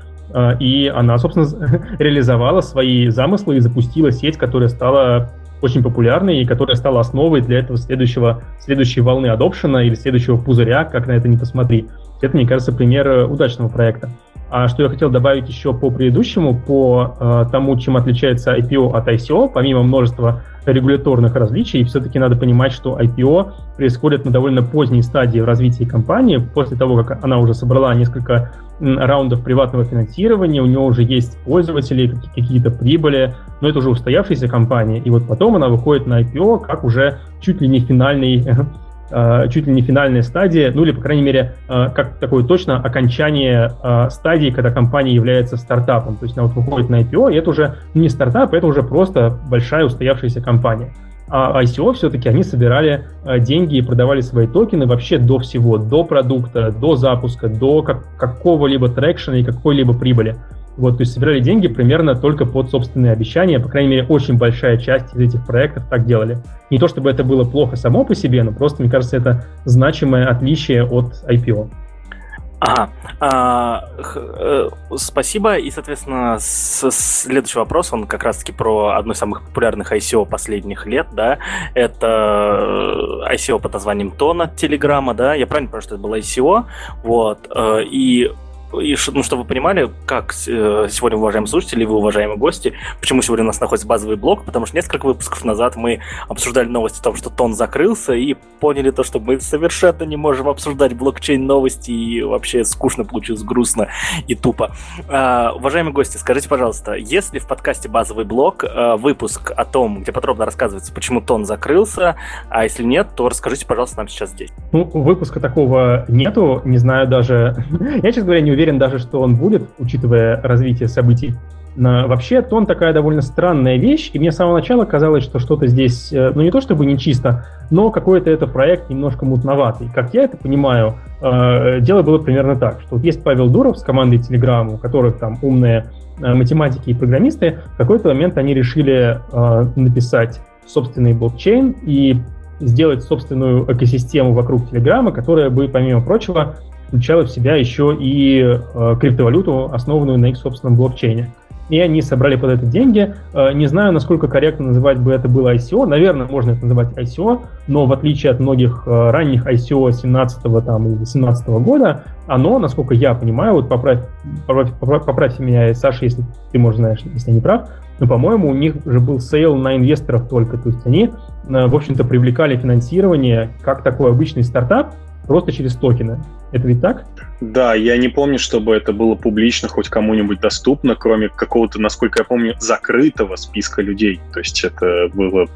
и она, собственно, реализовала свои замыслы и запустила сеть, которая стала очень популярной и которая стала основой для этого следующего, следующей волны адопшена или следующего пузыря, как на это не посмотри. Это, мне кажется, пример э, удачного проекта. А что я хотел добавить еще по предыдущему, по э, тому, чем отличается IPO от ICO, помимо множества регуляторных различий, все-таки надо понимать, что IPO происходит на довольно поздней стадии в развитии компании, после того, как она уже собрала несколько раундов приватного финансирования, у нее уже есть пользователи, какие-то прибыли, но это уже устоявшаяся компания, и вот потом она выходит на IPO как уже чуть ли не финальный чуть ли не финальная стадия, ну или, по крайней мере, э, как такое точно окончание э, стадии, когда компания является стартапом. То есть она вот выходит на IPO, и это уже не стартап, это уже просто большая устоявшаяся компания. А ICO все-таки они собирали деньги и продавали свои токены вообще до всего, до продукта, до запуска, до как, какого-либо трекшена и какой-либо прибыли. Вот, то есть собирали деньги примерно только под собственные обещания. По крайней мере, очень большая часть из этих проектов так делали. Не то чтобы это было плохо само по себе, но просто, мне кажется, это значимое отличие от IPO. Ага. А, э, спасибо. И, соответственно, с, следующий вопрос, он как раз-таки про одно из самых популярных ICO последних лет, да. Это э, ICO под названием Тон от Телеграма, да. Я правильно понимаю, что это было ICO? Вот. Э, и и ну, чтобы вы понимали, как э, сегодня, уважаемые слушатели, вы, уважаемые гости, почему сегодня у нас находится базовый блок, потому что несколько выпусков назад мы обсуждали новости о том, что Тон закрылся, и поняли то, что мы совершенно не можем обсуждать блокчейн-новости, и вообще скучно получилось, грустно и тупо. А, уважаемые гости, скажите, пожалуйста, если в подкасте «Базовый блок» а, выпуск о том, где подробно рассказывается, почему Тон закрылся, а если нет, то расскажите, пожалуйста, нам сейчас здесь. Ну, выпуска такого нету, не знаю даже... Я, честно говоря, не уверен даже, что он будет, учитывая развитие событий. Вообще, тон такая довольно странная вещь, и мне с самого начала казалось, что что-то здесь, э, ну не то чтобы нечисто, но какой-то это проект немножко мутноватый. Как я это понимаю, э, дело было примерно так, что вот есть Павел Дуров с командой Telegram, у которых там умные э, математики и программисты, в какой-то момент они решили написать собственный блокчейн и сделать собственную экосистему вокруг Телеграма, которая бы, помимо прочего, включала в себя еще и криптовалюту, основанную на их собственном блокчейне и они собрали под это деньги. Э, не знаю, насколько корректно называть бы это было ICO. Наверное, можно это называть ICO, но в отличие от многих э, ранних ICO 17 там, или 18 года, оно, насколько я понимаю, вот поправь, поправь, поправь меня, Саша, если ты, может, знаешь, если я не прав, но, по-моему, у них же был sale на инвесторов только. То есть они, э, в общем-то, привлекали финансирование как такой обычный стартап, просто через токены. Это ведь так? Да, я не помню, чтобы это было публично хоть кому-нибудь доступно, кроме какого-то, насколько я помню, закрытого списка людей. То есть это было...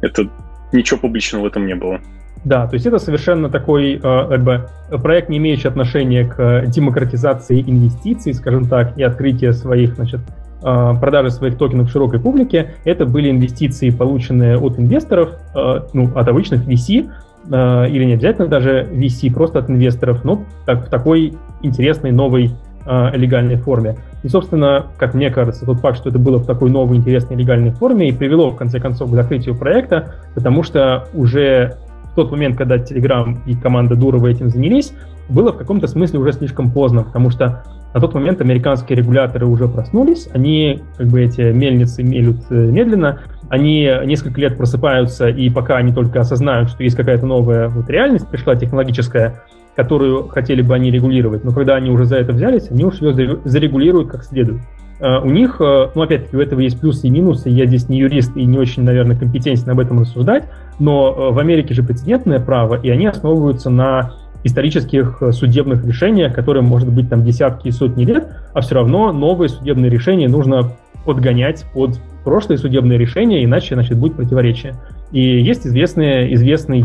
Это ничего публичного в этом не было. Да, то есть это совершенно такой э, как бы, проект, не имеющий отношения к демократизации инвестиций, скажем так, и открытия своих, значит, э, продажи своих токенов широкой публике. Это были инвестиции, полученные от инвесторов, э, ну, от обычных VC, Э, или не обязательно даже VC, просто от инвесторов, но так, в такой интересной новой э, легальной форме. И, собственно, как мне кажется, тот факт, что это было в такой новой интересной легальной форме и привело, в конце концов, к закрытию проекта, потому что уже в тот момент, когда Telegram и команда Дурова этим занялись, было в каком-то смысле уже слишком поздно, потому что на тот момент американские регуляторы уже проснулись, они, как бы эти мельницы мелют э, медленно, они несколько лет просыпаются, и пока они только осознают, что есть какая-то новая вот реальность, пришла технологическая, которую хотели бы они регулировать, но когда они уже за это взялись, они уж ее зарегулируют как следует. Э, у них, э, ну, опять-таки, у этого есть плюсы и минусы. Я здесь не юрист и не очень, наверное, компетентен об этом рассуждать, но в Америке же прецедентное право, и они основываются на исторических э, судебных решениях, которым может быть там десятки и сотни лет, а все равно новые судебные решения нужно подгонять под прошлые судебные решения, иначе значит, будет противоречие. И есть известные, известные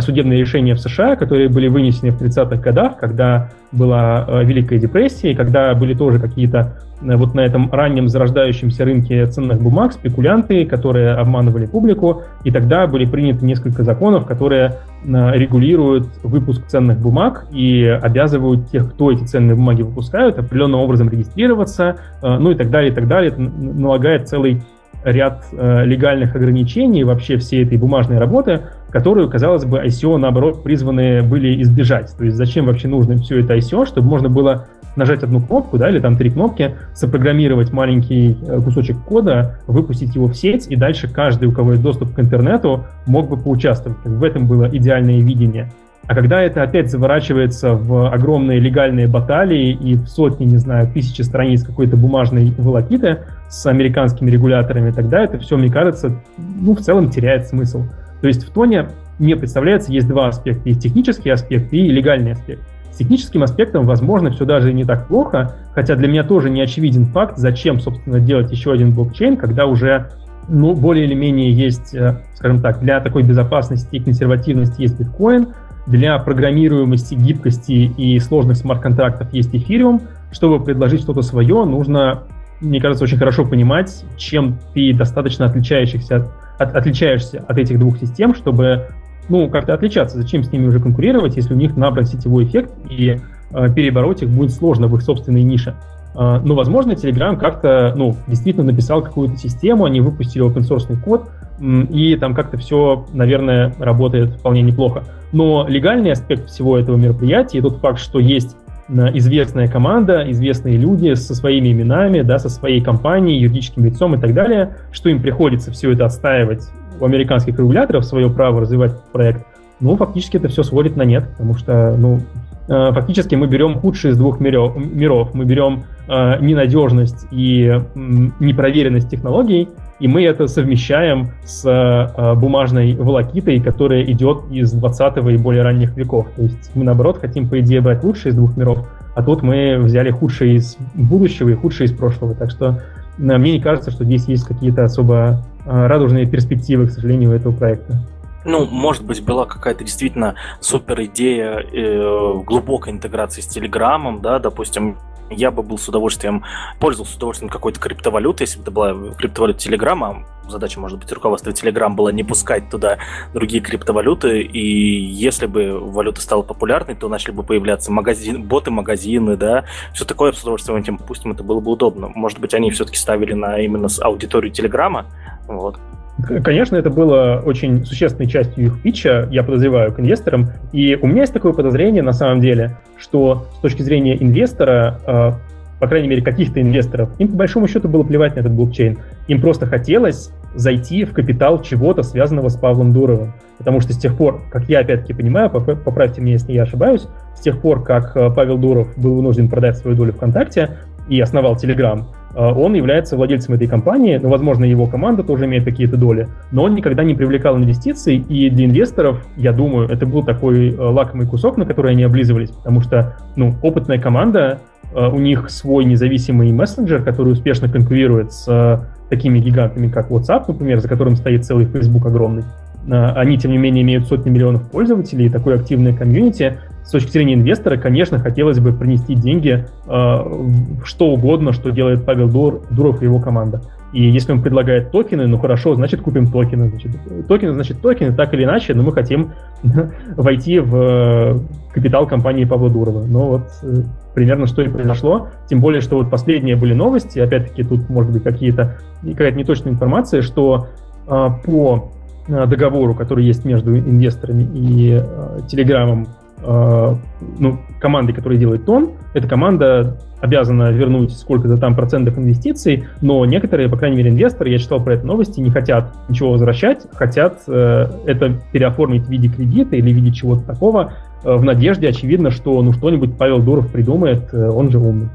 судебные решения в США, которые были вынесены в 30-х годах, когда была э, Великая депрессия, и когда были тоже какие-то э, вот на этом раннем зарождающемся рынке ценных бумаг спекулянты, которые обманывали публику, и тогда были приняты несколько законов, которые э, регулируют выпуск ценных бумаг и обязывают тех, кто эти ценные бумаги выпускают, определенным образом регистрироваться, ну и так далее, и так далее. Это налагает целый ряд легальных ограничений вообще всей этой бумажной работы, которую, казалось бы, ICO, наоборот, призваны были избежать. То есть зачем вообще нужно все это ICO, чтобы можно было нажать одну кнопку, да, или там три кнопки, запрограммировать маленький э, кусочек кода, выпустить его в сеть, и дальше каждый, у кого есть доступ к интернету, мог бы поучаствовать. В этом было идеальное видение. А когда это опять заворачивается в огромные легальные баталии и в сотни, не знаю, тысячи страниц какой-то бумажной волокиты с американскими регуляторами, тогда это все, мне кажется, ну, в целом теряет смысл. То есть в тоне мне представляется, есть два аспекта. Есть технический аспект и легальный аспект. С техническим аспектом, возможно, все даже не так плохо, хотя для меня тоже не очевиден факт, зачем, собственно, делать еще один блокчейн, когда уже ну, более или менее есть, э, скажем так, для такой безопасности и консервативности есть биткоин, для программируемости, гибкости и сложных смарт-контрактов есть эфириум. Чтобы предложить что-то свое, нужно, мне кажется, очень хорошо понимать, чем ты достаточно отличающихся от, отличаешься от этих двух систем, чтобы ну, как-то отличаться. Зачем с ними уже конкурировать, если у них набран сетевой эффект, и э, перебороть их будет сложно в их собственной нише. Э, но, возможно, Telegram как-то, ну, действительно написал какую-то систему, они выпустили open source код, и там как-то все, наверное, работает вполне неплохо. Но легальный аспект всего этого мероприятия, и тот факт, что есть известная команда, известные люди со своими именами, да, со своей компанией, юридическим лицом и так далее, что им приходится все это отстаивать у американских регуляторов, свое право развивать проект, ну, фактически это все сводит на нет, потому что, ну, э, фактически мы берем худшие из двух миров. миров. Мы берем э, ненадежность и непроверенность технологий, и мы это совмещаем с э, бумажной волокитой, которая идет из 20 и более ранних веков. То есть мы, наоборот, хотим, по идее, брать лучшее из двух миров, а тут мы взяли худшее из будущего и худшее из прошлого. Так что э, мне не кажется, что здесь есть какие-то особо э, радужные перспективы, к сожалению, у этого проекта. Ну, может быть, была какая-то действительно супер идея э, глубокой интеграции с Телеграмом, да, допустим, я бы был с удовольствием, пользовался с удовольствием какой-то криптовалютой, если бы это была криптовалюта Телеграма, задача, может быть, руководства Телеграм была не пускать туда другие криптовалюты, и если бы валюта стала популярной, то начали бы появляться магазин, боты-магазины, да, все такое с удовольствием этим, пустим, это было бы удобно. Может быть, они все-таки ставили на именно аудиторию Телеграма, вот. Конечно, это было очень существенной частью их питча, я подозреваю, к инвесторам. И у меня есть такое подозрение, на самом деле, что с точки зрения инвестора, э, по крайней мере, каких-то инвесторов, им по большому счету было плевать на этот блокчейн. Им просто хотелось зайти в капитал чего-то, связанного с Павлом Дуровым. Потому что с тех пор, как я опять-таки понимаю, поправьте меня, если я ошибаюсь, с тех пор, как э, Павел Дуров был вынужден продать свою долю ВКонтакте и основал Телеграм, он является владельцем этой компании, но, возможно, его команда тоже имеет какие-то доли, но он никогда не привлекал инвестиций, и для инвесторов, я думаю, это был такой э, лакомый кусок, на который они облизывались, потому что, ну, опытная команда, э, у них свой независимый мессенджер, который успешно конкурирует с такими гигантами, как WhatsApp, например, за которым стоит целый Facebook огромный. Они, тем не менее, имеют сотни миллионов пользователей, такое активное комьюнити, с точки зрения инвестора, конечно, хотелось бы принести деньги э, в что угодно, что делает Павел Дур, Дуров и его команда. И если он предлагает токены, ну хорошо, значит купим токены. Значит, токены, значит токены, так или иначе, но мы хотим войти в э, капитал компании Павла Дурова. Но вот э, примерно что и произошло. Тем более, что вот последние были новости, опять-таки тут может быть какие-то какая-то неточная информация, что э, по э, договору, который есть между инвесторами и э, Телеграмом Э, ну, команды, которая делает тон, эта команда обязана вернуть сколько-то там процентов инвестиций, но некоторые, по крайней мере, инвесторы, я читал про это новости, не хотят ничего возвращать, хотят э, это переоформить в виде кредита или в виде чего-то такого, э, в надежде, очевидно, что ну что-нибудь Павел Дуров придумает, э, он же умный.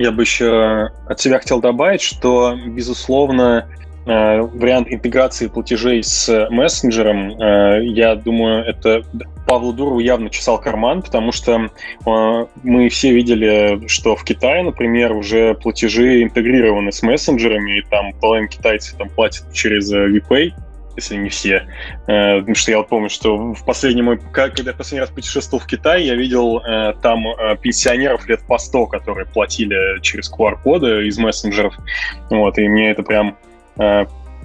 Я бы еще от себя хотел добавить, что, безусловно, э, вариант интеграции платежей с мессенджером, э, я думаю, это Павлу Дурову явно чесал карман, потому что э, мы все видели, что в Китае, например, уже платежи интегрированы с мессенджерами, и там половина китайцев там платят через э, VPay, если не все. Э, потому что я вот помню, что в последний мой, когда я последний раз путешествовал в Китай, я видел э, там э, пенсионеров лет по 100, которые платили через QR-коды из мессенджеров. Вот, и мне это прям э,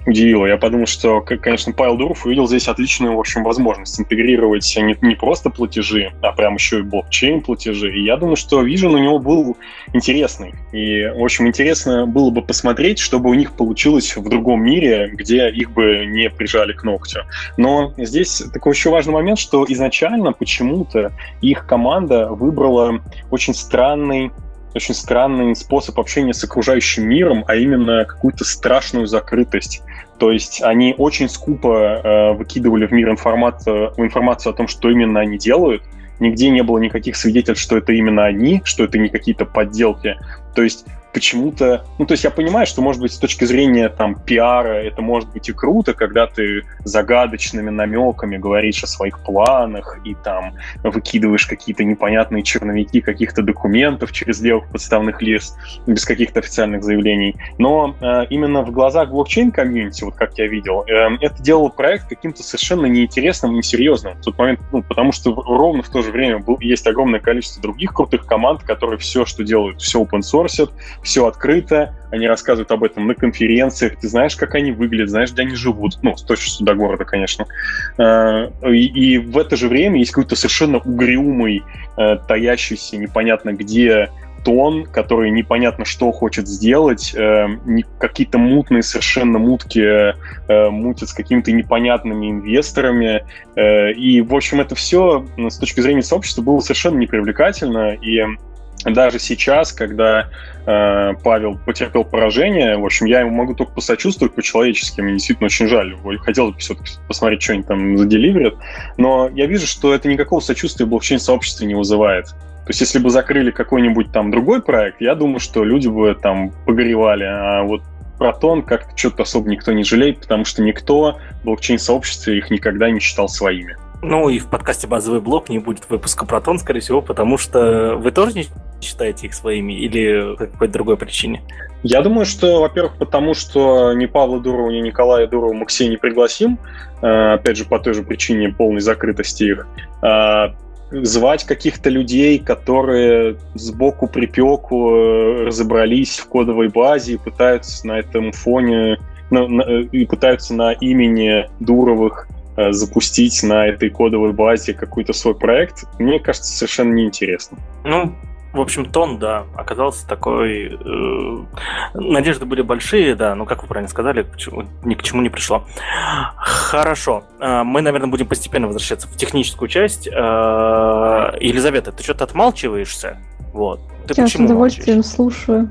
удивило. Я подумал, что, конечно, Павел Дуров увидел здесь отличную, в общем, возможность интегрировать не, не просто платежи, а прям еще и блокчейн платежи. И я думаю, что Vision у него был интересный. И, в общем, интересно было бы посмотреть, чтобы у них получилось в другом мире, где их бы не прижали к ногтю. Но здесь такой еще важный момент, что изначально почему-то их команда выбрала очень странный очень странный способ общения с окружающим миром, а именно какую-то страшную закрытость. То есть они очень скупо э, выкидывали в мир информацию, информацию о том, что именно они делают. Нигде не было никаких свидетельств, что это именно они, что это не какие-то подделки. То есть почему-то... Ну, то есть я понимаю, что, может быть, с точки зрения там пиара это может быть и круто, когда ты загадочными намеками говоришь о своих планах и там выкидываешь какие-то непонятные черновики каких-то документов через левых подставных лиц без каких-то официальных заявлений. Но э, именно в глазах блокчейн-комьюнити, вот как я видел, э, это делало проект каким-то совершенно неинтересным, несерьезным в тот момент, ну, потому что ровно в то же время был, есть огромное количество других крутых команд, которые все, что делают, все open source, все открыто, они рассказывают об этом на конференциях, ты знаешь, как они выглядят, знаешь, где они живут, ну, с точностью до города, конечно. Э, и, в это же время есть какой-то совершенно угрюмый, э, таящийся непонятно где тон, который непонятно что хочет сделать, э, какие-то мутные совершенно мутки э, мутят с какими-то непонятными инвесторами. Э, и, в общем, это все с точки зрения сообщества было совершенно непривлекательно. И даже сейчас, когда э, Павел потерпел поражение, в общем, я ему могу только посочувствовать по-человечески, мне действительно очень жаль. Хотел бы все-таки посмотреть, что они там заделиверят, но я вижу, что это никакого сочувствия в блокчейн-сообществе не вызывает. То есть, если бы закрыли какой-нибудь там другой проект, я думаю, что люди бы там погоревали, а вот Протон как-то что-то особо никто не жалеет, потому что никто в блокчейн-сообществе их никогда не считал своими. Ну и в подкасте «Базовый блок» не будет выпуска Протон, скорее всего, потому что вы тоже не считаете их своими или по какой-то другой причине? Я думаю, что, во-первых, потому что ни Павла Дурова, ни Николая Дурова себе не пригласим, э, опять же, по той же причине полной закрытости их. А, звать каких-то людей, которые сбоку припеку э, разобрались в кодовой базе и пытаются на этом фоне и пытаются на имени Дуровых э, запустить на этой кодовой базе какой-то свой проект, мне кажется, совершенно неинтересно. Ну, в общем, тон, да, оказался такой... Э, надежды были большие, да, но, как вы правильно сказали, ни к чему не пришло. Хорошо. Э, мы, наверное, будем постепенно возвращаться в техническую часть. Э, Елизавета, ты что-то отмалчиваешься? Вот. Ты Я с удовольствием молчишь? слушаю.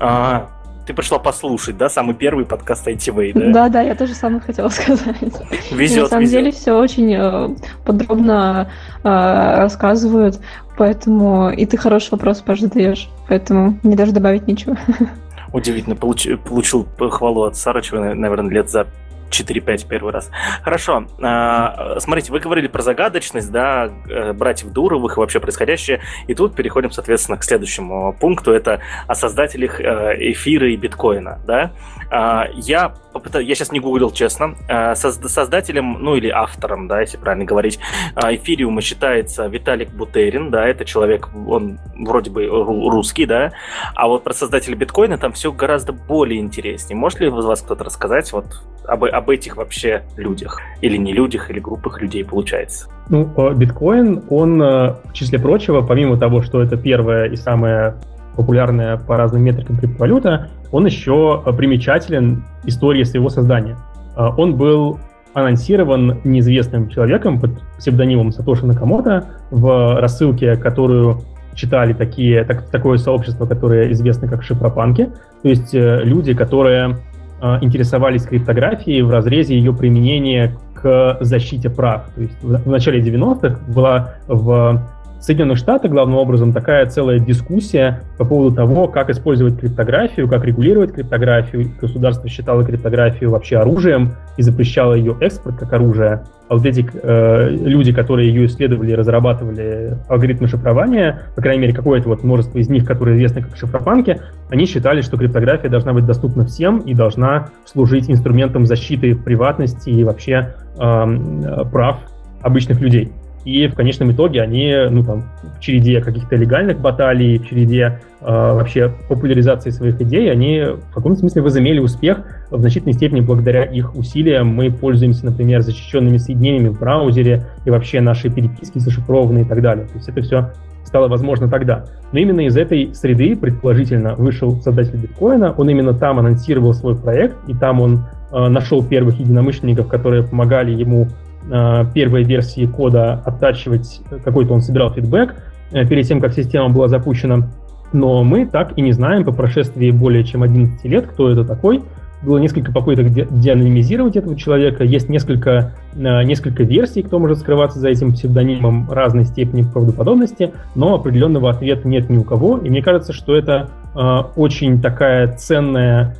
А, ты пришла послушать, да, самый первый подкаст ITV, да? Да, да, я тоже самое хотела сказать. Везет, На самом везет. деле все очень э, подробно э, рассказывают, поэтому и ты хороший вопрос задаешь, поэтому не даже добавить ничего. Удивительно, получ, получил хвалу от Сарычева, наверное, лет за 4-5 первый раз. Хорошо. А, смотрите, вы говорили про загадочность, да, э, братьев Дуровых и вообще происходящее. И тут переходим, соответственно, к следующему пункту. Это о создателях э, эфира и биткоина, да. А, я я сейчас не гуглил, честно. А, создателем, ну или автором, да, если правильно говорить, эфириума считается Виталик Бутерин, да, это человек, он вроде бы русский, да. А вот про создателя биткоина там все гораздо более интереснее. Может ли из вас кто-то рассказать вот об, об этих вообще людях. Или не людях, или группах людей получается. Ну, биткоин, он, э, в числе прочего, помимо того, что это первая и самая популярная по разным метрикам криптовалюта, он еще примечателен историей своего создания. Э, он был анонсирован неизвестным человеком под псевдонимом Сатоши Накамото в рассылке, которую читали такие, так, такое сообщество, которое известно как шифропанки, то есть э, люди, которые Э, интересовались криптографией в разрезе ее применения к защите прав. То есть в начале 90-х была в Соединенных Штатах главным образом такая целая дискуссия по поводу того, как использовать криптографию, как регулировать криптографию. Государство считало криптографию вообще оружием и запрещало ее экспорт как оружие. А вот эти э, люди, которые ее исследовали и разрабатывали алгоритмы шифрования, по крайней мере, какое-то вот множество из них, которые известны как шифропанки, они считали, что криптография должна быть доступна всем и должна служить инструментом защиты приватности и вообще э, прав обычных людей. И в конечном итоге они, ну там, в череде каких-то легальных баталий, в череде э, вообще популяризации своих идей, они в каком-то смысле возымели успех в значительной степени благодаря их усилиям. Мы пользуемся, например, защищенными соединениями в браузере, и вообще наши переписки зашифрованы и так далее. То есть это все стало возможно тогда. Но именно из этой среды, предположительно, вышел создатель биткоина, он именно там анонсировал свой проект, и там он э, нашел первых единомышленников, которые помогали ему Э, первой версии кода оттачивать какой-то он собирал фидбэк э, перед тем, как система была запущена. Но мы так и не знаем по прошествии более чем 11 лет, кто это такой. Было несколько попыток де- деанонимизировать этого человека. Есть несколько, э, несколько версий, кто может скрываться за этим псевдонимом разной степени правдоподобности, но определенного ответа нет ни у кого. И мне кажется, что это очень такая ценная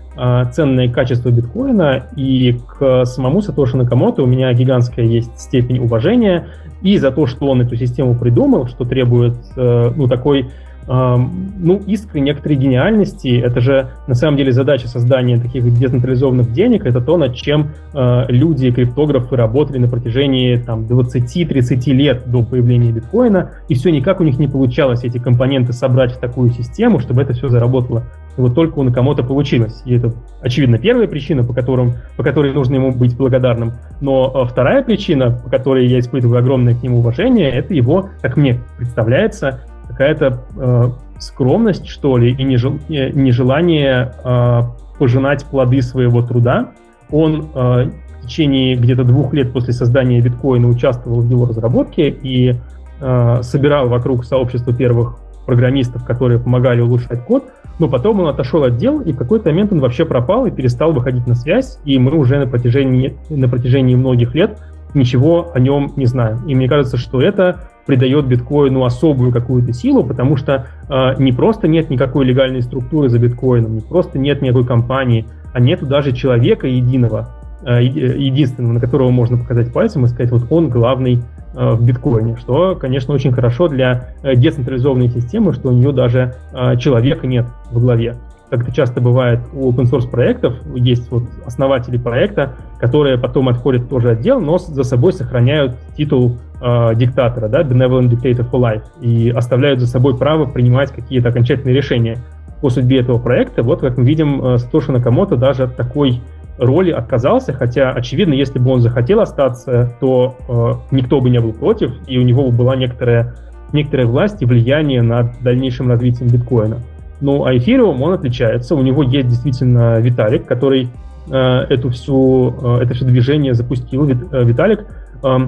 ценное качество биткоина, и к самому Сатоши Накамото у меня гигантская есть степень уважения и за то, что он эту систему придумал, что требует э, ну, такой ну, искры некоторой гениальности. Это же на самом деле задача создания таких децентрализованных денег. Это то, над чем э, люди, криптографы работали на протяжении там, 20-30 лет до появления биткоина, и все никак у них не получалось эти компоненты собрать в такую систему, чтобы это все заработало. И вот только у Накамото получилось. И это, очевидно, первая причина, по, которым, по которой нужно ему быть благодарным. Но э, вторая причина, по которой я испытываю огромное к нему уважение, это его, как мне представляется, какая-то э, скромность, что ли, и нежел, нежелание э, пожинать плоды своего труда. Он э, в течение где-то двух лет после создания биткоина участвовал в его разработке и э, собирал вокруг сообщества первых программистов, которые помогали улучшать код, но потом он отошел от дел, и в какой-то момент он вообще пропал и перестал выходить на связь, и мы уже на протяжении, на протяжении многих лет ничего о нем не знаем. И мне кажется, что это придает биткоину особую какую-то силу, потому что э, не просто нет никакой легальной структуры за биткоином, не просто нет никакой компании, а нету даже человека единого, единственного, на которого можно показать пальцем и сказать, вот он главный э, в биткоине, что, конечно, очень хорошо для э, децентрализованной системы, что у нее даже э, человека нет в главе как это часто бывает у open source проектов, есть вот основатели проекта, которые потом отходят тоже отдел, но за собой сохраняют титул э, диктатора, да, Benevolent Dictator for Life, и оставляют за собой право принимать какие-то окончательные решения по судьбе этого проекта. Вот, как мы видим, э, Сатоши Накамото даже такой роли отказался, хотя, очевидно, если бы он захотел остаться, то э, никто бы не был против, и у него была некоторая, некоторая власть и влияние над дальнейшим развитием биткоина. Ну, а эфириум, он отличается. У него есть действительно Виталик, который э, эту всю, э, это все движение запустил. Вит, э, Виталик, э,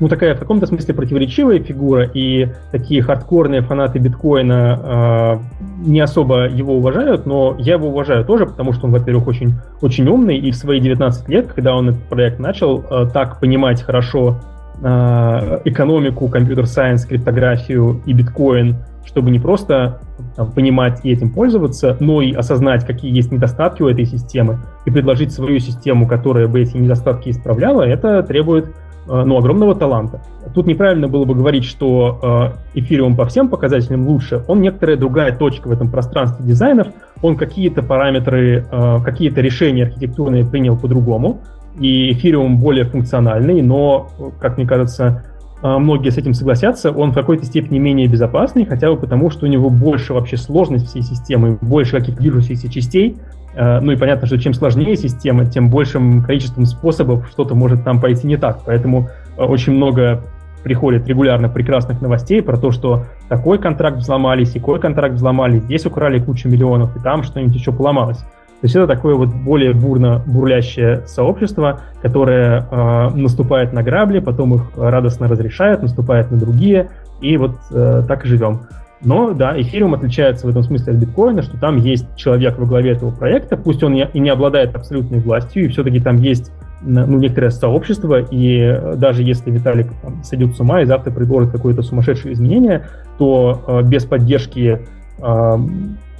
ну, такая в каком-то смысле противоречивая фигура, и такие хардкорные фанаты биткоина э, не особо его уважают, но я его уважаю тоже, потому что он, во-первых, очень, очень умный, и в свои 19 лет, когда он этот проект начал, э, так понимать хорошо э, экономику, компьютер-сайенс, криптографию и биткоин – чтобы не просто там, понимать и этим пользоваться, но и осознать, какие есть недостатки у этой системы, и предложить свою систему, которая бы эти недостатки исправляла, это требует ну, огромного таланта. Тут неправильно было бы говорить, что э, эфириум по всем показателям лучше. Он некоторая другая точка в этом пространстве дизайнов. Он какие-то параметры, э, какие-то решения архитектурные принял по-другому. И эфириум более функциональный, но, как мне кажется, многие с этим согласятся, он в какой-то степени менее безопасный, хотя бы потому, что у него больше вообще сложность всей системы, больше каких-то движущихся частей. А, ну и понятно, что чем сложнее система, тем большим количеством способов что-то может там пойти не так. Поэтому а, очень много приходит регулярно прекрасных новостей про то, что такой контракт взломали, секой контракт взломали, здесь украли кучу миллионов, и там что-нибудь еще поломалось. То есть это такое вот более бурно бурлящее сообщество, которое э, наступает на грабли, потом их радостно разрешает, наступает на другие, и вот э, так и живем. Но да, эфириум отличается в этом смысле от биткоина, что там есть человек во главе этого проекта, пусть он и не обладает абсолютной властью, и все-таки там есть ну, некоторое сообщество, и даже если Виталик там, сойдет с ума и завтра предложит какое-то сумасшедшее изменение, то э, без поддержки э,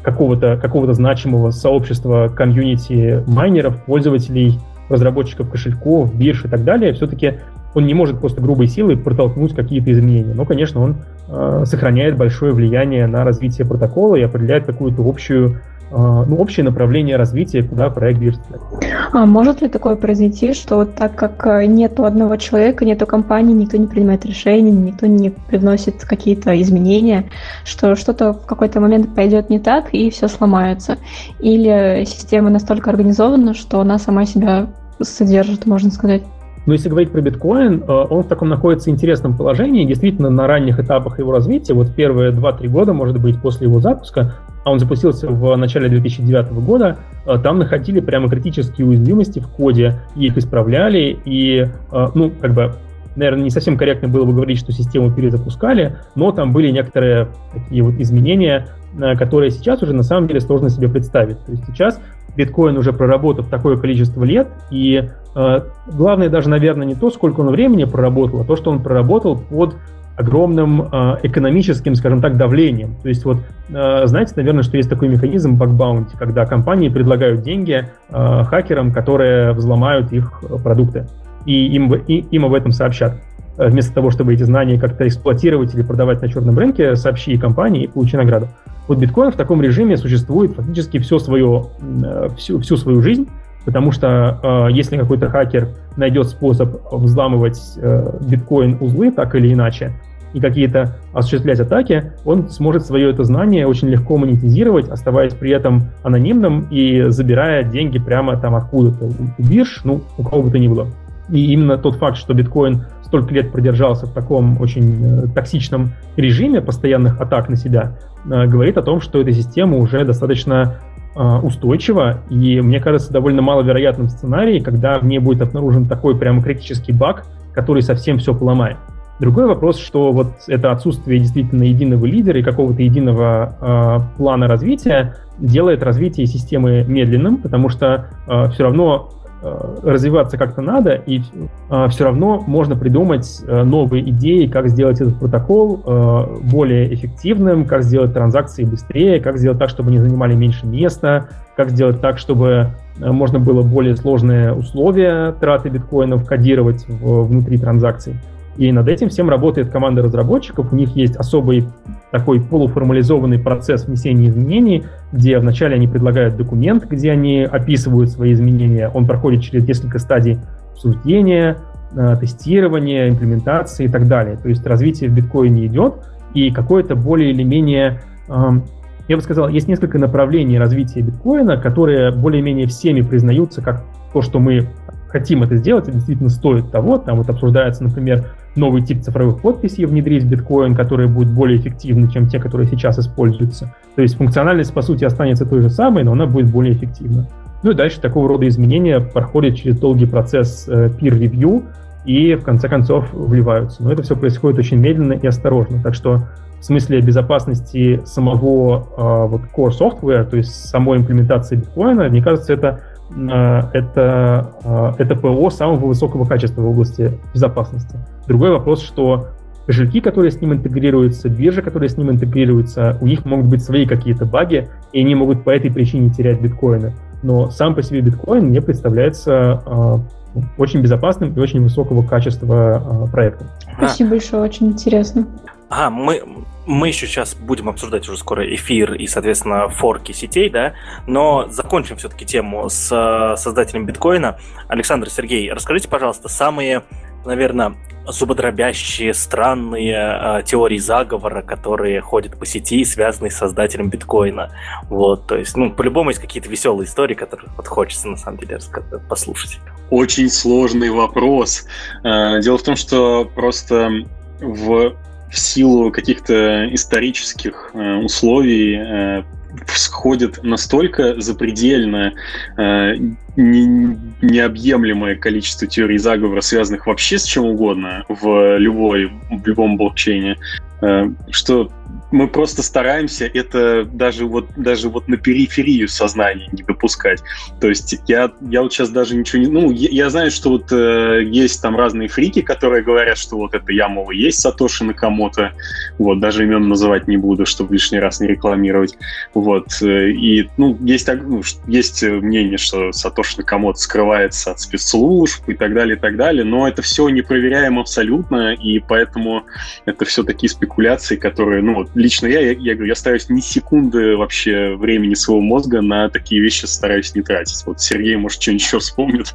какого-то какого значимого сообщества комьюнити майнеров, пользователей, разработчиков кошельков, бирж и так далее, все-таки он не может просто грубой силой протолкнуть какие-то изменения. Но, конечно, он э, сохраняет большое влияние на развитие протокола и определяет какую-то общую а, ну, общее направление развития, куда проект движется. А может ли такое произойти, что так как э, нету одного человека, нету компании, никто не принимает решения, никто не привносит какие-то изменения, что что-то в какой-то момент пойдет не так и все сломается? Или система настолько организована, что она сама себя содержит, можно сказать? Но если говорить про биткоин, э, он в таком находится интересном положении. Действительно, на ранних этапах его развития, вот первые 2-3 года, может быть, после его запуска, а он запустился в начале 2009 года, э, там находили прямо критические уязвимости в коде, их исправляли, и, э, ну, как бы, наверное, не совсем корректно было бы говорить, что систему перезапускали, но там были некоторые такие вот изменения, которые сейчас уже на самом деле сложно себе представить. То есть сейчас биткоин уже проработав такое количество лет, и э, главное даже, наверное, не то, сколько он времени проработал, а то, что он проработал под огромным э, экономическим, скажем так, давлением. То есть вот, э, знаете, наверное, что есть такой механизм бакбаунти, когда компании предлагают деньги э, хакерам, которые взломают их продукты, и им, и, им об этом сообщат. Вместо того, чтобы эти знания как-то эксплуатировать или продавать на черном рынке, сообщи компании и получи награду. Вот биткоин в таком режиме существует фактически все свое, всю, всю свою жизнь, потому что э, если какой-то хакер найдет способ взламывать э, биткоин-узлы так или иначе, и какие-то осуществлять атаки, он сможет свое это знание очень легко монетизировать, оставаясь при этом анонимным и забирая деньги прямо там откуда-то, у бирж, ну, у кого бы то ни было. И именно тот факт, что биткоин столько лет продержался в таком очень э, токсичном режиме постоянных атак на себя, э, говорит о том, что эта система уже достаточно э, устойчива, и мне кажется довольно маловероятным сценарий, когда в ней будет обнаружен такой прямо критический баг, который совсем все поломает. Другой вопрос, что вот это отсутствие действительно единого лидера и какого-то единого э, плана развития делает развитие системы медленным, потому что э, все равно э, развиваться как-то надо, и э, все равно можно придумать э, новые идеи, как сделать этот протокол э, более эффективным, как сделать транзакции быстрее, как сделать так, чтобы они занимали меньше места, как сделать так, чтобы можно было более сложные условия траты биткоинов кодировать в, внутри транзакций. И над этим всем работает команда разработчиков. У них есть особый такой полуформализованный процесс внесения изменений, где вначале они предлагают документ, где они описывают свои изменения. Он проходит через несколько стадий обсуждения, э, тестирования, имплементации и так далее. То есть развитие в биткоине идет, и какое-то более или менее эм, я бы сказал, есть несколько направлений развития биткоина, которые более-менее всеми признаются как то, что мы хотим это сделать, и действительно стоит того. Там вот обсуждается, например, новый тип цифровых подписей внедрить в биткоин, который будет более эффективны, чем те, которые сейчас используются. То есть функциональность, по сути, останется той же самой, но она будет более эффективна. Ну и дальше такого рода изменения проходят через долгий процесс э, peer review и в конце концов вливаются. Но это все происходит очень медленно и осторожно. Так что в смысле безопасности самого э, вот core software, то есть самой имплементации биткоина, мне кажется, это э, это, э, это ПО самого высокого качества в области безопасности. Другой вопрос, что кошельки, которые с ним интегрируются, биржи, которые с ним интегрируются, у них могут быть свои какие-то баги, и они могут по этой причине терять биткоины. Но сам по себе биткоин мне представляется э, очень безопасным и очень высокого качества э, проектом. Спасибо большое, очень интересно. А, мы, мы еще сейчас будем обсуждать уже скоро эфир и, соответственно, форки сетей, да, но закончим все-таки тему с э, создателем биткоина. Александр Сергей, расскажите, пожалуйста, самые, наверное, зубодробящие, странные э, теории заговора, которые ходят по сети, связанные с создателем биткоина. Вот, то есть, ну, по-любому есть какие-то веселые истории, которые вот хочется, на самом деле, послушать. Очень сложный вопрос. Э, дело в том, что просто в в силу каких-то исторических э, условий сходит настолько запредельно э, не, необъемлемое количество теорий заговора, связанных вообще с чем угодно в любой в любом блокчейне, э, что мы просто стараемся это даже вот, даже вот на периферию сознания не допускать. То есть я, я вот сейчас даже ничего не... Ну, я, я знаю, что вот э, есть там разные фрики, которые говорят, что вот это я, мол, есть Сатоши Накамото. Вот, даже имен называть не буду, чтобы лишний раз не рекламировать. Вот. Э, и, ну, есть, ну, есть мнение, что Сатоши Накамото скрывается от спецслужб и так далее, и так далее, но это все не проверяем абсолютно, и поэтому это все такие спекуляции, которые, ну, лично я, я, я говорю, я стараюсь ни секунды вообще времени своего мозга на такие вещи стараюсь не тратить. Вот Сергей, может, что-нибудь еще вспомнит.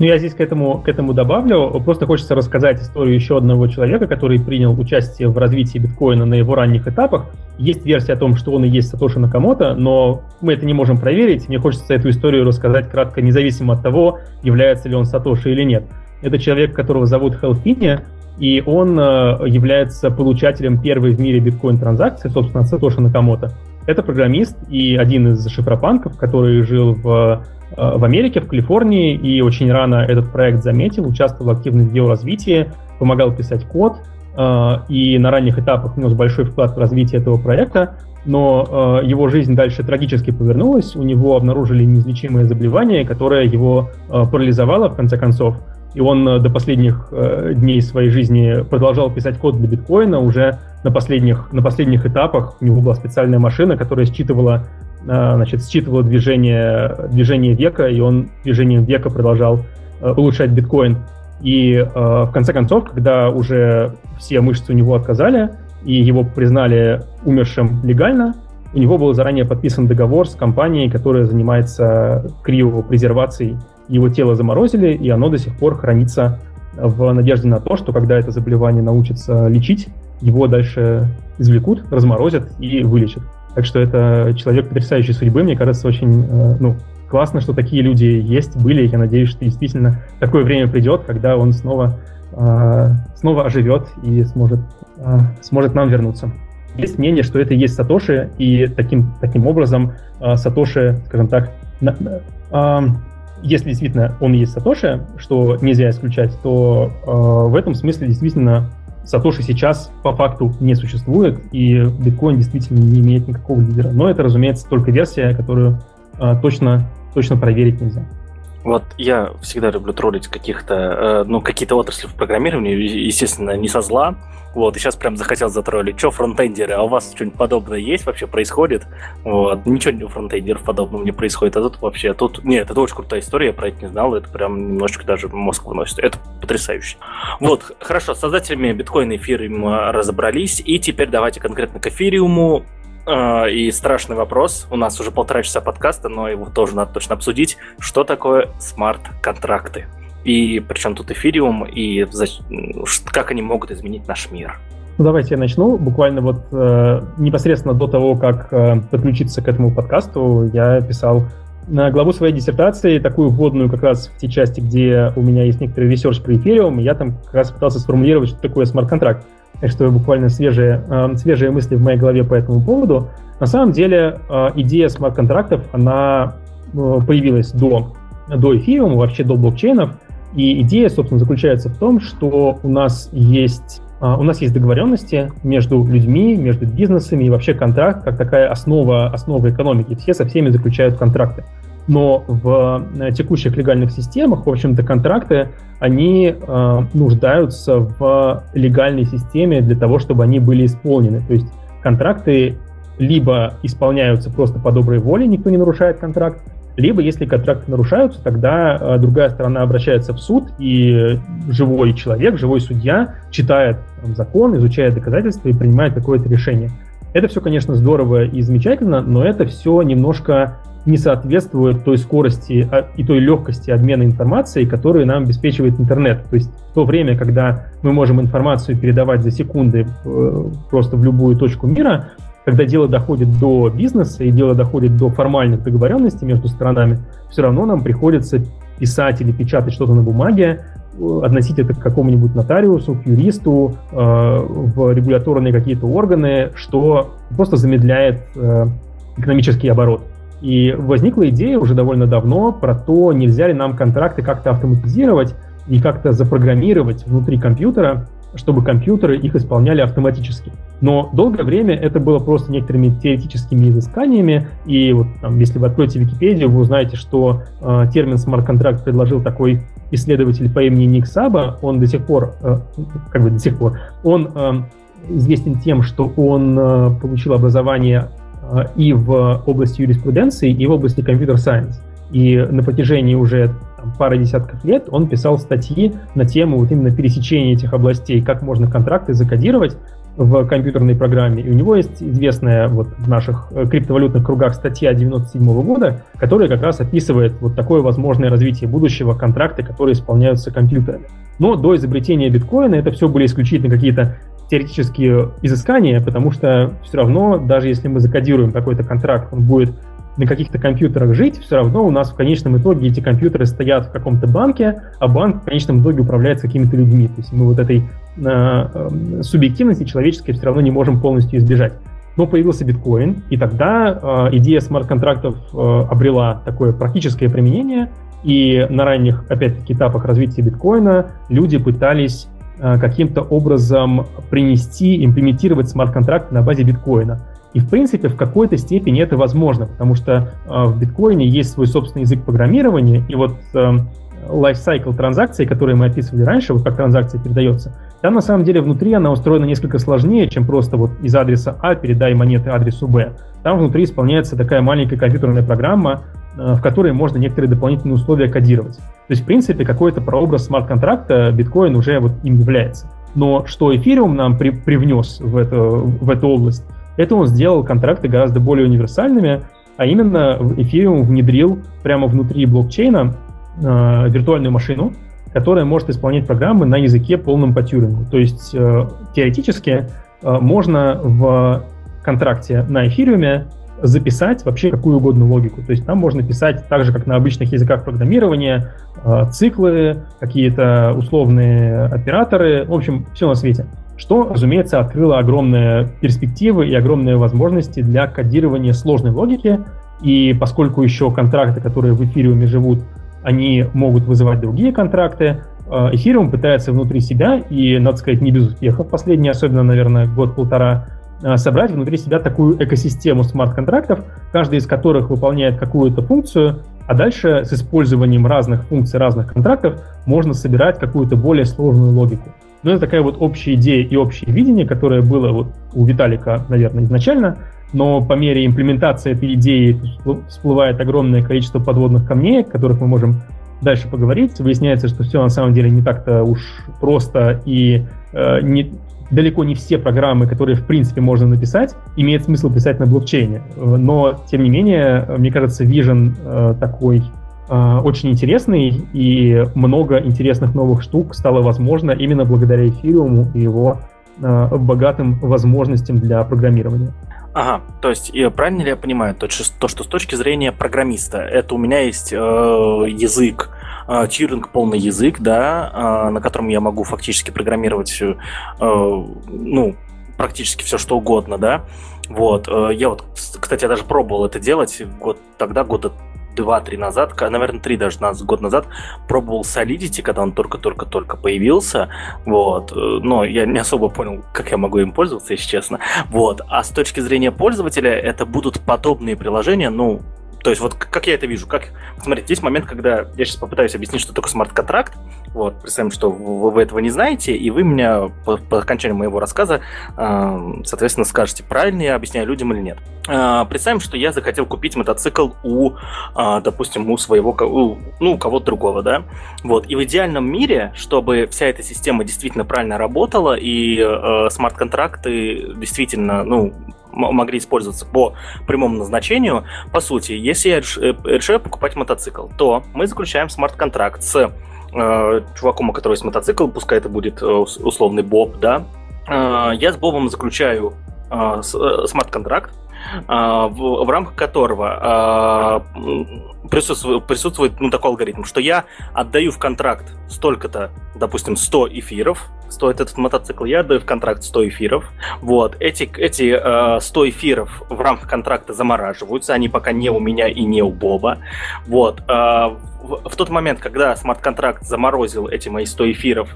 Ну, я здесь к этому, к этому добавлю. Просто хочется рассказать историю еще одного человека, который принял участие в развитии биткоина на его ранних этапах. Есть версия о том, что он и есть Сатоши Накамото, но мы это не можем проверить. Мне хочется эту историю рассказать кратко, независимо от того, является ли он Сатоши или нет. Это человек, которого зовут Хелфини, и он э, является получателем первой в мире биткоин-транзакции, собственно, Сатоши Накамото. Это программист и один из шифропанков, который жил в, э, в Америке, в Калифорнии, и очень рано этот проект заметил, участвовал активно в его развитии, помогал писать код, э, и на ранних этапах внес большой вклад в развитие этого проекта, но его жизнь дальше трагически повернулась, у него обнаружили неизлечимое заболевание, которое его парализовало в конце концов, и он э, до последних э, дней своей жизни продолжал писать код для биткоина. Уже на последних, на последних этапах у него была специальная машина, которая считывала, э, значит, считывала движение, движение века, и он движением века продолжал э, улучшать биткоин. И э, в конце концов, когда уже все мышцы у него отказали, и его признали умершим легально, у него был заранее подписан договор с компанией, которая занимается криопрезервацией его тело заморозили, и оно до сих пор хранится в надежде на то, что когда это заболевание научится лечить, его дальше извлекут, разморозят и вылечат. Так что это человек потрясающей судьбы, мне кажется, очень э, ну, классно, что такие люди есть, были. Я надеюсь, что действительно такое время придет, когда он снова, э, снова оживет и сможет, э, сможет нам вернуться. Есть мнение, что это и есть Сатоши, и таким, таким образом Сатоши, скажем так, если действительно он есть Сатоши, что нельзя исключать, то э, в этом смысле действительно Сатоши сейчас по факту не существует, и биткоин действительно не имеет никакого лидера. Но это, разумеется, только версия, которую э, точно, точно проверить нельзя. Вот я всегда люблю троллить каких-то, э, ну, какие-то отрасли в программировании, естественно, не со зла. Вот, и сейчас прям захотел затроллить. Что, фронтендеры, а у вас что-нибудь подобное есть вообще, происходит? Вот, ничего у фронтендеров подобного не происходит, а тут вообще, тут, нет, это очень крутая история, я про это не знал, это прям немножечко даже мозг выносит. Это потрясающе. Вот, хорошо, с создателями биткоина эфириума разобрались, и теперь давайте конкретно к эфириуму и страшный вопрос. У нас уже полтора часа подкаста, но его тоже надо точно обсудить. Что такое смарт-контракты? И причем тут эфириум, и как они могут изменить наш мир? Ну, давайте я начну. Буквально вот э, непосредственно до того, как э, подключиться к этому подкасту, я писал на главу своей диссертации, такую вводную как раз в те части, где у меня есть некоторый research про эфириум, я там как раз пытался сформулировать, что такое смарт-контракт. Так что буквально свежие, э, свежие мысли в моей голове по этому поводу. На самом деле э, идея смарт-контрактов, она э, появилась до, до эфириума, вообще до блокчейнов, и идея, собственно, заключается в том, что у нас есть у нас есть договоренности между людьми, между бизнесами и вообще контракт как такая основа, основа экономики. Все со всеми заключают контракты. Но в текущих легальных системах, в общем-то, контракты, они э, нуждаются в легальной системе для того, чтобы они были исполнены. То есть контракты либо исполняются просто по доброй воле, никто не нарушает контракт, либо, если контракты нарушаются, тогда э, другая сторона обращается в суд, и живой человек, живой судья читает там, закон, изучает доказательства и принимает какое-то решение. Это все, конечно, здорово и замечательно, но это все немножко не соответствует той скорости а, и той легкости обмена информацией, которую нам обеспечивает интернет. То есть в то время, когда мы можем информацию передавать за секунды э, просто в любую точку мира, когда дело доходит до бизнеса и дело доходит до формальных договоренностей между сторонами, все равно нам приходится писать или печатать что-то на бумаге, э, относить это к какому-нибудь нотариусу, к юристу, э, в регуляторные какие-то органы, что просто замедляет э, экономический оборот. И возникла идея уже довольно давно про то, нельзя ли нам контракты как-то автоматизировать и как-то запрограммировать внутри компьютера, чтобы компьютеры их исполняли автоматически. Но долгое время это было просто некоторыми теоретическими изысканиями, и вот там, если вы откроете Википедию, вы узнаете, что э, термин смарт-контракт предложил такой исследователь по имени Ник Саба, он до сих пор, э, как бы до сих пор, он э, известен тем, что он э, получил образование и в области юриспруденции, и в области компьютер-сайенс. И на протяжении уже там, пары десятков лет он писал статьи на тему вот именно пересечения этих областей, как можно контракты закодировать в компьютерной программе. И у него есть известная вот в наших э, криптовалютных кругах статья 97 года, которая как раз описывает вот такое возможное развитие будущего контракта, которые исполняются компьютерами. Но до изобретения биткоина это все были исключительно какие-то теоретические изыскания, потому что все равно, даже если мы закодируем какой-то контракт, он будет на каких-то компьютерах жить, все равно у нас в конечном итоге эти компьютеры стоят в каком-то банке, а банк в конечном итоге управляется какими-то людьми. То есть мы вот этой э, субъективности человеческой все равно не можем полностью избежать. Но появился биткоин, и тогда э, идея смарт-контрактов э, обрела такое практическое применение, и на ранних, опять-таки, этапах развития биткоина люди пытались каким-то образом принести, имплементировать смарт-контракт на базе биткоина. И, в принципе, в какой-то степени это возможно, потому что э, в биткоине есть свой собственный язык программирования, и вот э, lifecycle транзакции, которые мы описывали раньше, вот как транзакция передается, там на самом деле внутри она устроена несколько сложнее, чем просто вот из адреса А передай монеты адресу Б. Там внутри исполняется такая маленькая компьютерная программа, э, в которой можно некоторые дополнительные условия кодировать. То есть, в принципе, какой-то прообраз смарт-контракта биткоин уже вот им является. Но что эфириум нам при, привнес в, это, в эту область, это он сделал контракты гораздо более универсальными, а именно Ethereum внедрил прямо внутри блокчейна э, виртуальную машину, которая может исполнять программы на языке полном по Тюрингу. То есть э, теоретически э, можно в контракте на эфириуме записать вообще какую угодно логику. То есть там можно писать так же, как на обычных языках программирования, э, циклы, какие-то условные операторы, в общем, все на свете что, разумеется, открыло огромные перспективы и огромные возможности для кодирования сложной логики. И поскольку еще контракты, которые в эфириуме живут, они могут вызывать другие контракты, э, эфириум пытается внутри себя, и, надо сказать, не без успеха, последние, особенно, наверное, год-полтора, э, собрать внутри себя такую экосистему смарт-контрактов, каждый из которых выполняет какую-то функцию, а дальше с использованием разных функций, разных контрактов можно собирать какую-то более сложную логику. Но это такая вот общая идея и общее видение, которое было вот у Виталика, наверное, изначально, но по мере имплементации этой идеи всплывает огромное количество подводных камней, о которых мы можем дальше поговорить. Выясняется, что все на самом деле не так-то уж просто и э, не, далеко не все программы, которые в принципе можно написать, имеет смысл писать на блокчейне. Но, тем не менее, мне кажется, Vision э, такой э, очень интересный, и много интересных новых штук стало возможно именно благодаря эфириуму и его э, богатым возможностям для программирования. Ага, то есть правильно ли я понимаю, то, что, с точки зрения программиста, это у меня есть э, язык, э, Тьюринг полный язык, да, э, на котором я могу фактически программировать, э, ну, практически все что угодно, да. Вот, э, я вот, кстати, я даже пробовал это делать год тогда, года два-три назад, наверное, три даже назад, год назад, пробовал Solidity, когда он только-только-только появился, вот, э, но я не особо понял, как я могу им пользоваться, если честно, вот, а с точки зрения пользователя это будут подобные приложения, ну, то есть вот как я это вижу, как... Смотрите, есть момент, когда я сейчас попытаюсь объяснить, что такое смарт-контракт. Вот, представим, что вы, вы этого не знаете, и вы меня по, по окончанию моего рассказа, э, соответственно, скажете, правильно я объясняю людям или нет. Э, представим, что я захотел купить мотоцикл у, э, допустим, у своего, у, ну, у кого-то другого, да. Вот, и в идеальном мире, чтобы вся эта система действительно правильно работала, и э, смарт-контракты действительно, ну, могли использоваться по прямому назначению. По сути, если я э, решаю покупать мотоцикл, то мы заключаем смарт-контракт с э, чуваком, у которого есть мотоцикл, пускай это будет э, условный Боб, да. Э, я с Бобом заключаю э, э смарт-контракт, э, в, в рамках которого э, присутствует, присутствует ну, такой алгоритм, что я отдаю в контракт столько-то, допустим, 100 эфиров, стоит этот мотоцикл, я отдаю в контракт 100 эфиров. Вот, эти, эти э, 100 эфиров в рамках контракта замораживаются, они пока не у меня и не у Боба. Вот, э, в, в тот момент, когда смарт-контракт заморозил эти мои 100 эфиров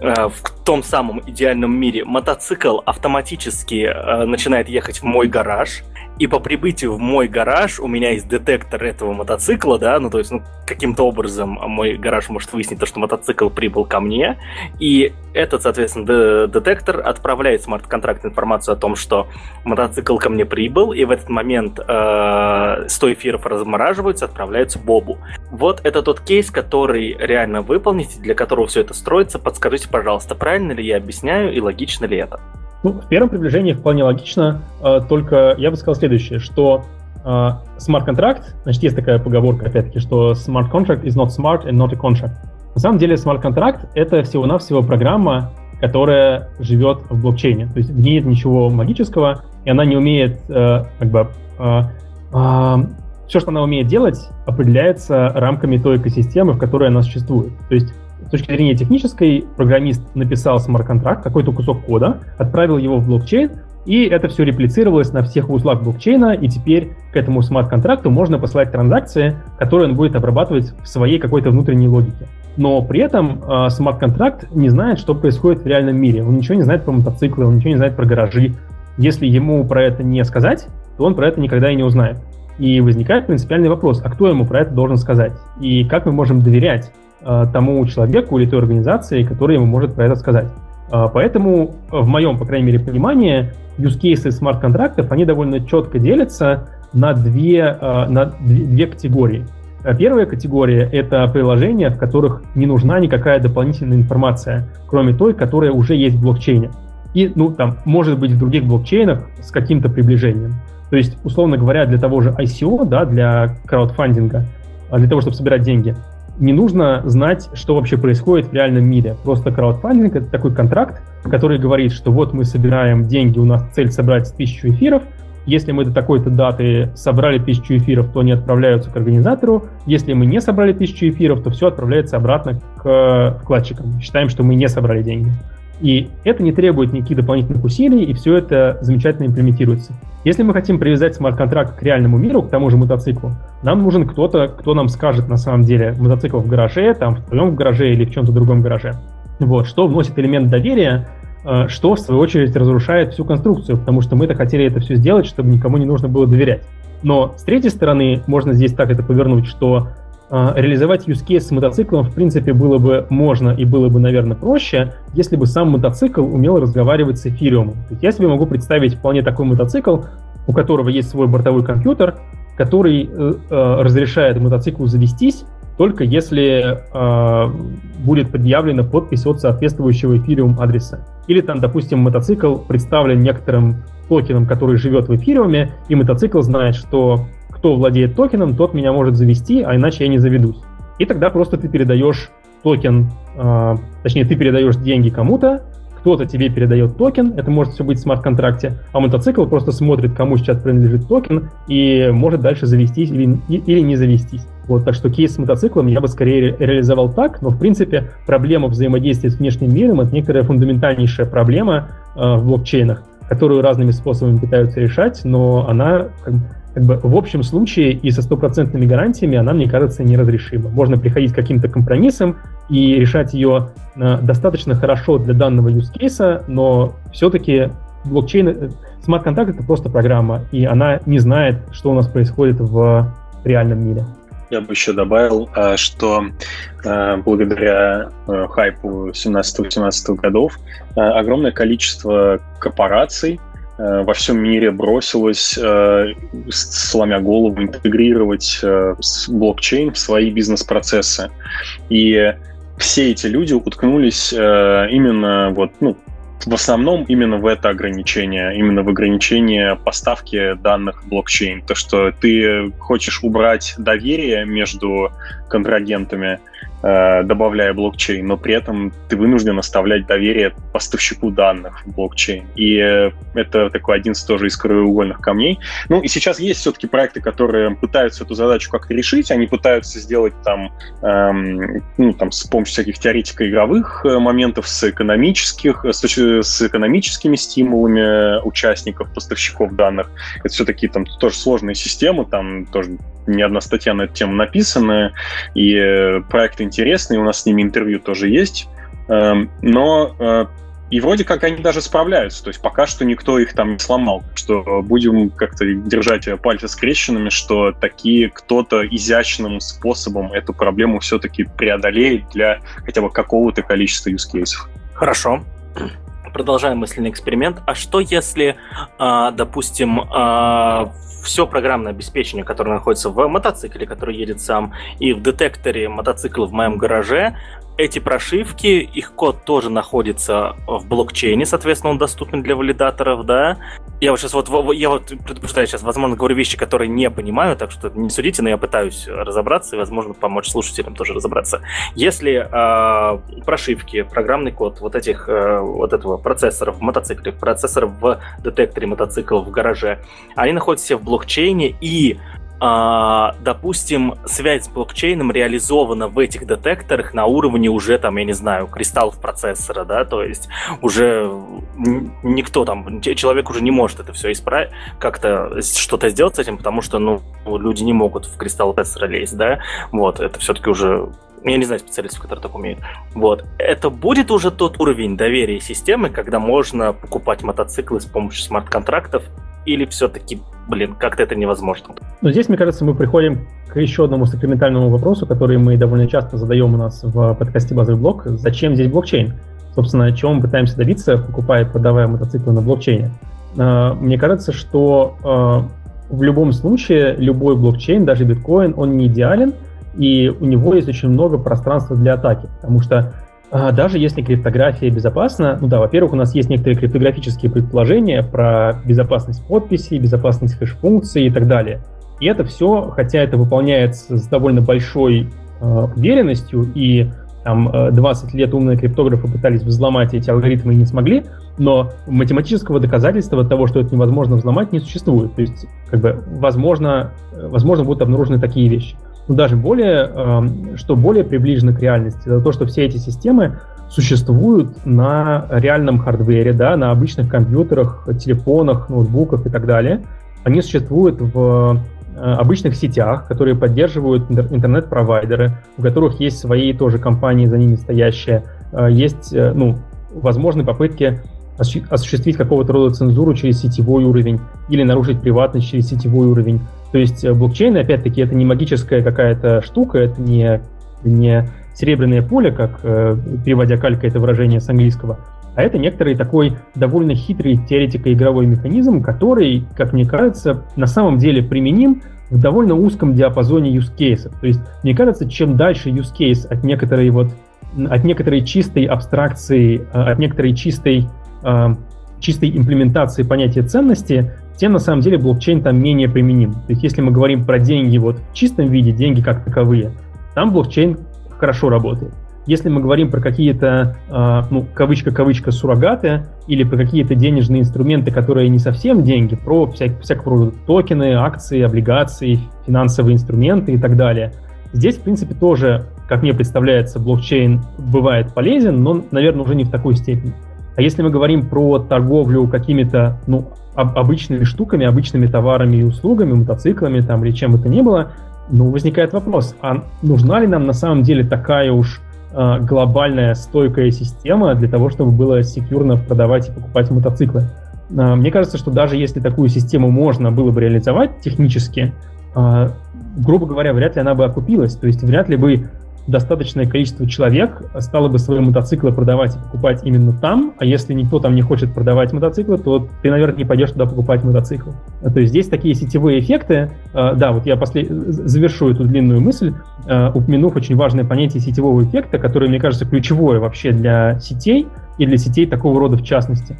э, в том самом идеальном мире, мотоцикл автоматически э, начинает ехать в мой гараж, и по прибытию в мой гараж у меня есть детектор этого мотоцикла, да, ну то есть ну, каким-то образом мой гараж может выяснить то, что мотоцикл прибыл ко мне, и этот, соответственно, детектор отправляет смарт-контракт информацию о том, что мотоцикл ко мне прибыл, и в этот момент э, 100 эфиров размораживаются, отправляются Бобу. Вот это тот кейс, который реально выполнить, для которого все это строится. Подскажите, пожалуйста, правильно ли я объясняю и логично ли это? Ну, в первом приближении вполне логично, э, только я бы сказал следующее, что э, смарт-контракт, значит, есть такая поговорка, опять-таки, что smart contract is not smart and not a contract. На самом деле смарт-контракт — это всего-навсего программа, которая живет в блокчейне. То есть в ней нет ничего магического, и она не умеет, э, как бы, э, э, все, что она умеет делать, определяется рамками той экосистемы, в которой она существует. То есть с точки зрения технической, программист написал смарт-контракт, какой-то кусок кода, отправил его в блокчейн, и это все реплицировалось на всех узлах блокчейна, и теперь к этому смарт-контракту можно послать транзакции, которые он будет обрабатывать в своей какой-то внутренней логике. Но при этом э, смарт-контракт не знает, что происходит в реальном мире. Он ничего не знает про мотоциклы, он ничего не знает про гаражи. Если ему про это не сказать, то он про это никогда и не узнает. И возникает принципиальный вопрос, а кто ему про это должен сказать? И как мы можем доверять Э, тому человеку или той организации, которая ему может про это сказать. Э, поэтому, в моем, по крайней мере, понимании, use cases смарт-контрактов, они довольно четко делятся на две, э, на две категории. Первая категория — это приложения, в которых не нужна никакая дополнительная информация, кроме той, которая уже есть в блокчейне. И, ну, там, может быть, в других блокчейнах с каким-то приближением. То есть, условно говоря, для того же ICO, да, для краудфандинга, для того, чтобы собирать деньги, не нужно знать, что вообще происходит в реальном мире. Просто краудфандинг — это такой контракт, который говорит, что вот мы собираем деньги, у нас цель собрать тысячу эфиров, если мы до такой-то даты собрали тысячу эфиров, то они отправляются к организатору. Если мы не собрали тысячу эфиров, то все отправляется обратно к вкладчикам. Считаем, что мы не собрали деньги. И это не требует никаких дополнительных усилий, и все это замечательно имплементируется. Если мы хотим привязать смарт-контракт к реальному миру, к тому же мотоциклу, нам нужен кто-то, кто нам скажет на самом деле мотоцикл в гараже, там в твоем гараже или в чем-то другом гараже. Вот, что вносит элемент доверия, э, что в свою очередь разрушает всю конструкцию, потому что мы-то хотели это все сделать, чтобы никому не нужно было доверять. Но с третьей стороны, можно здесь так это повернуть, что а, реализовать use case с мотоциклом, в принципе, было бы можно и было бы, наверное, проще, если бы сам мотоцикл умел разговаривать с эфириумом. То есть я себе могу представить вполне такой мотоцикл, у которого есть свой бортовой компьютер, который э, э, разрешает мотоциклу завестись только если э, будет предъявлена подпись от соответствующего эфириум адреса. Или там, допустим, мотоцикл представлен некоторым токеном, который живет в эфириуме, и мотоцикл знает, что кто владеет токеном, тот меня может завести, а иначе я не заведусь. И тогда просто ты передаешь токен, э, точнее, ты передаешь деньги кому-то, кто-то тебе передает токен, это может все быть в смарт-контракте, а мотоцикл просто смотрит, кому сейчас принадлежит токен, и может дальше завестись или, или не завестись. Вот, так что кейс с мотоциклом я бы скорее реализовал так, но в принципе проблема взаимодействия с внешним миром это некоторая фундаментальнейшая проблема э, в блокчейнах, которую разными способами пытаются решать, но она как, бы в общем случае и со стопроцентными гарантиями она, мне кажется, неразрешима. Можно приходить к каким-то компромиссам и решать ее э, достаточно хорошо для данного use case, но все-таки блокчейн, э, смарт-контракт это просто программа, и она не знает, что у нас происходит в реальном мире. Я бы еще добавил, а, что благодаря хайпу 17-18 годов огромное количество корпораций во всем мире бросилось, сломя голову, интегрировать блокчейн в свои бизнес-процессы. И все эти люди уткнулись именно вот, ну, в основном именно в это ограничение, именно в ограничение поставки данных в блокчейн. То, что ты хочешь убрать доверие между контрагентами, Э, добавляя блокчейн, но при этом ты вынужден оставлять доверие поставщику данных в блокчейн. И э, это такой один из тоже из краеугольных камней. Ну и сейчас есть все-таки проекты, которые пытаются эту задачу как-то решить. Они пытаются сделать там, эм, ну, там с помощью всяких теоретико-игровых э, моментов, с экономических, с, с экономическими стимулами участников, поставщиков данных. Это все-таки там тоже сложные системы, там тоже не одна статья на эту тему написана, и э, проект интересный, у нас с ними интервью тоже есть. Эм, но э, и вроде как они даже справляются, то есть пока что никто их там не сломал. Что будем как-то держать пальцы скрещенными, что такие кто-то изящным способом эту проблему все-таки преодолеет для хотя бы какого-то количества use. Хорошо. Продолжаем мысленный эксперимент. А что если, а, допустим, а, все программное обеспечение, которое находится в мотоцикле, который едет сам, и в детекторе мотоцикла в моем гараже, эти прошивки, их код тоже находится в блокчейне, соответственно, он доступен для валидаторов, да. Я вот сейчас вот, я вот предупреждаю сейчас, возможно, говорю вещи, которые не понимаю, так что не судите, но я пытаюсь разобраться и, возможно, помочь слушателям тоже разобраться. Если э, прошивки, программный код вот этих, э, вот этого процессора в мотоцикле, процессора в детекторе мотоцикла в гараже, они находятся все в блокчейне и а, допустим, связь с блокчейном реализована в этих детекторах на уровне уже, там, я не знаю, кристаллов процессора, да, то есть уже никто там, человек уже не может это все исправить, как-то что-то сделать с этим, потому что, ну, люди не могут в кристалл процессора лезть, да, вот, это все-таки уже я не знаю специалистов, которые так умеют. Вот. Это будет уже тот уровень доверия системы, когда можно покупать мотоциклы с помощью смарт-контрактов или все-таки, блин, как-то это невозможно? Ну, здесь, мне кажется, мы приходим к еще одному сакраментальному вопросу, который мы довольно часто задаем у нас в подкасте «Базовый блок». Зачем здесь блокчейн? Собственно, чего мы пытаемся добиться, покупая и продавая мотоциклы на блокчейне? А, мне кажется, что а, в любом случае любой блокчейн, даже биткоин, он не идеален, и у него есть очень много пространства для атаки, потому что даже если криптография безопасна, ну да, во-первых, у нас есть некоторые криптографические предположения про безопасность подписи, безопасность хэш-функций и так далее. И это все, хотя это выполняется с довольно большой э, уверенностью, и там 20 лет умные криптографы пытались взломать эти алгоритмы и не смогли, но математического доказательства того, что это невозможно взломать, не существует. То есть, как бы, возможно, возможно будут обнаружены такие вещи. Но даже более, эм, что более приближено к реальности, это то, что все эти системы существуют на реальном хардвере, да, на обычных компьютерах, телефонах, ноутбуках и так далее. Они существуют в э, обычных сетях, которые поддерживают интернет-провайдеры, у которых есть свои тоже компании за ними стоящие, э, есть, э, ну, возможны попытки осуществить какого-то рода цензуру через сетевой уровень или нарушить приватность через сетевой уровень. То есть э, блокчейн, опять-таки, это не магическая какая-то штука, это не, не серебряное поле, как э, переводя калька это выражение с английского, а это некоторый такой довольно хитрый теоретико-игровой механизм, который, как мне кажется, на самом деле применим в довольно узком диапазоне use cases. То есть, мне кажется, чем дальше use case от некоторой вот от некоторой чистой абстракции, э, от некоторой чистой, э, чистой имплементации понятия ценности, тем на самом деле блокчейн там менее применим. То есть если мы говорим про деньги вот в чистом виде, деньги как таковые, там блокчейн хорошо работает. Если мы говорим про какие-то, э, ну, кавычка-кавычка, суррогаты или про какие-то денежные инструменты, которые не совсем деньги, про всяк, всякого рода токены, акции, облигации, финансовые инструменты и так далее, здесь, в принципе, тоже, как мне представляется, блокчейн бывает полезен, но, наверное, уже не в такой степени. А если мы говорим про торговлю какими-то, ну, обычными штуками, обычными товарами и услугами, мотоциклами там или чем бы то ни было, ну, возникает вопрос, а нужна ли нам на самом деле такая уж э, глобальная стойкая система для того, чтобы было секьюрно продавать и покупать мотоциклы? Э, мне кажется, что даже если такую систему можно было бы реализовать технически, э, грубо говоря, вряд ли она бы окупилась. То есть вряд ли бы достаточное количество человек стало бы свои мотоциклы продавать и покупать именно там, а если никто там не хочет продавать мотоциклы, то ты, наверное, не пойдешь туда покупать мотоцикл. То есть здесь такие сетевые эффекты, э, да, вот я после... завершу эту длинную мысль, э, упомянув очень важное понятие сетевого эффекта, которое, мне кажется, ключевое вообще для сетей и для сетей такого рода в частности.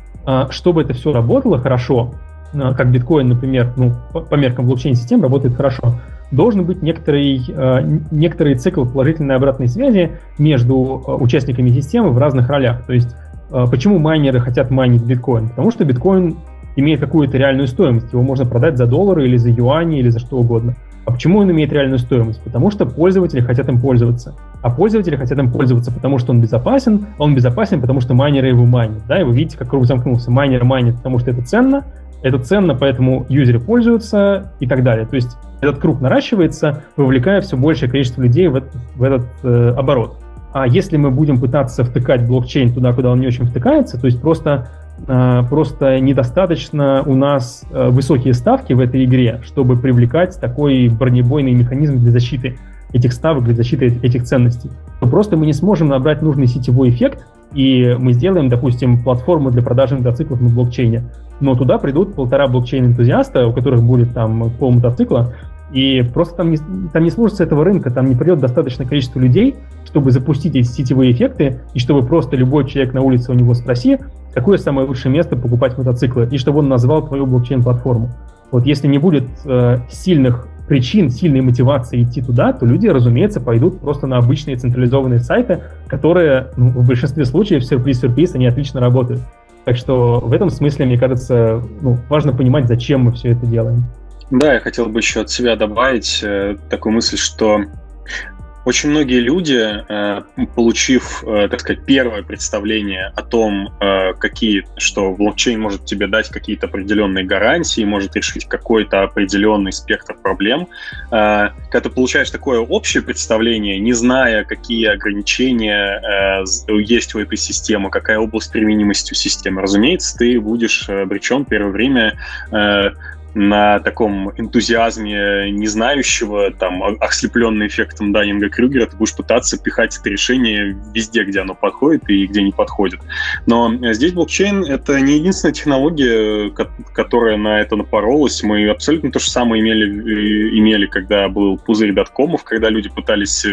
Чтобы это все работало хорошо, как биткоин, например, ну, по меркам блокчейн-систем работает хорошо, должен быть некоторый, э, некоторый цикл положительной обратной связи между э, участниками системы в разных ролях. То есть э, почему майнеры хотят майнить биткоин? Потому что биткоин имеет какую-то реальную стоимость. Его можно продать за доллары или за юани или за что угодно. А почему он имеет реальную стоимость? Потому что пользователи хотят им пользоваться. А пользователи хотят им пользоваться, потому что он безопасен, а он безопасен, потому что майнеры его майнят. Да, и вы видите, как круг замкнулся. Майнер майнит, потому что это ценно, это ценно, поэтому юзеры пользуются и так далее. То есть этот круг наращивается, вовлекая все большее количество людей в этот, в этот э, оборот. А если мы будем пытаться втыкать блокчейн туда, куда он не очень втыкается, то есть просто, э, просто недостаточно у нас э, высокие ставки в этой игре, чтобы привлекать такой бронебойный механизм для защиты этих ставок, для защиты этих ценностей, то просто мы не сможем набрать нужный сетевой эффект, и мы сделаем, допустим, платформу для продажи мотоциклов на блокчейне. Но туда придут полтора блокчейн-энтузиаста, у которых будет там пол мотоцикла, и просто там не, там не сложится этого рынка, там не придет достаточное количество людей, чтобы запустить эти сетевые эффекты, и чтобы просто любой человек на улице у него спроси, какое самое лучшее место покупать мотоциклы, и чтобы он назвал твою блокчейн-платформу. Вот если не будет э, сильных причин, сильной мотивации идти туда, то люди, разумеется, пойдут просто на обычные централизованные сайты, которые ну, в большинстве случаев, сюрприз-сюрприз, они отлично работают. Так что в этом смысле, мне кажется, ну, важно понимать, зачем мы все это делаем. Да, я хотел бы еще от себя добавить э, такую мысль, что очень многие люди, э, получив, э, так сказать, первое представление о том, э, какие, что блокчейн может тебе дать какие-то определенные гарантии, может решить какой-то определенный спектр проблем, когда ты получаешь такое общее представление, не зная, какие ограничения есть у этой системы, какая область применимости у системы, разумеется, ты будешь обречен первое время на таком энтузиазме не знающего, там, ослепленный эффектом Даннинга Крюгера, ты будешь пытаться пихать это решение везде, где оно подходит и где не подходит. Но здесь блокчейн — это не единственная технология, которая на это напоролась. Мы абсолютно то же самое имели, имели когда был пузырь доткомов, когда люди пытались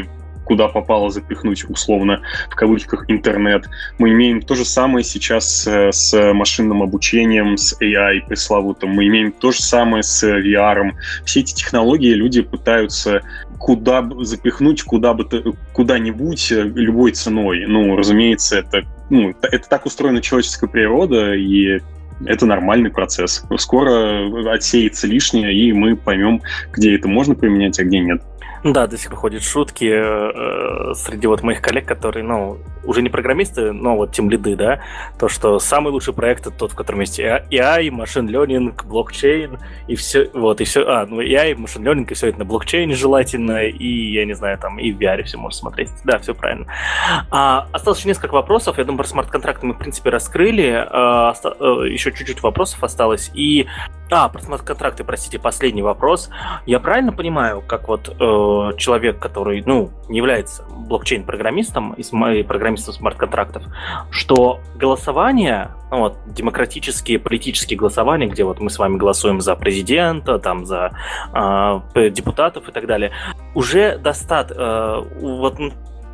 куда попало запихнуть условно в кавычках интернет. Мы имеем то же самое сейчас э, с машинным обучением, с AI пресловутым. Мы имеем то же самое с VR. Все эти технологии люди пытаются куда запихнуть, куда бы куда-нибудь э, любой ценой. Ну, разумеется, это ну, это так устроена человеческая природа, и это нормальный процесс. Скоро отсеется лишнее, и мы поймем, где это можно применять, а где нет. Да, до сих пор ходят шутки э, среди вот моих коллег, которые, ну, уже не программисты, но вот тем лиды, да, то, что самый лучший проект это тот, в котором есть AI, машин learning, блокчейн, и все, вот, и все, а, ну, AI, машин learning, и все это на блокчейне желательно, и, я не знаю, там, и в VR все можно смотреть. Да, все правильно. А, осталось еще несколько вопросов, я думаю, про смарт-контракты мы, в принципе, раскрыли. А, оста- э, еще чуть-чуть вопросов осталось. И а, про смарт-контракты, простите, последний вопрос. Я правильно понимаю, как вот э, человек, который, ну, не является блокчейн-программистом и программистом смарт-контрактов, что голосование, ну, вот, демократические, политические голосования, где вот мы с вами голосуем за президента, там, за э, депутатов и так далее, уже достат, э, вот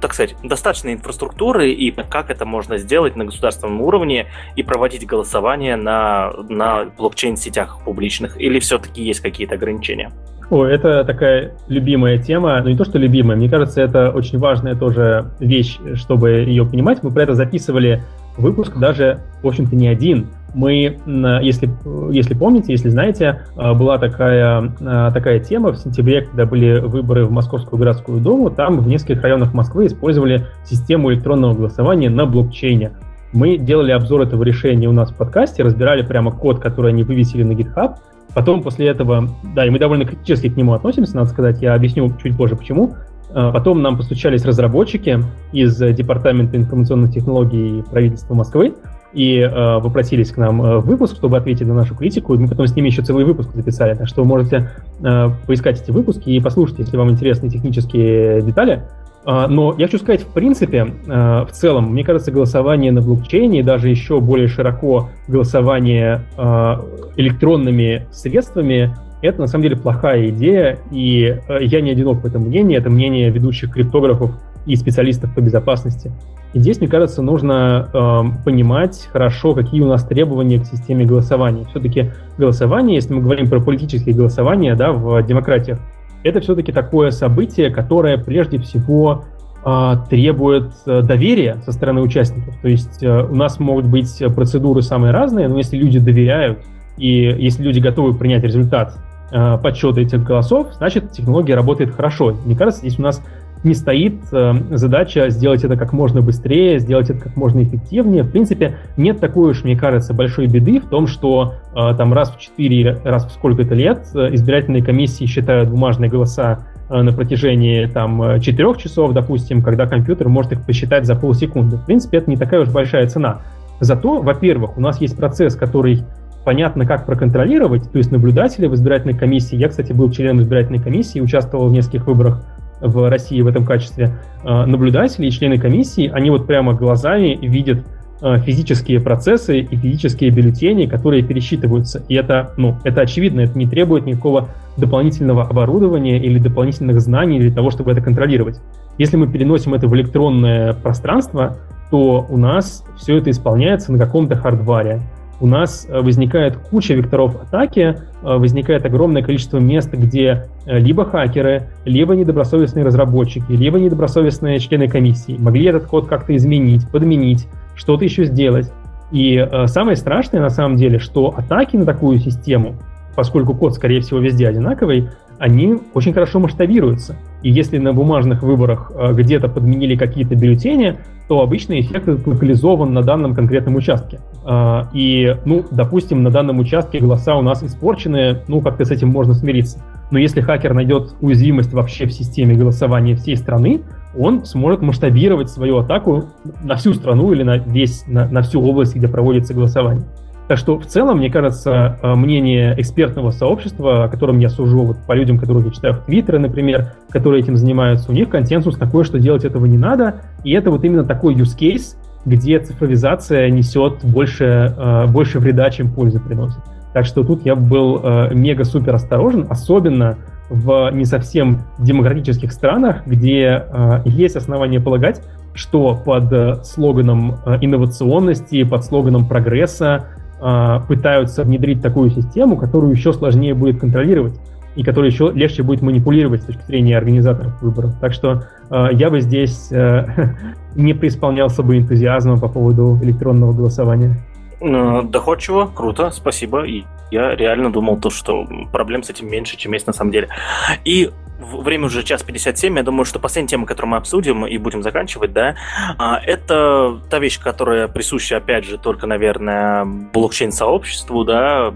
так сказать, достаточно инфраструктуры и как это можно сделать на государственном уровне и проводить голосование на, на блокчейн-сетях публичных? Или все-таки есть какие-то ограничения? О, это такая любимая тема, но не то, что любимая, мне кажется, это очень важная тоже вещь, чтобы ее понимать. Мы про это записывали выпуск даже, в общем-то, не один мы, если, если помните, если знаете, а, была такая, а, такая тема в сентябре, когда были выборы в Московскую городскую думу, там в нескольких районах Москвы использовали систему электронного голосования на блокчейне. Мы делали обзор этого решения у нас в подкасте, разбирали прямо код, который они вывесили на GitHub. Потом после этого, да, и мы довольно критически к нему относимся, надо сказать, я объясню чуть позже почему. А, потом нам постучались разработчики из Департамента информационных технологий правительства Москвы, и э, попросились к нам э, в выпуск, чтобы ответить на нашу критику. Мы потом с ними еще целый выпуск записали. Так что можете э, поискать эти выпуски и послушать, если вам интересны технические детали. Э, но я хочу сказать, в принципе, э, в целом, мне кажется, голосование на блокчейне и даже еще более широко голосование э, электронными средствами это на самом деле плохая идея, и я не одинок в этом мнении, это мнение ведущих криптографов и специалистов по безопасности. И здесь, мне кажется, нужно э, понимать хорошо, какие у нас требования к системе голосования. Все-таки голосование, если мы говорим про политические голосования да, в демократиях, это все-таки такое событие, которое прежде всего э, требует доверия со стороны участников. То есть э, у нас могут быть процедуры самые разные, но если люди доверяют и если люди готовы принять результат э, подсчета этих голосов, значит технология работает хорошо. Мне кажется, здесь у нас не стоит э, задача сделать это как можно быстрее, сделать это как можно эффективнее. В принципе, нет такой уж, мне кажется, большой беды в том, что э, там раз в 4, раз в сколько-то лет э, избирательные комиссии считают бумажные голоса э, на протяжении там 4 часов, допустим, когда компьютер может их посчитать за полсекунды. В принципе, это не такая уж большая цена. Зато, во-первых, у нас есть процесс, который понятно, как проконтролировать, то есть наблюдатели в избирательной комиссии. Я, кстати, был членом избирательной комиссии, участвовал в нескольких выборах в России в этом качестве э, наблюдатели и члены комиссии, они вот прямо глазами видят э, физические процессы и физические бюллетени, которые пересчитываются. И это, ну, это очевидно, это не требует никакого дополнительного оборудования или дополнительных знаний для того, чтобы это контролировать. Если мы переносим это в электронное пространство, то у нас все это исполняется на каком-то хардваре у нас э, возникает куча векторов атаки, э, возникает огромное количество мест, где э, либо хакеры, либо недобросовестные разработчики, либо недобросовестные члены комиссии могли этот код как-то изменить, подменить, что-то еще сделать. И самое страшное на самом деле, что атаки на такую систему, поскольку код, скорее всего, везде одинаковый, они очень хорошо масштабируются. И если на бумажных выборах где-то подменили какие-то бюллетени, то обычно эффект локализован на данном конкретном участке. А, и, ну, допустим, на данном участке голоса у нас испорчены, ну, как-то с этим можно смириться. Но если хакер найдет уязвимость вообще в системе голосования всей страны, он сможет масштабировать свою атаку на всю страну или на весь, на, на всю область, где проводится голосование. Так что в целом, мне кажется, э, мнение экспертного сообщества, о котором я сужу вот по людям, которых я читаю в Твиттере, например, которые этим занимаются, у них консенсус такой, что делать этого не надо. И это вот именно такой use case, где цифровизация несет больше, э, больше вреда, чем пользы приносит. Так что тут я был э, мега-супер осторожен, особенно в не совсем демократических странах, где есть основания полагать, что под слоганом инновационности, под слоганом прогресса пытаются внедрить такую систему, которую еще сложнее будет контролировать и которую еще легче будет манипулировать с точки зрения организаторов выборов. Так что э, я бы здесь э, не преисполнялся бы энтузиазмом по поводу электронного голосования. Ну, доходчиво, круто, спасибо. И я реально думал то, что проблем с этим меньше, чем есть на самом деле. И время уже час 57, я думаю, что последняя тема, которую мы обсудим и будем заканчивать, да, а, это та вещь, которая присуща, опять же, только, наверное, блокчейн-сообществу, да,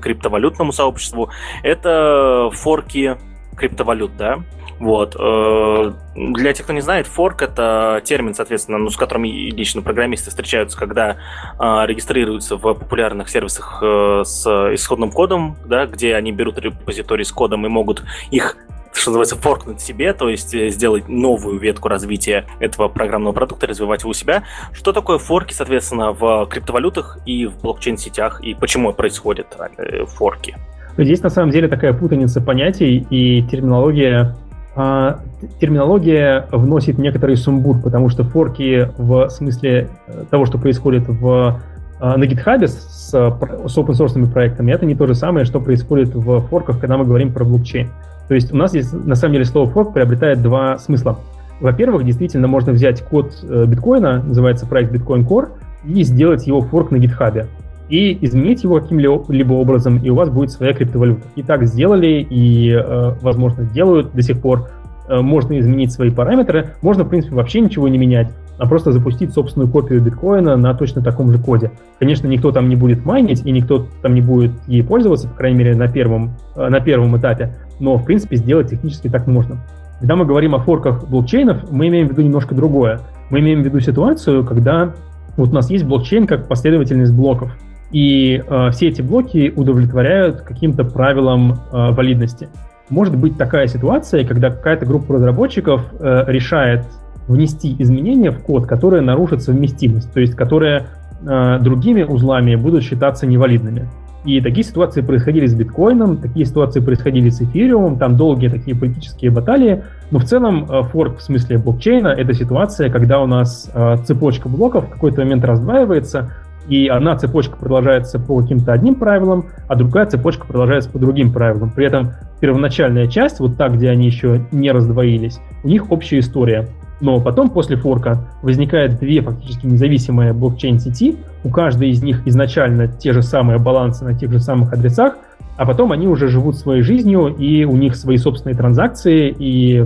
криптовалютному сообществу, это форки криптовалют, да, вот. Э, для тех, кто не знает, форк это термин, соответственно, ну, с которым лично программисты встречаются, когда э, регистрируются в популярных сервисах э, с исходным кодом, да, где они берут репозиторий с кодом и могут их что называется, форкнуть себе, то есть э, сделать новую ветку развития этого программного продукта, развивать его у себя. Что такое форки, соответственно, в криптовалютах и в блокчейн-сетях, и почему происходят э, форки? Здесь на самом деле такая путаница понятий и терминология а, терминология вносит некоторый сумбур, потому что форки в смысле э, того, что происходит в, а, на GitHub с, с open source проектами, это не то же самое, что происходит в форках, когда мы говорим про блокчейн. То есть у нас здесь на самом деле слово форк приобретает два смысла. Во-первых, действительно можно взять код э, биткоина, называется проект Bitcoin Core, и сделать его форк на GitHub и изменить его каким-либо образом, и у вас будет своя криптовалюта. И так сделали, и, э, возможно, делают до сих пор. Э, можно изменить свои параметры, можно, в принципе, вообще ничего не менять, а просто запустить собственную копию биткоина на точно таком же коде. Конечно, никто там не будет майнить, и никто там не будет ей пользоваться, по крайней мере, на первом, э, на первом этапе, но, в принципе, сделать технически так можно. Когда мы говорим о форках блокчейнов, мы имеем в виду немножко другое. Мы имеем в виду ситуацию, когда вот у нас есть блокчейн как последовательность блоков. И э, все эти блоки удовлетворяют каким-то правилам э, валидности. Может быть такая ситуация, когда какая-то группа разработчиков э, решает внести изменения в код, которые нарушат совместимость, то есть которые э, другими узлами будут считаться невалидными. И такие ситуации происходили с биткоином, такие ситуации происходили с эфириумом, там долгие такие политические баталии, но в целом э, форк в смысле блокчейна — это ситуация, когда у нас э, цепочка блоков в какой-то момент раздваивается, и одна цепочка продолжается по каким-то одним правилам, а другая цепочка продолжается по другим правилам. При этом первоначальная часть, вот та, где они еще не раздвоились, у них общая история. Но потом, после форка, возникает две фактически независимые блокчейн-сети, у каждой из них изначально те же самые балансы на тех же самых адресах, а потом они уже живут своей жизнью, и у них свои собственные транзакции, и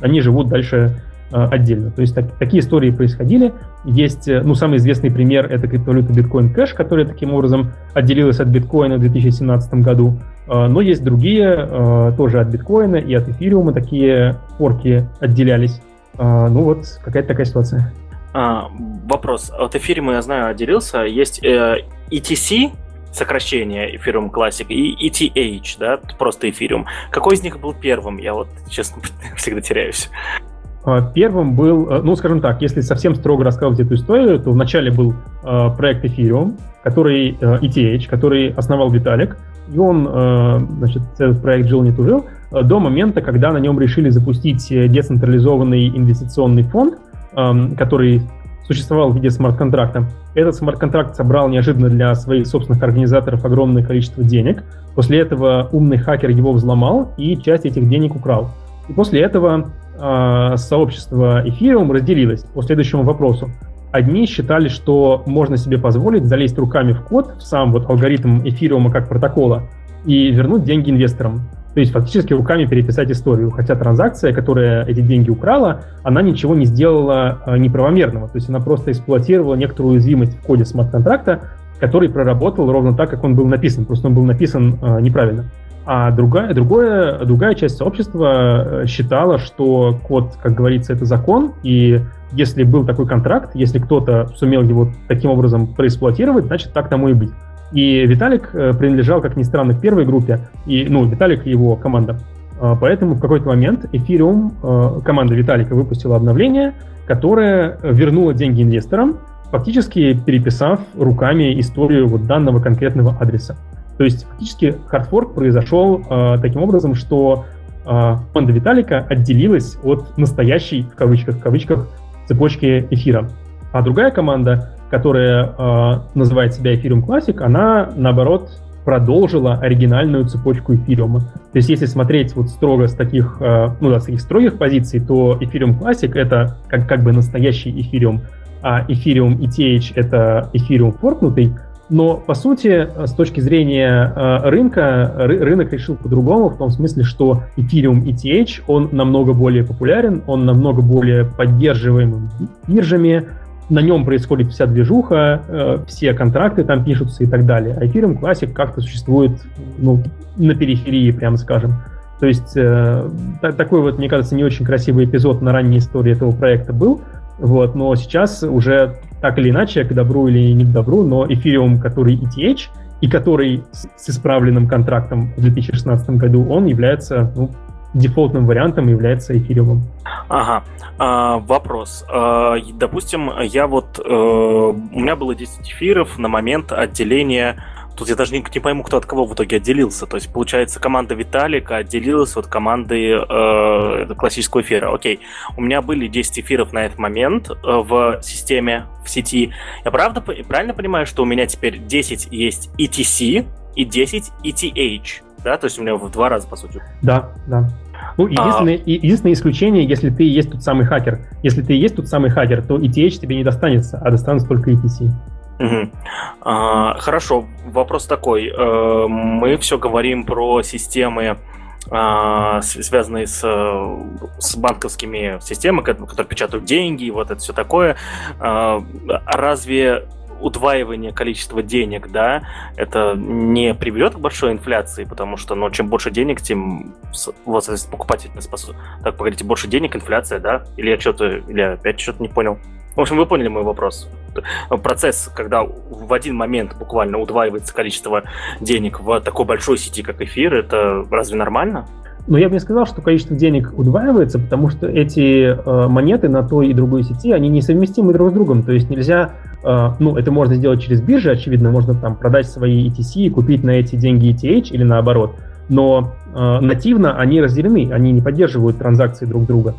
они живут дальше Э, отдельно. То есть так, такие истории происходили. Есть, э, ну, самый известный пример — это криптовалюта Bitcoin Cash, которая таким образом отделилась от биткоина в 2017 году. Э, но есть другие, тоже от биткоина и от эфириума такие форки отделялись. Ну вот, какая-то такая ситуация. А, вопрос. От эфириума, я знаю, отделился. Есть э, ETC, сокращение Ethereum Classic, и ETH, да, просто эфириум. Какой из них был первым? Я вот, честно, всегда теряюсь. А, первым был, э, ну, скажем так, если совсем строго рассказывать эту историю, то вначале был э, проект Ethereum, который э, ETH, который основал Виталик, и он, значит, этот проект жил не тужил, до момента, когда на нем решили запустить децентрализованный инвестиционный фонд, эм, который существовал в виде смарт-контракта. Этот смарт-контракт собрал неожиданно для своих собственных организаторов огромное количество денег. После этого умный хакер его взломал и часть этих денег украл. И после этого э, сообщество Ethereum разделилось по следующему вопросу. Одни считали, что можно себе позволить залезть руками в код, в сам вот алгоритм эфириума как протокола, и вернуть деньги инвесторам. То есть фактически руками переписать историю. Хотя транзакция, которая эти деньги украла, она ничего не сделала э, неправомерного. То есть она просто эксплуатировала некоторую уязвимость в коде смарт-контракта, который проработал ровно так, как он был написан. Просто он был написан э, неправильно. А другая, другое, другая часть сообщества э, считала, что код, как говорится, это закон, и если был такой контракт, если кто-то сумел его таким образом проэксплуатировать, значит, так тому и быть. И Виталик э, принадлежал, как ни странно, к первой группе, и, ну, Виталик и его команда. А, поэтому в какой-то момент Ethereum, э, команда Виталика выпустила обновление, которое вернуло деньги инвесторам, фактически переписав руками историю вот данного конкретного адреса. То есть фактически хардфорк произошел э, таким образом, что э, команда Виталика отделилась от настоящей, в кавычках, в кавычках, цепочки эфира. А другая команда, которая э, называет себя Ethereum Classic, она, наоборот, продолжила оригинальную цепочку эфириума. То есть если смотреть вот строго с таких, э, ну да, с таких строгих позиций, то Ethereum Classic — это как, как бы настоящий эфириум, а Ethereum ETH — это эфириум форкнутый, но, по сути, с точки зрения э, рынка, рынок решил по-другому, в том смысле, что Ethereum ETH, он намного более популярен, он намного более поддерживаем биржами, на нем происходит вся движуха, э, все контракты там пишутся и так далее. А Ethereum Classic как-то существует ну, на периферии, прямо скажем. То есть э, такой вот, мне кажется, не очень красивый эпизод на ранней истории этого проекта был. Вот, но сейчас уже так или иначе, к добру или не к добру, но эфириум, который ETH, и который с исправленным контрактом в 2016 году, он является ну, дефолтным вариантом является эфириумом. Ага. А, вопрос. А, допустим, я вот... А, у меня было 10 эфиров на момент отделения Тут я даже не, не пойму, кто от кого в итоге отделился. То есть, получается, команда Виталика отделилась от команды э, классического эфира. Окей, у меня были 10 эфиров на этот момент э, в системе, в сети. Я правда, правильно понимаю, что у меня теперь 10 есть ETC и 10 ETH? Да, то есть у меня в два раза, по сути. Да, да. Ну, единственное, а... единственное исключение, если ты есть тот самый хакер. Если ты есть тот самый хакер, то ETH тебе не достанется, а достанется только ETC. Угу. А, хорошо, вопрос такой. Э, мы все говорим про системы, а, связанные с, с банковскими системами, которые печатают деньги, вот это все такое. А, разве удваивание количества денег, да, это не приведет к большой инфляции, потому что, ну, чем больше денег, тем вот, покупательная способность. Так, погодите, больше денег, инфляция, да? Или я что-то, или я опять что-то не понял? В общем, вы поняли мой вопрос. Процесс, когда в один момент буквально удваивается количество денег в такой большой сети, как эфир, это разве нормально? Но я бы не сказал, что количество денег удваивается, потому что эти э, монеты на той и другой сети, они несовместимы друг с другом. То есть нельзя, э, ну, это можно сделать через биржи, очевидно, можно там продать свои ETC и купить на эти деньги ETH или наоборот. Но э, нативно они разделены, они не поддерживают транзакции друг друга.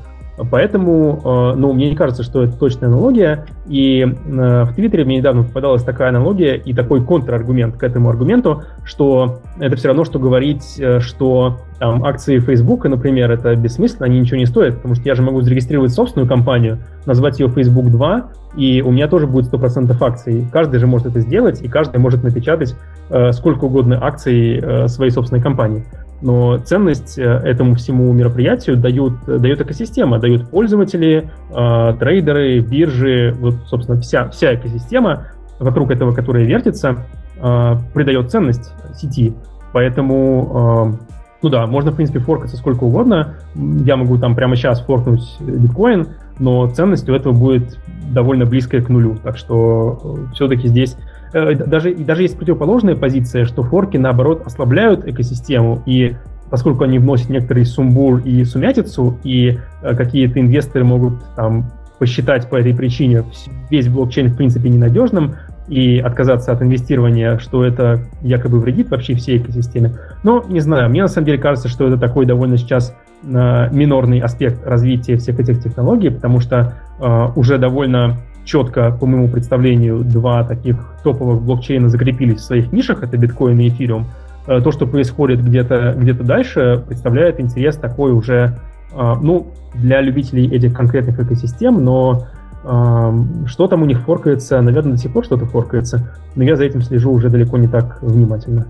Поэтому, э, ну, мне не кажется, что это точная аналогия. И э, в Твиттере мне недавно попадалась такая аналогия и такой контраргумент к этому аргументу, что это все равно, что говорить, э, что там, акции Facebook, например, это бессмысленно, они ничего не стоят, потому что я же могу зарегистрировать собственную компанию, назвать ее Facebook 2, и у меня тоже будет 100% акций. Каждый же может это сделать, и каждый может напечатать э, сколько угодно акций э, своей собственной компании но ценность э, этому всему мероприятию дают, дает экосистема, дают пользователи, э, трейдеры, биржи, вот, собственно, вся, вся экосистема вокруг этого, которая вертится, э, придает ценность сети. Поэтому, э, ну да, можно, в принципе, форкаться сколько угодно. Я могу там прямо сейчас форкнуть биткоин, но ценность у этого будет довольно близкая к нулю. Так что э, все-таки здесь Э, даже, даже есть противоположная позиция, что форки, наоборот, ослабляют экосистему, и поскольку они вносят некоторый сумбур и сумятицу, и э, какие-то инвесторы могут там посчитать по этой причине весь блокчейн в принципе ненадежным и отказаться от инвестирования, что это якобы вредит вообще всей экосистеме. Но не знаю, мне на самом деле кажется, что это такой довольно сейчас э, минорный аспект развития всех этих технологий, потому что э, уже довольно четко, по моему представлению, два таких топовых блокчейна закрепились в своих нишах, это биткоин и эфириум. Э, то, что происходит где-то где дальше, представляет интерес такой уже, э, ну, для любителей этих конкретных экосистем, но э, что там у них форкается, наверное, до сих пор что-то форкается, но я за этим слежу уже далеко не так внимательно.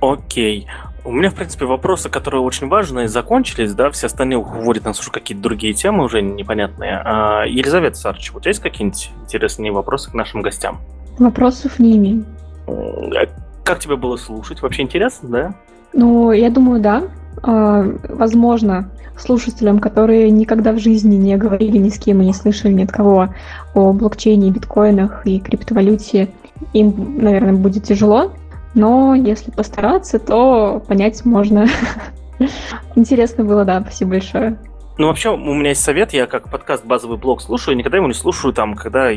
Окей. У меня, в принципе, вопросы, которые очень важные, закончились, да, все остальные уходят на слушать какие-то другие темы уже непонятные. А, Елизавета Сарч, у тебя есть какие-нибудь интересные вопросы к нашим гостям? Вопросов не имею. А как тебе было слушать? Вообще интересно, да? Ну, я думаю, да. А, возможно, слушателям, которые никогда в жизни не говорили ни с кем и не слышали ни от кого о блокчейне, биткоинах и криптовалюте, им, наверное, будет тяжело, но если постараться, то понять можно. Интересно было, да, спасибо большое. Ну, вообще, у меня есть совет, я как подкаст базовый блог слушаю, никогда его не слушаю там, когда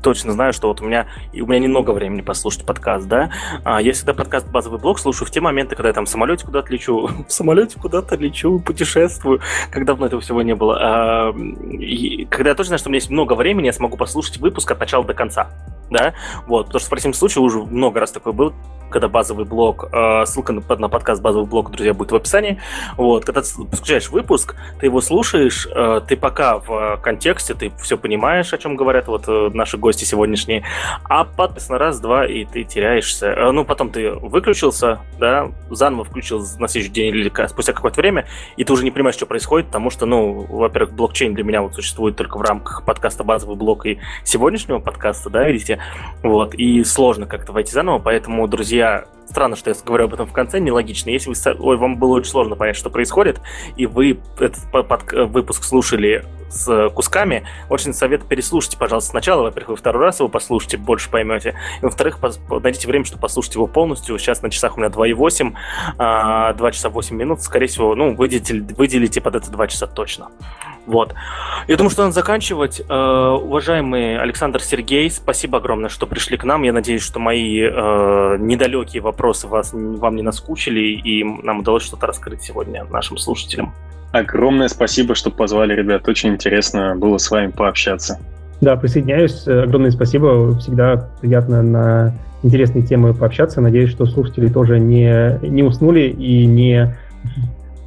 точно знаю, что вот у меня, у меня немного времени послушать подкаст, да. А я всегда подкаст базовый блог слушаю в те моменты, когда я там в самолете куда-то лечу, в самолете куда-то лечу, путешествую, как давно этого всего не было. А, и, когда я точно знаю, что у меня есть много времени, я смогу послушать выпуск от начала до конца да, вот, потому что в противном случае уже много раз такой был, когда базовый блок, э, ссылка на, на подкаст базовый блок, друзья, будет в описании, вот, когда ты включаешь выпуск, ты его слушаешь, э, ты пока в контексте, ты все понимаешь, о чем говорят вот э, наши гости сегодняшние, а потом на раз-два, и ты теряешься. Э, ну, потом ты выключился, да, заново включил на следующий день или спустя какое-то время, и ты уже не понимаешь, что происходит, потому что, ну, во-первых, блокчейн для меня вот существует только в рамках подкаста «Базовый блок» и сегодняшнего подкаста, да, видите, вот, и сложно как-то войти заново, поэтому, друзья, странно, что я говорю об этом в конце, нелогично. Если вы, ой, вам было очень сложно понять, что происходит, и вы этот под, выпуск слушали с кусками, очень совет переслушайте, пожалуйста, сначала, во-первых, вы второй раз его послушайте, больше поймете, и во-вторых, найдите время, чтобы послушать его полностью. Сейчас на часах у меня 2,8, 2 а, часа 8 минут, скорее всего, ну, выделите, выделите под это 2 часа точно. Вот. Я думаю, что надо заканчивать. Э, уважаемый Александр Сергей, спасибо огромное, что пришли к нам. Я надеюсь, что мои э, недалекие вопросы вас, вам не наскучили, и нам удалось что-то раскрыть сегодня нашим слушателям. Огромное спасибо, что позвали, ребят. Очень интересно было с вами пообщаться. Да, присоединяюсь. Огромное спасибо. Всегда приятно на интересные темы пообщаться. Надеюсь, что слушатели тоже не, не уснули и не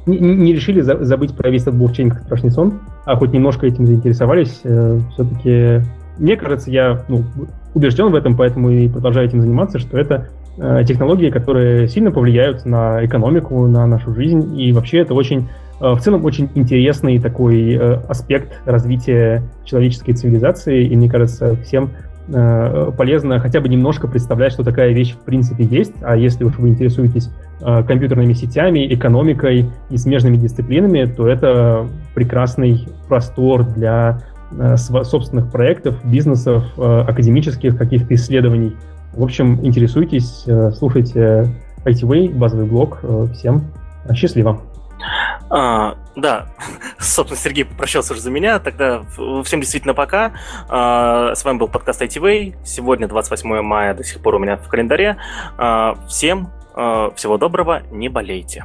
не, не решили за, забыть про весь этот блокчейн как страшный сон, а хоть немножко этим заинтересовались, э, все-таки, мне кажется, я ну, убежден в этом, поэтому и продолжаю этим заниматься, что это э, технологии, которые сильно повлияют на экономику, на нашу жизнь, и вообще это очень, в целом, очень интересный такой э, аспект развития человеческой цивилизации, и мне кажется, всем Э, полезно хотя бы немножко представлять, что такая вещь в принципе есть, а если уж вы интересуетесь э, компьютерными сетями, экономикой и смежными дисциплинами, то это прекрасный простор для э, собственных проектов, бизнесов, академических каких-то исследований. В общем, интересуйтесь, слушайте ITV, базовый блог. Всем счастливо! А, да, собственно, Сергей попрощался уже за меня. Тогда всем действительно пока. А, с вами был подкаст ITV. Сегодня 28 мая до сих пор у меня в календаре. А, всем а, всего доброго, не болейте.